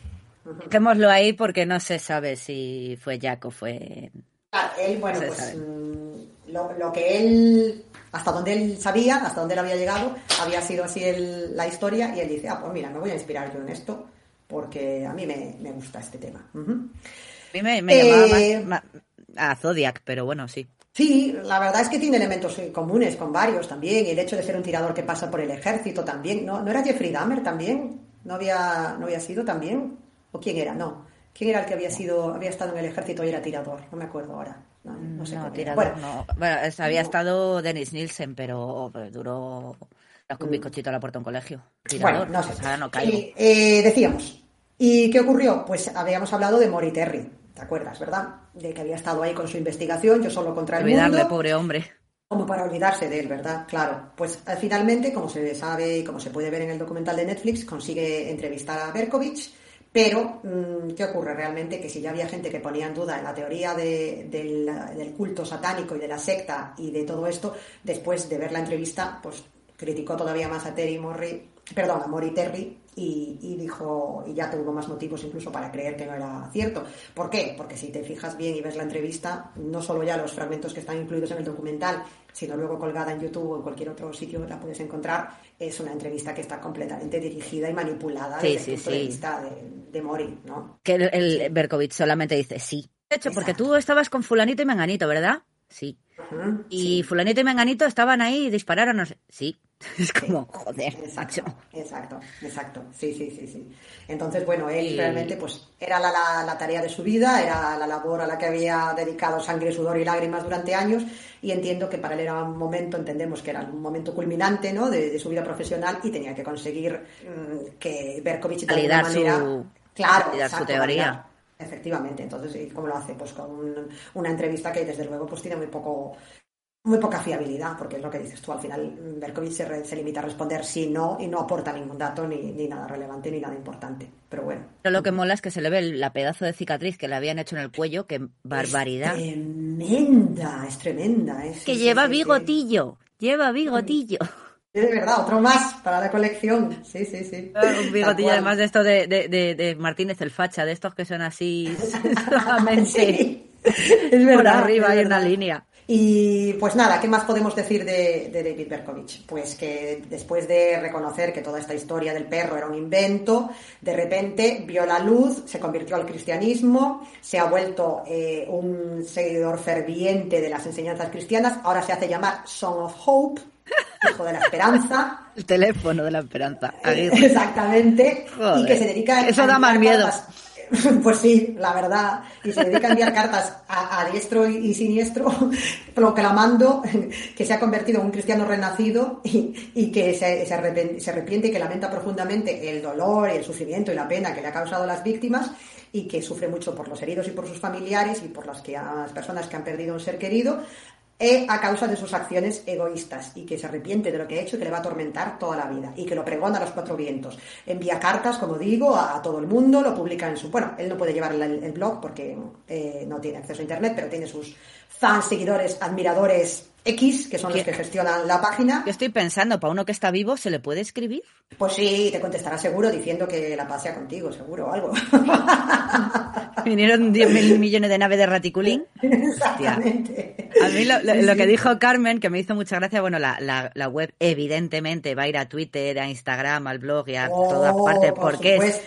Dejémoslo ahí porque no se sabe si fue Jack o fue Ah, él, bueno, pues mm, lo, que él, hasta donde él sabía, hasta donde él había llegado, había sido así la historia y él dice, ah, pues mira, me voy a inspirar yo en esto porque a mí me, gusta este tema. A mí me, llamaba eh, más, a Zodiac, pero bueno, sí. Sí, la verdad es que tiene elementos comunes con varios también. El hecho de ser un tirador que pasa por el ejército también. ¿No, ¿no era Jeffrey Dahmer también? ¿No había, ¿No había sido también? ¿O quién era? No. ¿Quién era el que había sido, había estado en el ejército y era tirador? No me acuerdo ahora. No, sé tirador, bueno, Bueno, había estado Dennis Nielsen, pero, duró con un bizcochito a la puerta de un colegio. Tirador, bueno, no sé. no eh, decíamos, ¿y qué ocurrió? Pues habíamos hablado de Mori Terry, ¿te acuerdas, verdad? De que había estado ahí con su investigación, yo solo contra el Olvidarle, pobre hombre. Como para olvidarse de él, ¿verdad? Claro. Pues eh, finalmente, como se sabe y como se puede ver en el documental de Netflix, consigue entrevistar a Berkovich pero, mm, ¿qué ocurre realmente? Que si ya había gente que ponía en duda en la teoría del, culto satánico y de la secta y de todo esto, después de ver la entrevista, pues criticó todavía más a Terry Morri, perdón, a Mori Terry y, dijo, y ya tuvo más motivos incluso para creer que no era cierto. ¿Por qué? Porque si te fijas bien y ves la entrevista, no solo ya los fragmentos que están incluidos en el documental, sino luego colgada en YouTube o en cualquier otro sitio la puedes encontrar, es una entrevista que está completamente dirigida y manipulada desde el punto de vista de, Mori, ¿no? Que el, el Berkovich solamente dice sí. De hecho, porque tú estabas con fulanito y menganito, ¿verdad? Sí. Y fulanito y menganito estaban ahí y dispararon, no sé. Sí. Es como, joder, exacto, exacto, exacto, sí, sí, sí, sí. Entonces, bueno, él realmente, pues, era la, la, tarea de su vida, era la labor a la que había dedicado sangre, sudor y lágrimas durante años, y entiendo que para él era un momento, entendemos que era un momento culminante, ¿no?, de, su vida profesional, y tenía que conseguir mm, que Berkovich de alguna manera... Su, claro, su teoría. Efectivamente, entonces, ¿cómo lo hace? Pues con una entrevista que desde luego pues tiene muy poco muy poca fiabilidad, porque es lo que dices tú, al final Berkovich se, limita a responder sí, no, y no aporta ningún dato, ni, nada relevante, ni nada importante. Pero bueno. Pero lo que mola es que se le ve la pedazo de cicatriz que le habían hecho en el cuello, qué barbaridad. Es tremenda, es tremenda. Es, que lleva bigotillo, lleva bigotillo. Es de verdad, otro más para la colección. Sí, sí, sí. Ah, un bigotillo además de esto de, de, de, Martínez el Facha, de estos que son así solamente. Es verdad. Por arriba hay una línea. Y pues nada, ¿qué más podemos decir de, David Berkovich? Pues que después de reconocer que toda esta historia del perro era un invento, de repente vio la luz, se convirtió al cristianismo, se ha vuelto eh, un seguidor ferviente de las enseñanzas cristianas, ahora se hace llamar Song of Hope, hijo de la esperanza. El teléfono de la esperanza. Exactamente. Y que se dedica Eso da más miedo. Pues sí, la verdad. Y se dedica a enviar cartas a, diestro y, siniestro, proclamando que se ha convertido en un cristiano renacido y, que se, se, arrepiente, y que lamenta profundamente el dolor y el sufrimiento y la pena que le ha causado a las víctimas y que sufre mucho por los heridos y por sus familiares y por las, que, las personas que han perdido un ser querido, a causa de sus acciones egoístas y que se arrepiente de lo que ha hecho y que le va a atormentar toda la vida y que lo pregona a los cuatro vientos. Envía cartas, como digo, a, todo el mundo, lo publica en su... Bueno, él no puede llevar el, blog porque eh, no tiene acceso a Internet, pero tiene sus fans, seguidores, admiradores X, que son los que gestionan la página. Yo estoy pensando, para uno que está vivo, ¿se le puede escribir? Pues sí, te contestará seguro diciendo que la pasea contigo, seguro, o algo. Vinieron 10.000 millones de naves de raticulín. Exactamente. A mí lo, que dijo Carmen, que me hizo mucha gracia, bueno, la, la, web evidentemente va a ir a Twitter, a Instagram, al blog y a todas oh, partes, porque es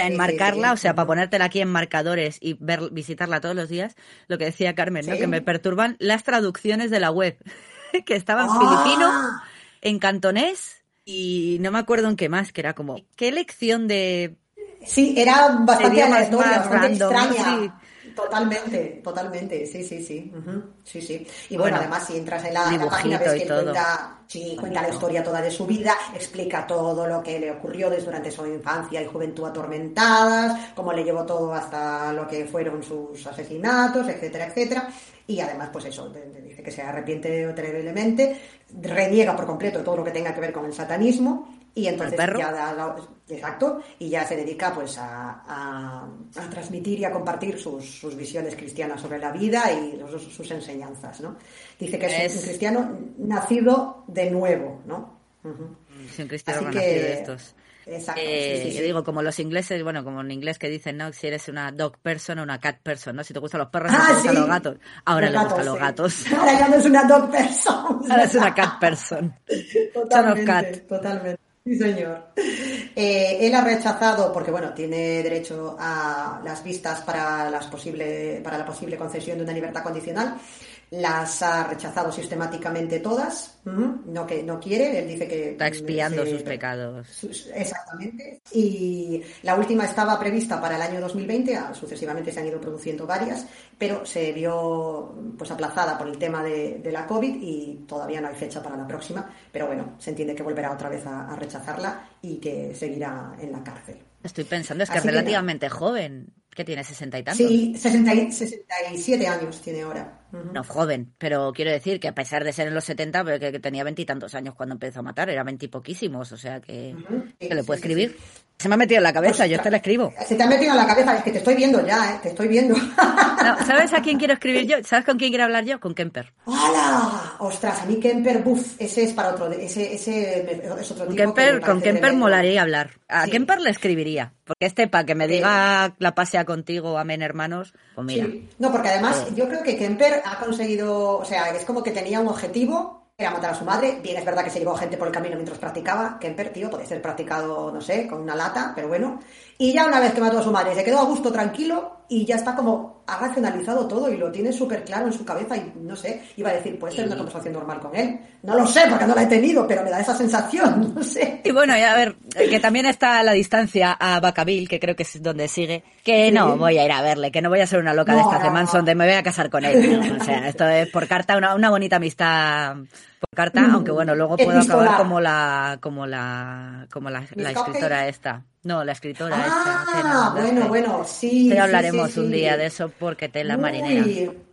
enmarcarla, o sea, para ponértela aquí en marcadores y ver, visitarla todos los días, lo que decía Carmen, ¿no? Que me perturban las traducciones de la web. que estaba en filipino, ah. en cantonés y no me acuerdo en qué más, que era como, ¿qué lección de... Sí, era bastante aleatoria, bastante extraña. Totalmente, totalmente, sí, sí, sí. Sí, sí. Y bueno, además, si entras en la, página, ves que cuenta, sí, cuenta la historia toda de su vida, explica todo lo que le ocurrió desde durante su infancia y juventud atormentadas, cómo le llevó todo hasta lo que fueron sus asesinatos, etcétera, etcétera. Y además, pues eso, dice que se arrepiente terriblemente, reniega por completo todo lo que tenga que ver con el satanismo y entonces ya da, exacto y ya se dedica pues a, transmitir y a compartir sus, visiones cristianas sobre la vida y sus enseñanzas no dice que es, un cristiano nacido de nuevo no un cristiano nacido de estos Exacto. Eh, sí, sí, yo digo, como los ingleses, bueno, como en inglés que dicen, ¿no? Si eres una dog person o una cat person, ¿no? Si te gustan los perros Ah, te gustan sí. los gatos. Ahora Los le gustan los gatos. Ahora ya no es una dog person. Ahora es una cat person. Totalmente, cat. totalmente. Sí, señor. Eh, él ha rechazado, porque bueno, tiene derecho a las vistas para, las posible, para la posible concesión de una libertad condicional. Las ha rechazado sistemáticamente todas. No que no quiere. Él dice que Está expiando se- sus pecados. sus- Exactamente. Y la última estaba prevista para el año 2020, ah, sucesivamente se han ido produciendo varias, pero se vio pues aplazada por el tema de, de la COVID y todavía no hay fecha para la próxima. Pero bueno, se entiende que volverá otra vez a, a rechazarla y que seguirá en la cárcel. Estoy pensando, es que Así es que relativamente joven. ¿Qué tiene? ¿60 y tantos? Sí, 60 y- 67 años tiene ahora. No, joven, pero quiero decir que a pesar de ser en los 70, pero que, que tenía veintitantos años cuando empezó a matar, era veintipoquísimos, o sea que, sí, que le puede sí, escribir. Se me ha metido en la cabeza, Pues, yo te la escribo. Se te ha metido en la cabeza, es que te estoy viendo ya, ¿eh? te estoy viendo. No, ¿Sabes a quién quiero escribir yo? ¿Sabes con quién quiero hablar yo? Con Kemper. ¡Hala! Ostras, a mí Kemper, buf, ese es para otro, ese, ese es otro tipo Kemper, con Kemper molaría hablar. A. Kemper le escribiría. Porque este, para que me diga la pasea contigo, amén hermanos, pues mira. Sí. No, porque además yo creo que Kemper ha conseguido, o sea, es como que tenía un objetivo, era matar a su madre. Bien, es verdad que se llevó gente por el camino mientras practicaba. Kemper, tío, puede ser practicado, no sé, con una lata, pero bueno. Y ya una vez que mató a su madre, se quedó a gusto, tranquilo, y ya está como, ha racionalizado todo y lo tiene súper claro en su cabeza y no sé, iba a decir, puedes tener una conversación normal con él. No lo sé, porque no la he tenido, pero me da esa sensación, no sé. Y bueno, y a ver, que también está a la distancia a Bacaville, que creo que es donde sigue, que no voy a ir a verle, que no voy a ser una loca de No, estas de no, Manson, no. de me voy a casar con él. O sea, esto es por carta, una, una bonita amistad por carta, Mm, aunque bueno, luego puedo acabar como la, como la, como la, escritora esta. No, la escritora esta. Ah, nos bueno, bueno, sí. Pero sí, hablaremos sí, un sí. día de eso porque te la Uy, marinera.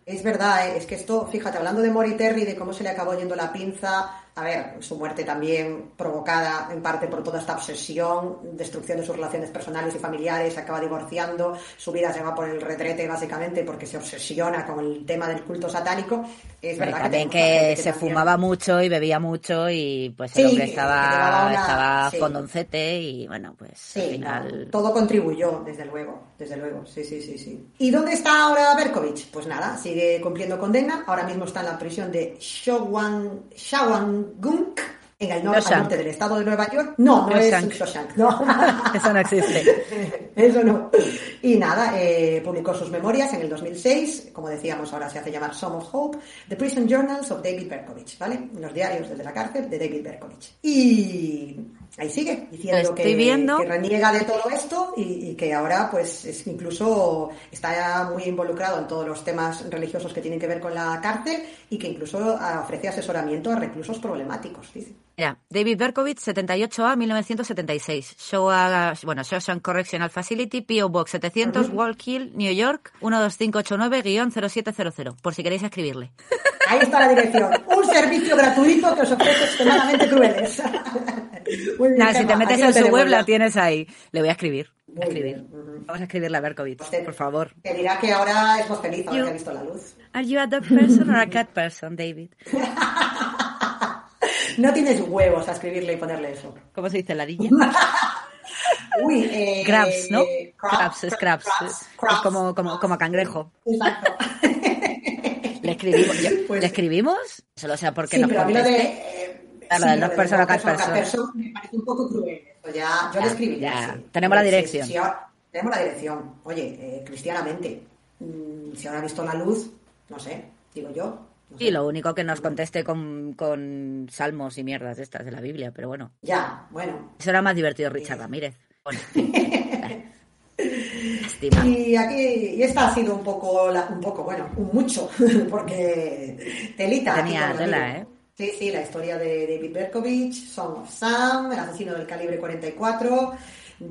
Es verdad, eh, es que esto, fíjate, hablando de Mori Terry, de cómo se le acabó yendo la pinza, a ver, su muerte también provocada en parte por toda esta obsesión, destrucción de sus relaciones personales y familiares, se acaba divorciando, su vida se va por el retrete básicamente porque se obsesiona con el tema del culto satánico. Es verdad también tenemos a que gente se también- fumaba mucho y bebía mucho y pues el Sí, hombre que estaba, una- estaba sí. fondoncete y bueno, pues al Sí, final... todo contribuyó, desde luego, desde luego, sí, sí, sí, sí. ¿Y dónde está ahora Berkovich? Pues nada, sigue cumpliendo condena, ahora mismo está en la prisión de Shawan, Shawangunk, en el al norte del estado de Nueva York. No, no es Shawshank, no. Eso no existe. Eso no. Y nada, eh, publicó sus memorias en el 2006, como decíamos, ahora se hace llamar Some of Hope, The Prison Journals of David Berkovich, ¿vale? Los diarios desde la cárcel de David Berkovich. Y ahí sigue, diciendo que, viendo. que reniega de todo esto y, y que ahora pues es incluso está muy involucrado en todos los temas religiosos que tienen que ver con la cárcel y que incluso ah, ofrece asesoramiento a reclusos problemáticos, dice. Mira, David Berkovich, 78A, 1976. Show, bueno, Shawshank Correctional Facility, P.O. Box 700, Wall Hill, New York, 12589-0700, por si queréis escribirle. Ahí está la dirección. Un servicio gratuito que os ofrece extremadamente crueles. Muy bien, Nada, si te metes en su web la tienes ahí. Le voy a escribir. A escribir. Vamos a escribirle a Berkovich, te- por favor. Te dirá que ahora es más feliz ahora que ha visto la luz. Are you a dog person or a cat person, David? No tienes huevos a escribirle y ponerle eso. ¿Cómo se dice ladilla? Uy, eh, Crabs, ¿no? crabs, Crabs, es crabs. Es crabs, como, como, como cangrejo. Exacto. ¿Le escribimos? yo- Pues- ¿Le escribimos? Solo sea porque Sí, nos pero lo de... eh, sí, dos del person dos a cat person, person. me parece un poco cruel. Eso ya, yo Ya, le escribiría, ya. sí. Tenemos la dirección. ahora- tenemos la dirección. Oye, eh, cristianamente, mm, si ahora ha visto la luz, no sé, digo yo. Y lo único que nos conteste con, con salmos y mierdas estas de la Biblia, pero bueno. Ya, bueno. Eso era más divertido Richard Ramírez. Bueno, Lástima. Y aquí, y esta ha sido un poco, la- un poco, bueno, un mucho, porque telita. Tenía tela. ¿eh? Sí, sí, la historia de David Berkovich, Song of Sam, el asesino del calibre 44.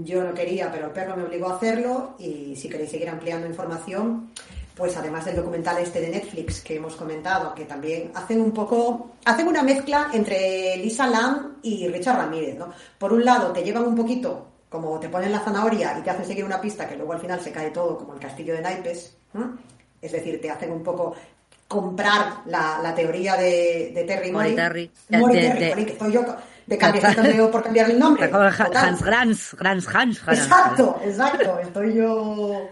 Yo no quería, pero el perro me obligó a hacerlo. Y si queréis seguir ampliando información, pues además del documental este de Netflix que hemos comentado, que también hacen un poco, hacen una mezcla entre Lisa Lam y Richard Ramírez, ¿no? Por un lado, te llevan un poquito, como te ponen la zanahoria y te hacen seguir una pista que luego al final se cae todo, como el castillo de naipes. ¿no? Es decir, te hacen un poco comprar la, la teoría de, de Terry Mori. Terry. Que yo, de cambiar por cambiar el nombre. Hans Grans, Grans, Hans, Exacto, exacto. Estoy yo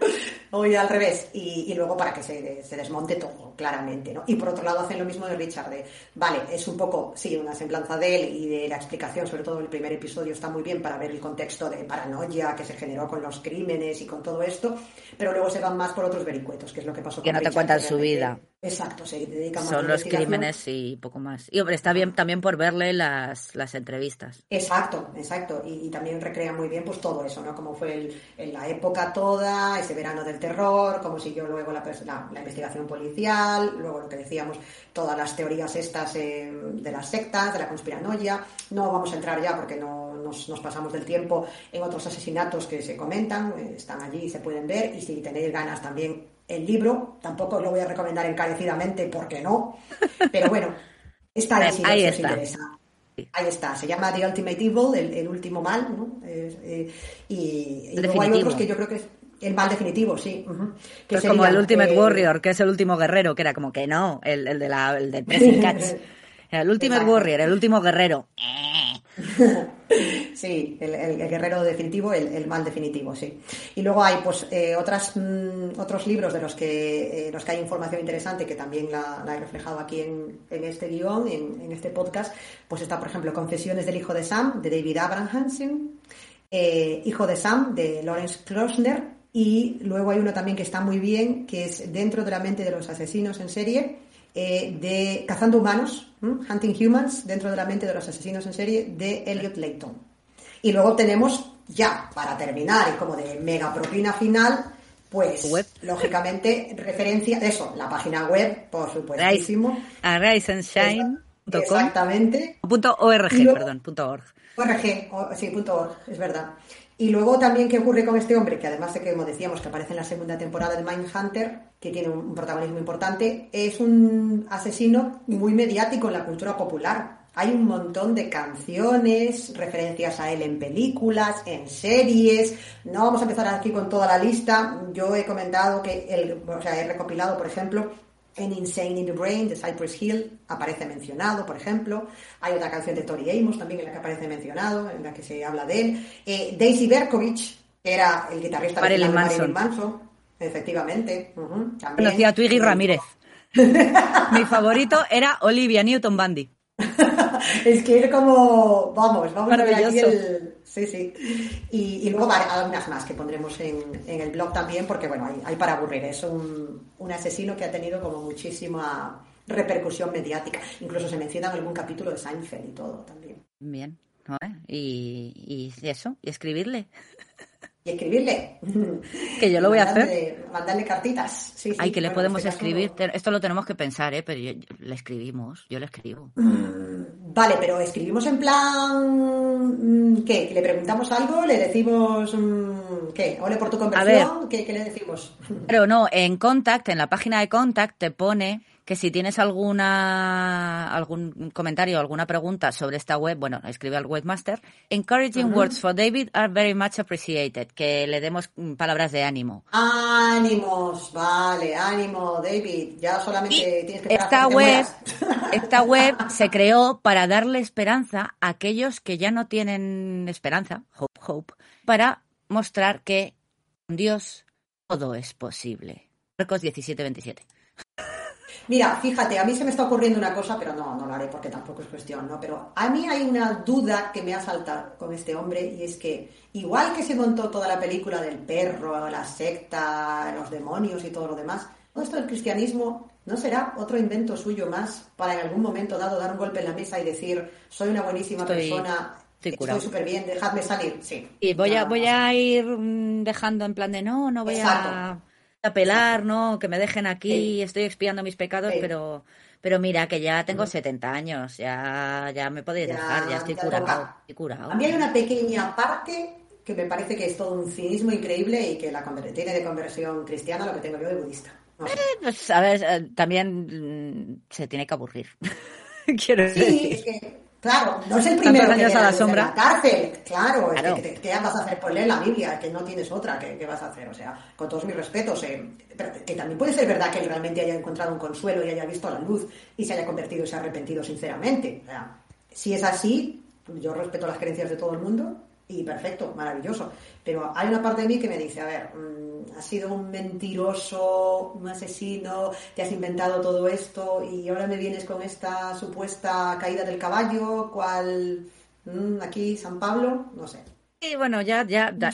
hoy al revés. Y, luego para que se, se, desmonte todo, claramente, ¿no? Y por otro lado hacen lo mismo de Richard, de, vale, es un poco, sí, una semblanza de él y de la explicación, sobre todo el primer episodio está muy bien para ver el contexto de paranoia que se generó con los crímenes y con todo esto, pero luego se van más por otros vericuetos, que es lo que pasó que con Que no te cuentan su vida. Exacto, se dedican más Son los crímenes y poco más. Y hombre, está bien también por verle las, las entrevistas. Exacto, exacto. Y, también recrea muy bien pues todo eso, ¿no? Como fue en la época toda, ese verano del terror, cómo siguió luego la, la, investigación policial, luego lo que decíamos, todas las teorías estas eh, de las sectas, de la conspiranoia. No vamos a entrar ya porque no nos, nos, pasamos del tiempo en otros asesinatos que se comentan, eh, están allí y se pueden ver. Y si tenéis ganas también el libro, tampoco lo voy a recomendar encarecidamente porque no, pero bueno, está ahí si os interesa. Ahí está, se llama The Ultimate Evil, el, último mal, ¿no? Eh, y, luego hay otros que yo creo que es el mal definitivo, sí. que es como el Ultimate Warrior, que es el último guerrero, que era como que no, el, el de la, el de El Ultimate Warrior, el último guerrero. sí, el, guerrero definitivo, el, mal definitivo, sí. Y luego hay pues eh, otras, mm, otros libros de los que, eh, los que hay información interesante que también la, he reflejado aquí en, este guion, en, este podcast. Pues está, por ejemplo, Confesiones del hijo de Sam, de David Abrahamson, eh, Hijo de Sam, de Lawrence Klossner, y luego hay uno también que está muy bien, que es Dentro de la mente de los asesinos en serie, eh, de Cazando Humanos, Hunting Humans, dentro de la mente de los asesinos en serie, de Elliot Layton. Y luego tenemos, ya, para terminar, y como de mega propina final, pues, lógicamente, referencia eso, la página web, por supuestísimo. A riseandshine.com. Exactamente. Punto .org, perdón, punto .org. .org, sí, punto .org, es verdad. Y luego también, ¿qué ocurre con este hombre? Que además de que, como decíamos, que aparece en la segunda temporada del Mindhunter, que tiene un protagonismo importante, es un asesino muy mediático en la cultura popular. Hay un montón de canciones, referencias a él en películas, en series. No vamos a empezar aquí con toda la lista. Yo he comentado que, el, o sea, he recopilado, por ejemplo, en Insane in the Brain de Cypress Hill aparece mencionado, por ejemplo. Hay otra canción de Tori Amos también en la que aparece mencionado, en la que se habla de él. Eh, Daisy Berkovich, que era el guitarrista de Marilyn Manson. Efectivamente. Conocía a Twiggy Ramírez. Mi favorito era Olivia Newton-Bundy. es que es como, vamos, vamos a ver aquí el... Sí, sí. Y, luego algunas más que pondremos en, el blog también, porque bueno, hay, para aburrir. Es un, un, asesino que ha tenido como muchísima repercusión mediática. Incluso se menciona en algún capítulo de Seinfeld y todo también. Bien. Y, y eso, y escribirle y escribirle. Que yo lo voy a hacer. Mandarle cartitas. Sí, Ay, que le podemos escribir. Esto lo tenemos que pensar, ¿eh? Pero le escribimos, yo le escribo. Mm, vale, pero escribimos en plan. Mm, ¿Qué? ¿Le preguntamos algo? ¿Le decimos. Mm, ¿Qué? ¿Ole por tu conversión? ¿Qué, ¿Qué le decimos? Pero no, en Contact, en la página de Contact, te pone que si tienes alguna algún comentario o alguna pregunta sobre esta web, bueno, escribe al webmaster. Encouraging words for David are very much appreciated. Que le demos palabras de ánimo. Ánimos, vale, ánimo, David. Ya solamente tienes que esta web, esta web se creó para darle esperanza a aquellos que ya no tienen esperanza, hope, hope, para mostrar que con Dios todo es posible. Marcos 17, 27. Mira, fíjate, a mí se me está ocurriendo una cosa, pero no, no lo haré porque tampoco es cuestión, ¿no? Pero a mí hay una duda que me ha saltado con este hombre y es que, igual que se montó toda la película del perro, la secta, los demonios y todo lo demás, todo esto del cristianismo no será otro invento suyo más para en algún momento dado dar un golpe en la mesa y decir, soy una buenísima persona, Estoy súper bien, dejadme salir, sí. Y voy a, voy a ir mm, dejando en plan de no, no voy a apelar, ¿no? Que me dejen aquí, estoy expiando mis pecados, pero pero mira que ya tengo 70 años, ya, ya me podéis dejar, ya estoy curado, curado. A mí hay una pequeña parte que me parece que es todo un cinismo increíble y que la tiene de conversión cristiana lo que tengo yo de budista. Eh, pues, a ver, eh, también mm, se tiene que aburrir. Quiero sí, decir. es que Claro, no es el primero años que a la sombra. la cárcel, claro, ¿qué vas a hacer? Leer la Biblia, que no tienes otra, ¿qué, vas a hacer? O sea, con todos mis respetos, eh, pero que también puede ser verdad que él realmente haya encontrado un consuelo y haya visto la luz y se haya convertido y se haya arrepentido sinceramente. O sea, si es así, yo respeto las creencias de todo el mundo y perfecto, maravilloso. Pero hay una parte de mí que me dice, a ver, mm, has sido un mentiroso, un asesino, te has inventado todo esto y ahora me vienes con esta supuesta caída del caballo, cual mm, aquí San Pablo, no sé. Y bueno, ya, ya, ya,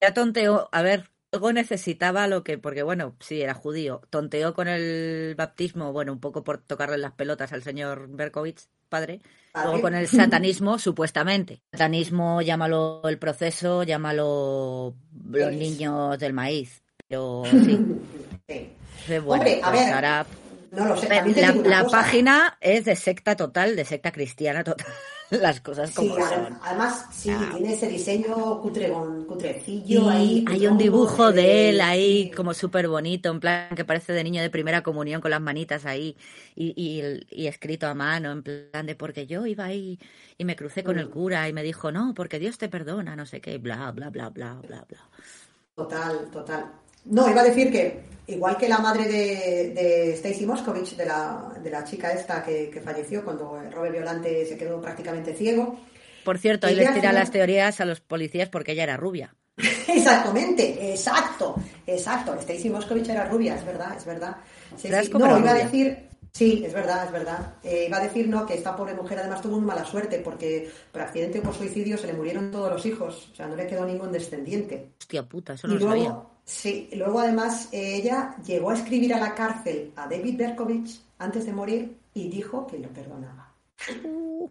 ya tonteó, a ver, luego necesitaba lo que, porque bueno, sí, era judío, tonteó con el bautismo, bueno, un poco por tocarle las pelotas al señor Berkovich, padre, luego con el satanismo, supuestamente. Satanismo, llámalo el proceso, llámalo los niños del maíz, pero sí. Bueno, Hombre, a pues no lo sé. La, la página es de secta total, de secta cristiana total. las cosas como sí, son. Además, sí, tiene ese diseño cutregón, cutrecillo ahí. Hay un dibujo de él ahí como súper bonito, en plan que parece de niño de primera comunión con las manitas ahí y, y, y, escrito a mano, en plan de porque yo iba ahí y me crucé con el mm. cura y me dijo, no, porque Dios te perdona, no sé qué, bla, bla, bla, bla, bla, bla. Total, total. No, iba a decir que, igual que la madre de, de Stacy Moscovich, de la, de la chica esta que, que, falleció cuando Robert Violante se quedó prácticamente ciego. Por cierto, ahí les tira las teorías a los policías porque ella era rubia. Exactamente, exacto, exacto. Stacy Moscovich era rubia, es verdad, es verdad. Sí, sí. No, iba a decir, Sí, es verdad, es verdad. Eh, iba a decir no que esta pobre mujer además tuvo una mala suerte porque por accidente o por suicidio se le murieron todos los hijos, o sea, no le quedó ningún descendiente. Hostia puta, eso no y lo luego, sabía. Sí, luego además ella llegó a escribir a la cárcel a David Berkovich antes de morir y dijo que lo perdonaba. Uh,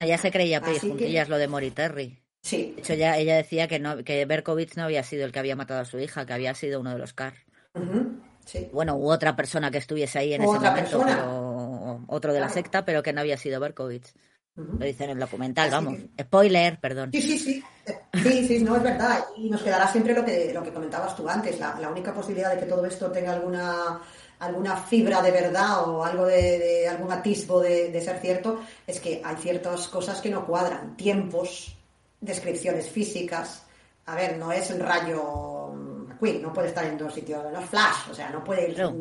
ella se creía pedir juntillas que... lo de Moriterry. Sí. De hecho, ya, ella decía que, no, que Berkovich no había sido el que había matado a su hija, que había sido uno de los Carr. Uh -huh. Sí. Bueno, u otra persona que estuviese ahí en ese otra momento, pero otro de la secta, pero que no había sido Berkovich. Uh -huh. Lo dice en el documental, Así vamos. Spoiler, perdón. Sí, sí, sí. Sí, sí, no, es verdad. Y nos quedará siempre lo que, lo que comentabas tú antes. La, la única posibilidad de que todo esto tenga alguna alguna fibra de verdad o algo de, de algún atisbo de, de, ser cierto es que hay ciertas cosas que no cuadran tiempos descripciones físicas a ver no es el rayo No puede estar en dos sitios no es Flash o sea no puede No.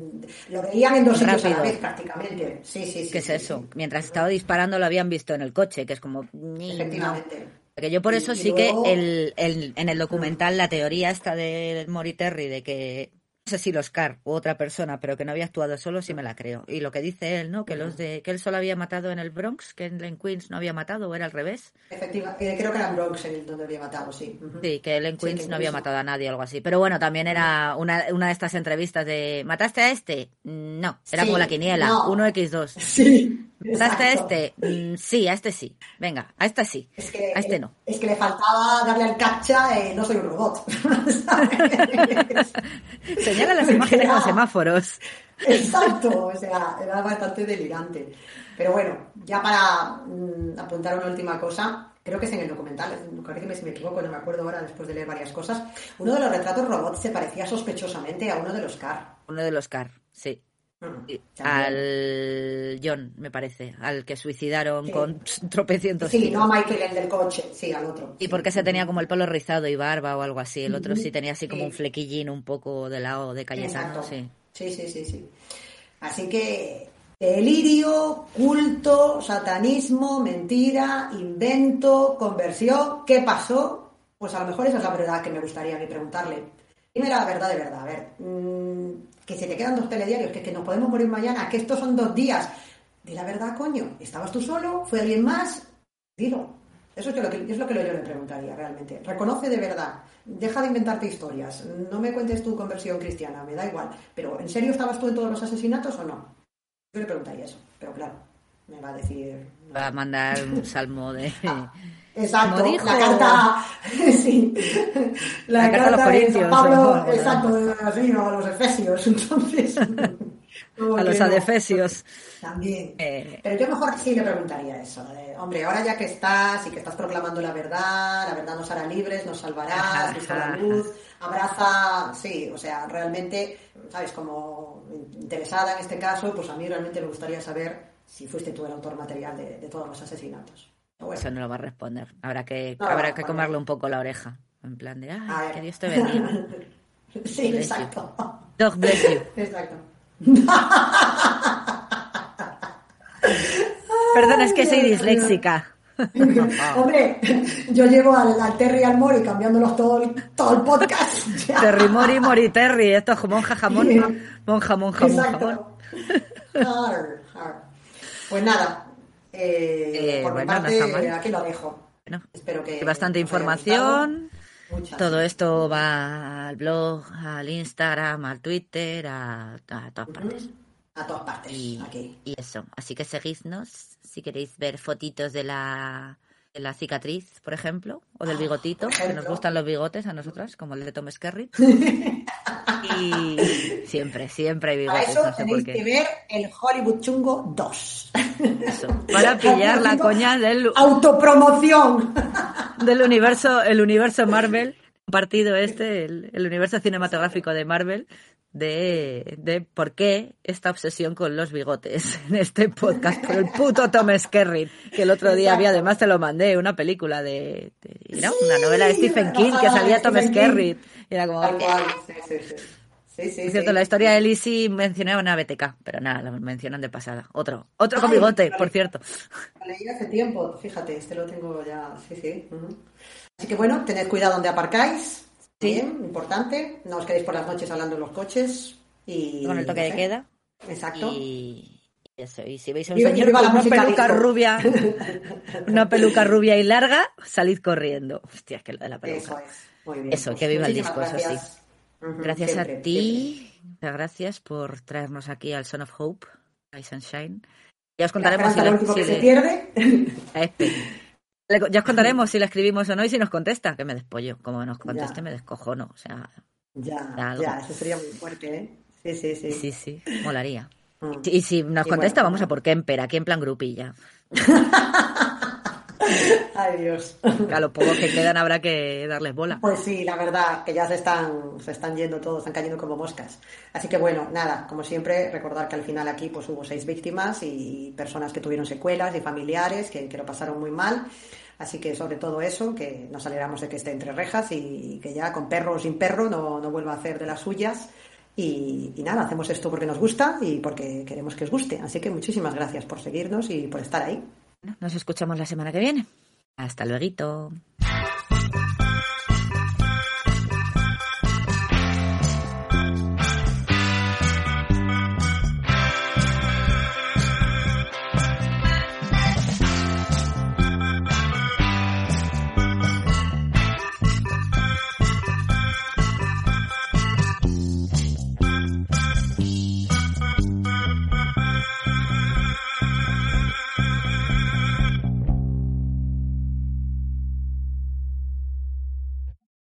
lo veían en dos sitios a Rápido. la vez prácticamente sí sí sí ¿Qué es eso? Mientras estaba disparando lo habían visto en el coche, que es como... Efectivamente Que yo por Y- eso y sí luego- que el, el- en el documental la teoría esta de Mori Terry de que sé si los Carr u otra persona, pero que no había actuado solo, sí me la creo. Y lo que dice él, ¿no? Que los de que él solo había matado en el Bronx, que en, en Queens no había matado, o era al revés. Efectiva, eh, creo que era en Bronx el donde había matado, sí. Sí, que él en Sí, Queens que no había matado a nadie algo así. Pero bueno, también era una, una de estas entrevistas de ¿Mataste a este? No, era Sí, como la quiniela, no. 1x2. Sí. ¿Mataste a este? Mm, sí, a este sí. Venga, a este sí. Es que, A este no. Es que le faltaba darle al captcha, eh, no soy un robot. Señala las imágenes con semáforos. Exacto, o sea, era bastante delirante. Pero bueno, ya para mm, apuntar una última cosa, creo que es en el documental, corrígeme si me equivoco, no me acuerdo ahora después de leer varias cosas. Uno de los retratos robots se parecía sospechosamente a uno de los Carr. Uno de los Carr, sí. Mm, Sí. Al John, me parece, al que suicidaron Sí. con tropecientos Sí, no a Michael, el del coche, sí, al otro. Y porque se tenía como el pelo rizado y barba o algo así. El otro sí tenía así como Sí. un flequillín un poco de lado de Cayetano, sí. Sí, sí, sí, sí. Así que delirio, culto, satanismo, mentira, invento, conversión, ¿qué pasó? Pues a lo mejor esa es la verdad que me gustaría a mí preguntarle. Dime la verdad de verdad, a ver, mmm, que se te quedan dos telediarios, que, que nos podemos morir mañana, que estos son dos días. Di la verdad, coño, ¿estabas tú solo? ¿Fue alguien más? Dilo. Eso es lo que, es lo que yo le preguntaría realmente. Reconoce de verdad. Deja de inventarte historias. No me cuentes tu conversión cristiana, me da igual. Pero, ¿en serio estabas tú en todos los asesinatos o no? Yo le preguntaría eso. Pero claro, me va a decir. no. Va a mandar un salmo de... Exacto, dijo- la carta, sí, la, La carta de San Pablo, exacto, así, o a los Efesios, entonces. A los adefesios. También. Eh, Pero yo mejor sí le preguntaría eso. de, hombre, ahora ya que estás y que estás proclamando la verdad, la verdad nos hará libres, nos salvará, la luz, abraza, sí, o sea, realmente, ¿sabes? Como interesada en este caso, pues a mí realmente me gustaría saber si fuiste tú el autor material de, de todos los asesinatos. Bueno, Eso no lo va a responder. Habrá que, No, habrá que comerle un poco la oreja. En plan de, ay, que Dios te bendiga. sí, bless you. exacto. Dog bless you. Exacto. Perdón, es que soy disléxica. Hombre, yo llevo al, al Terry al Mori cambiándolos todo el, todo el podcast. Terry Mori, Mori Terry, esto es monja jamón, monja, monja, monja. Pues nada, eh, por mi parte, aquí lo dejo. Espero que. Bastante información. Todo esto va al blog, al Instagram, al Twitter, a, todas partes. A todas partes. Y, aquí. y eso. Así que seguidnos si queréis ver fotitos de la, de la cicatriz, por ejemplo, o del ah, bigotito, que nos gustan los bigotes a nosotras, como el de Tom Skerritt. y siempre, siempre hay bigotes. Para eso tenéis que ver el Hollywood Chungo 2. Eso, para pillar la coña del... Autopromoción. Del universo, el universo Marvel, partido este, el, el universo cinematográfico de Marvel, de, de, por qué esta obsesión con los bigotes en este podcast por el puto Tom Skerritt, que el otro día había, además te lo mandé, una película de, una novela de Stephen King que salía Tom Skerritt. Era como... Sí, sí, sí. Sí, sí, es cierto, la historia de Lizzie mencionaba una BTK, pero nada, lo mencionan de pasada. Otro, otro con bigote, por cierto. Lo leí hace tiempo, fíjate, este lo tengo ya, sí, sí. Así que bueno, tened cuidado donde aparcáis, Bien, importante. No os quedéis por las noches hablando en los coches. Y, Con el toque de queda. Exacto. Y, eso. Y si veis a un señor con una peluca rubia, una peluca rubia y larga, salid corriendo. Hostia, es que lo de la peluca. Eso es. Muy bien. Eso, que viva el disco, eso sí. gracias a ti. Muchas gracias por traernos aquí al Son of Hope, Ice Sunshine. Ya os contaremos si, le, si se pierde. Ya os contaremos si la escribimos o no y si nos contesta, que me despollo. Como nos conteste, me descojono. O sea, ya, ya, eso sería muy fuerte, ¿eh? Sí, sí, sí. Sí, sí, molaría. Mm. Y si nos contesta, vamos a por Kemper, aquí en plan grupilla. Ay, Dios. A los pocos que quedan habrá que darles bola. Pues sí, la verdad, que ya se están, se están yendo todos, están cayendo como moscas. Así que bueno, nada, como siempre, recordar que al final aquí pues hubo seis víctimas y personas que tuvieron secuelas y familiares que, que lo pasaron muy mal. Así que sobre todo eso, que nos alegramos de que esté entre rejas y que ya con perro o sin perro no, no vuelva a hacer de las suyas. Y, y, nada, hacemos esto porque nos gusta y porque queremos que os guste. Así que muchísimas gracias por seguirnos y por estar ahí. Nos escuchamos la semana que viene. Hasta luego.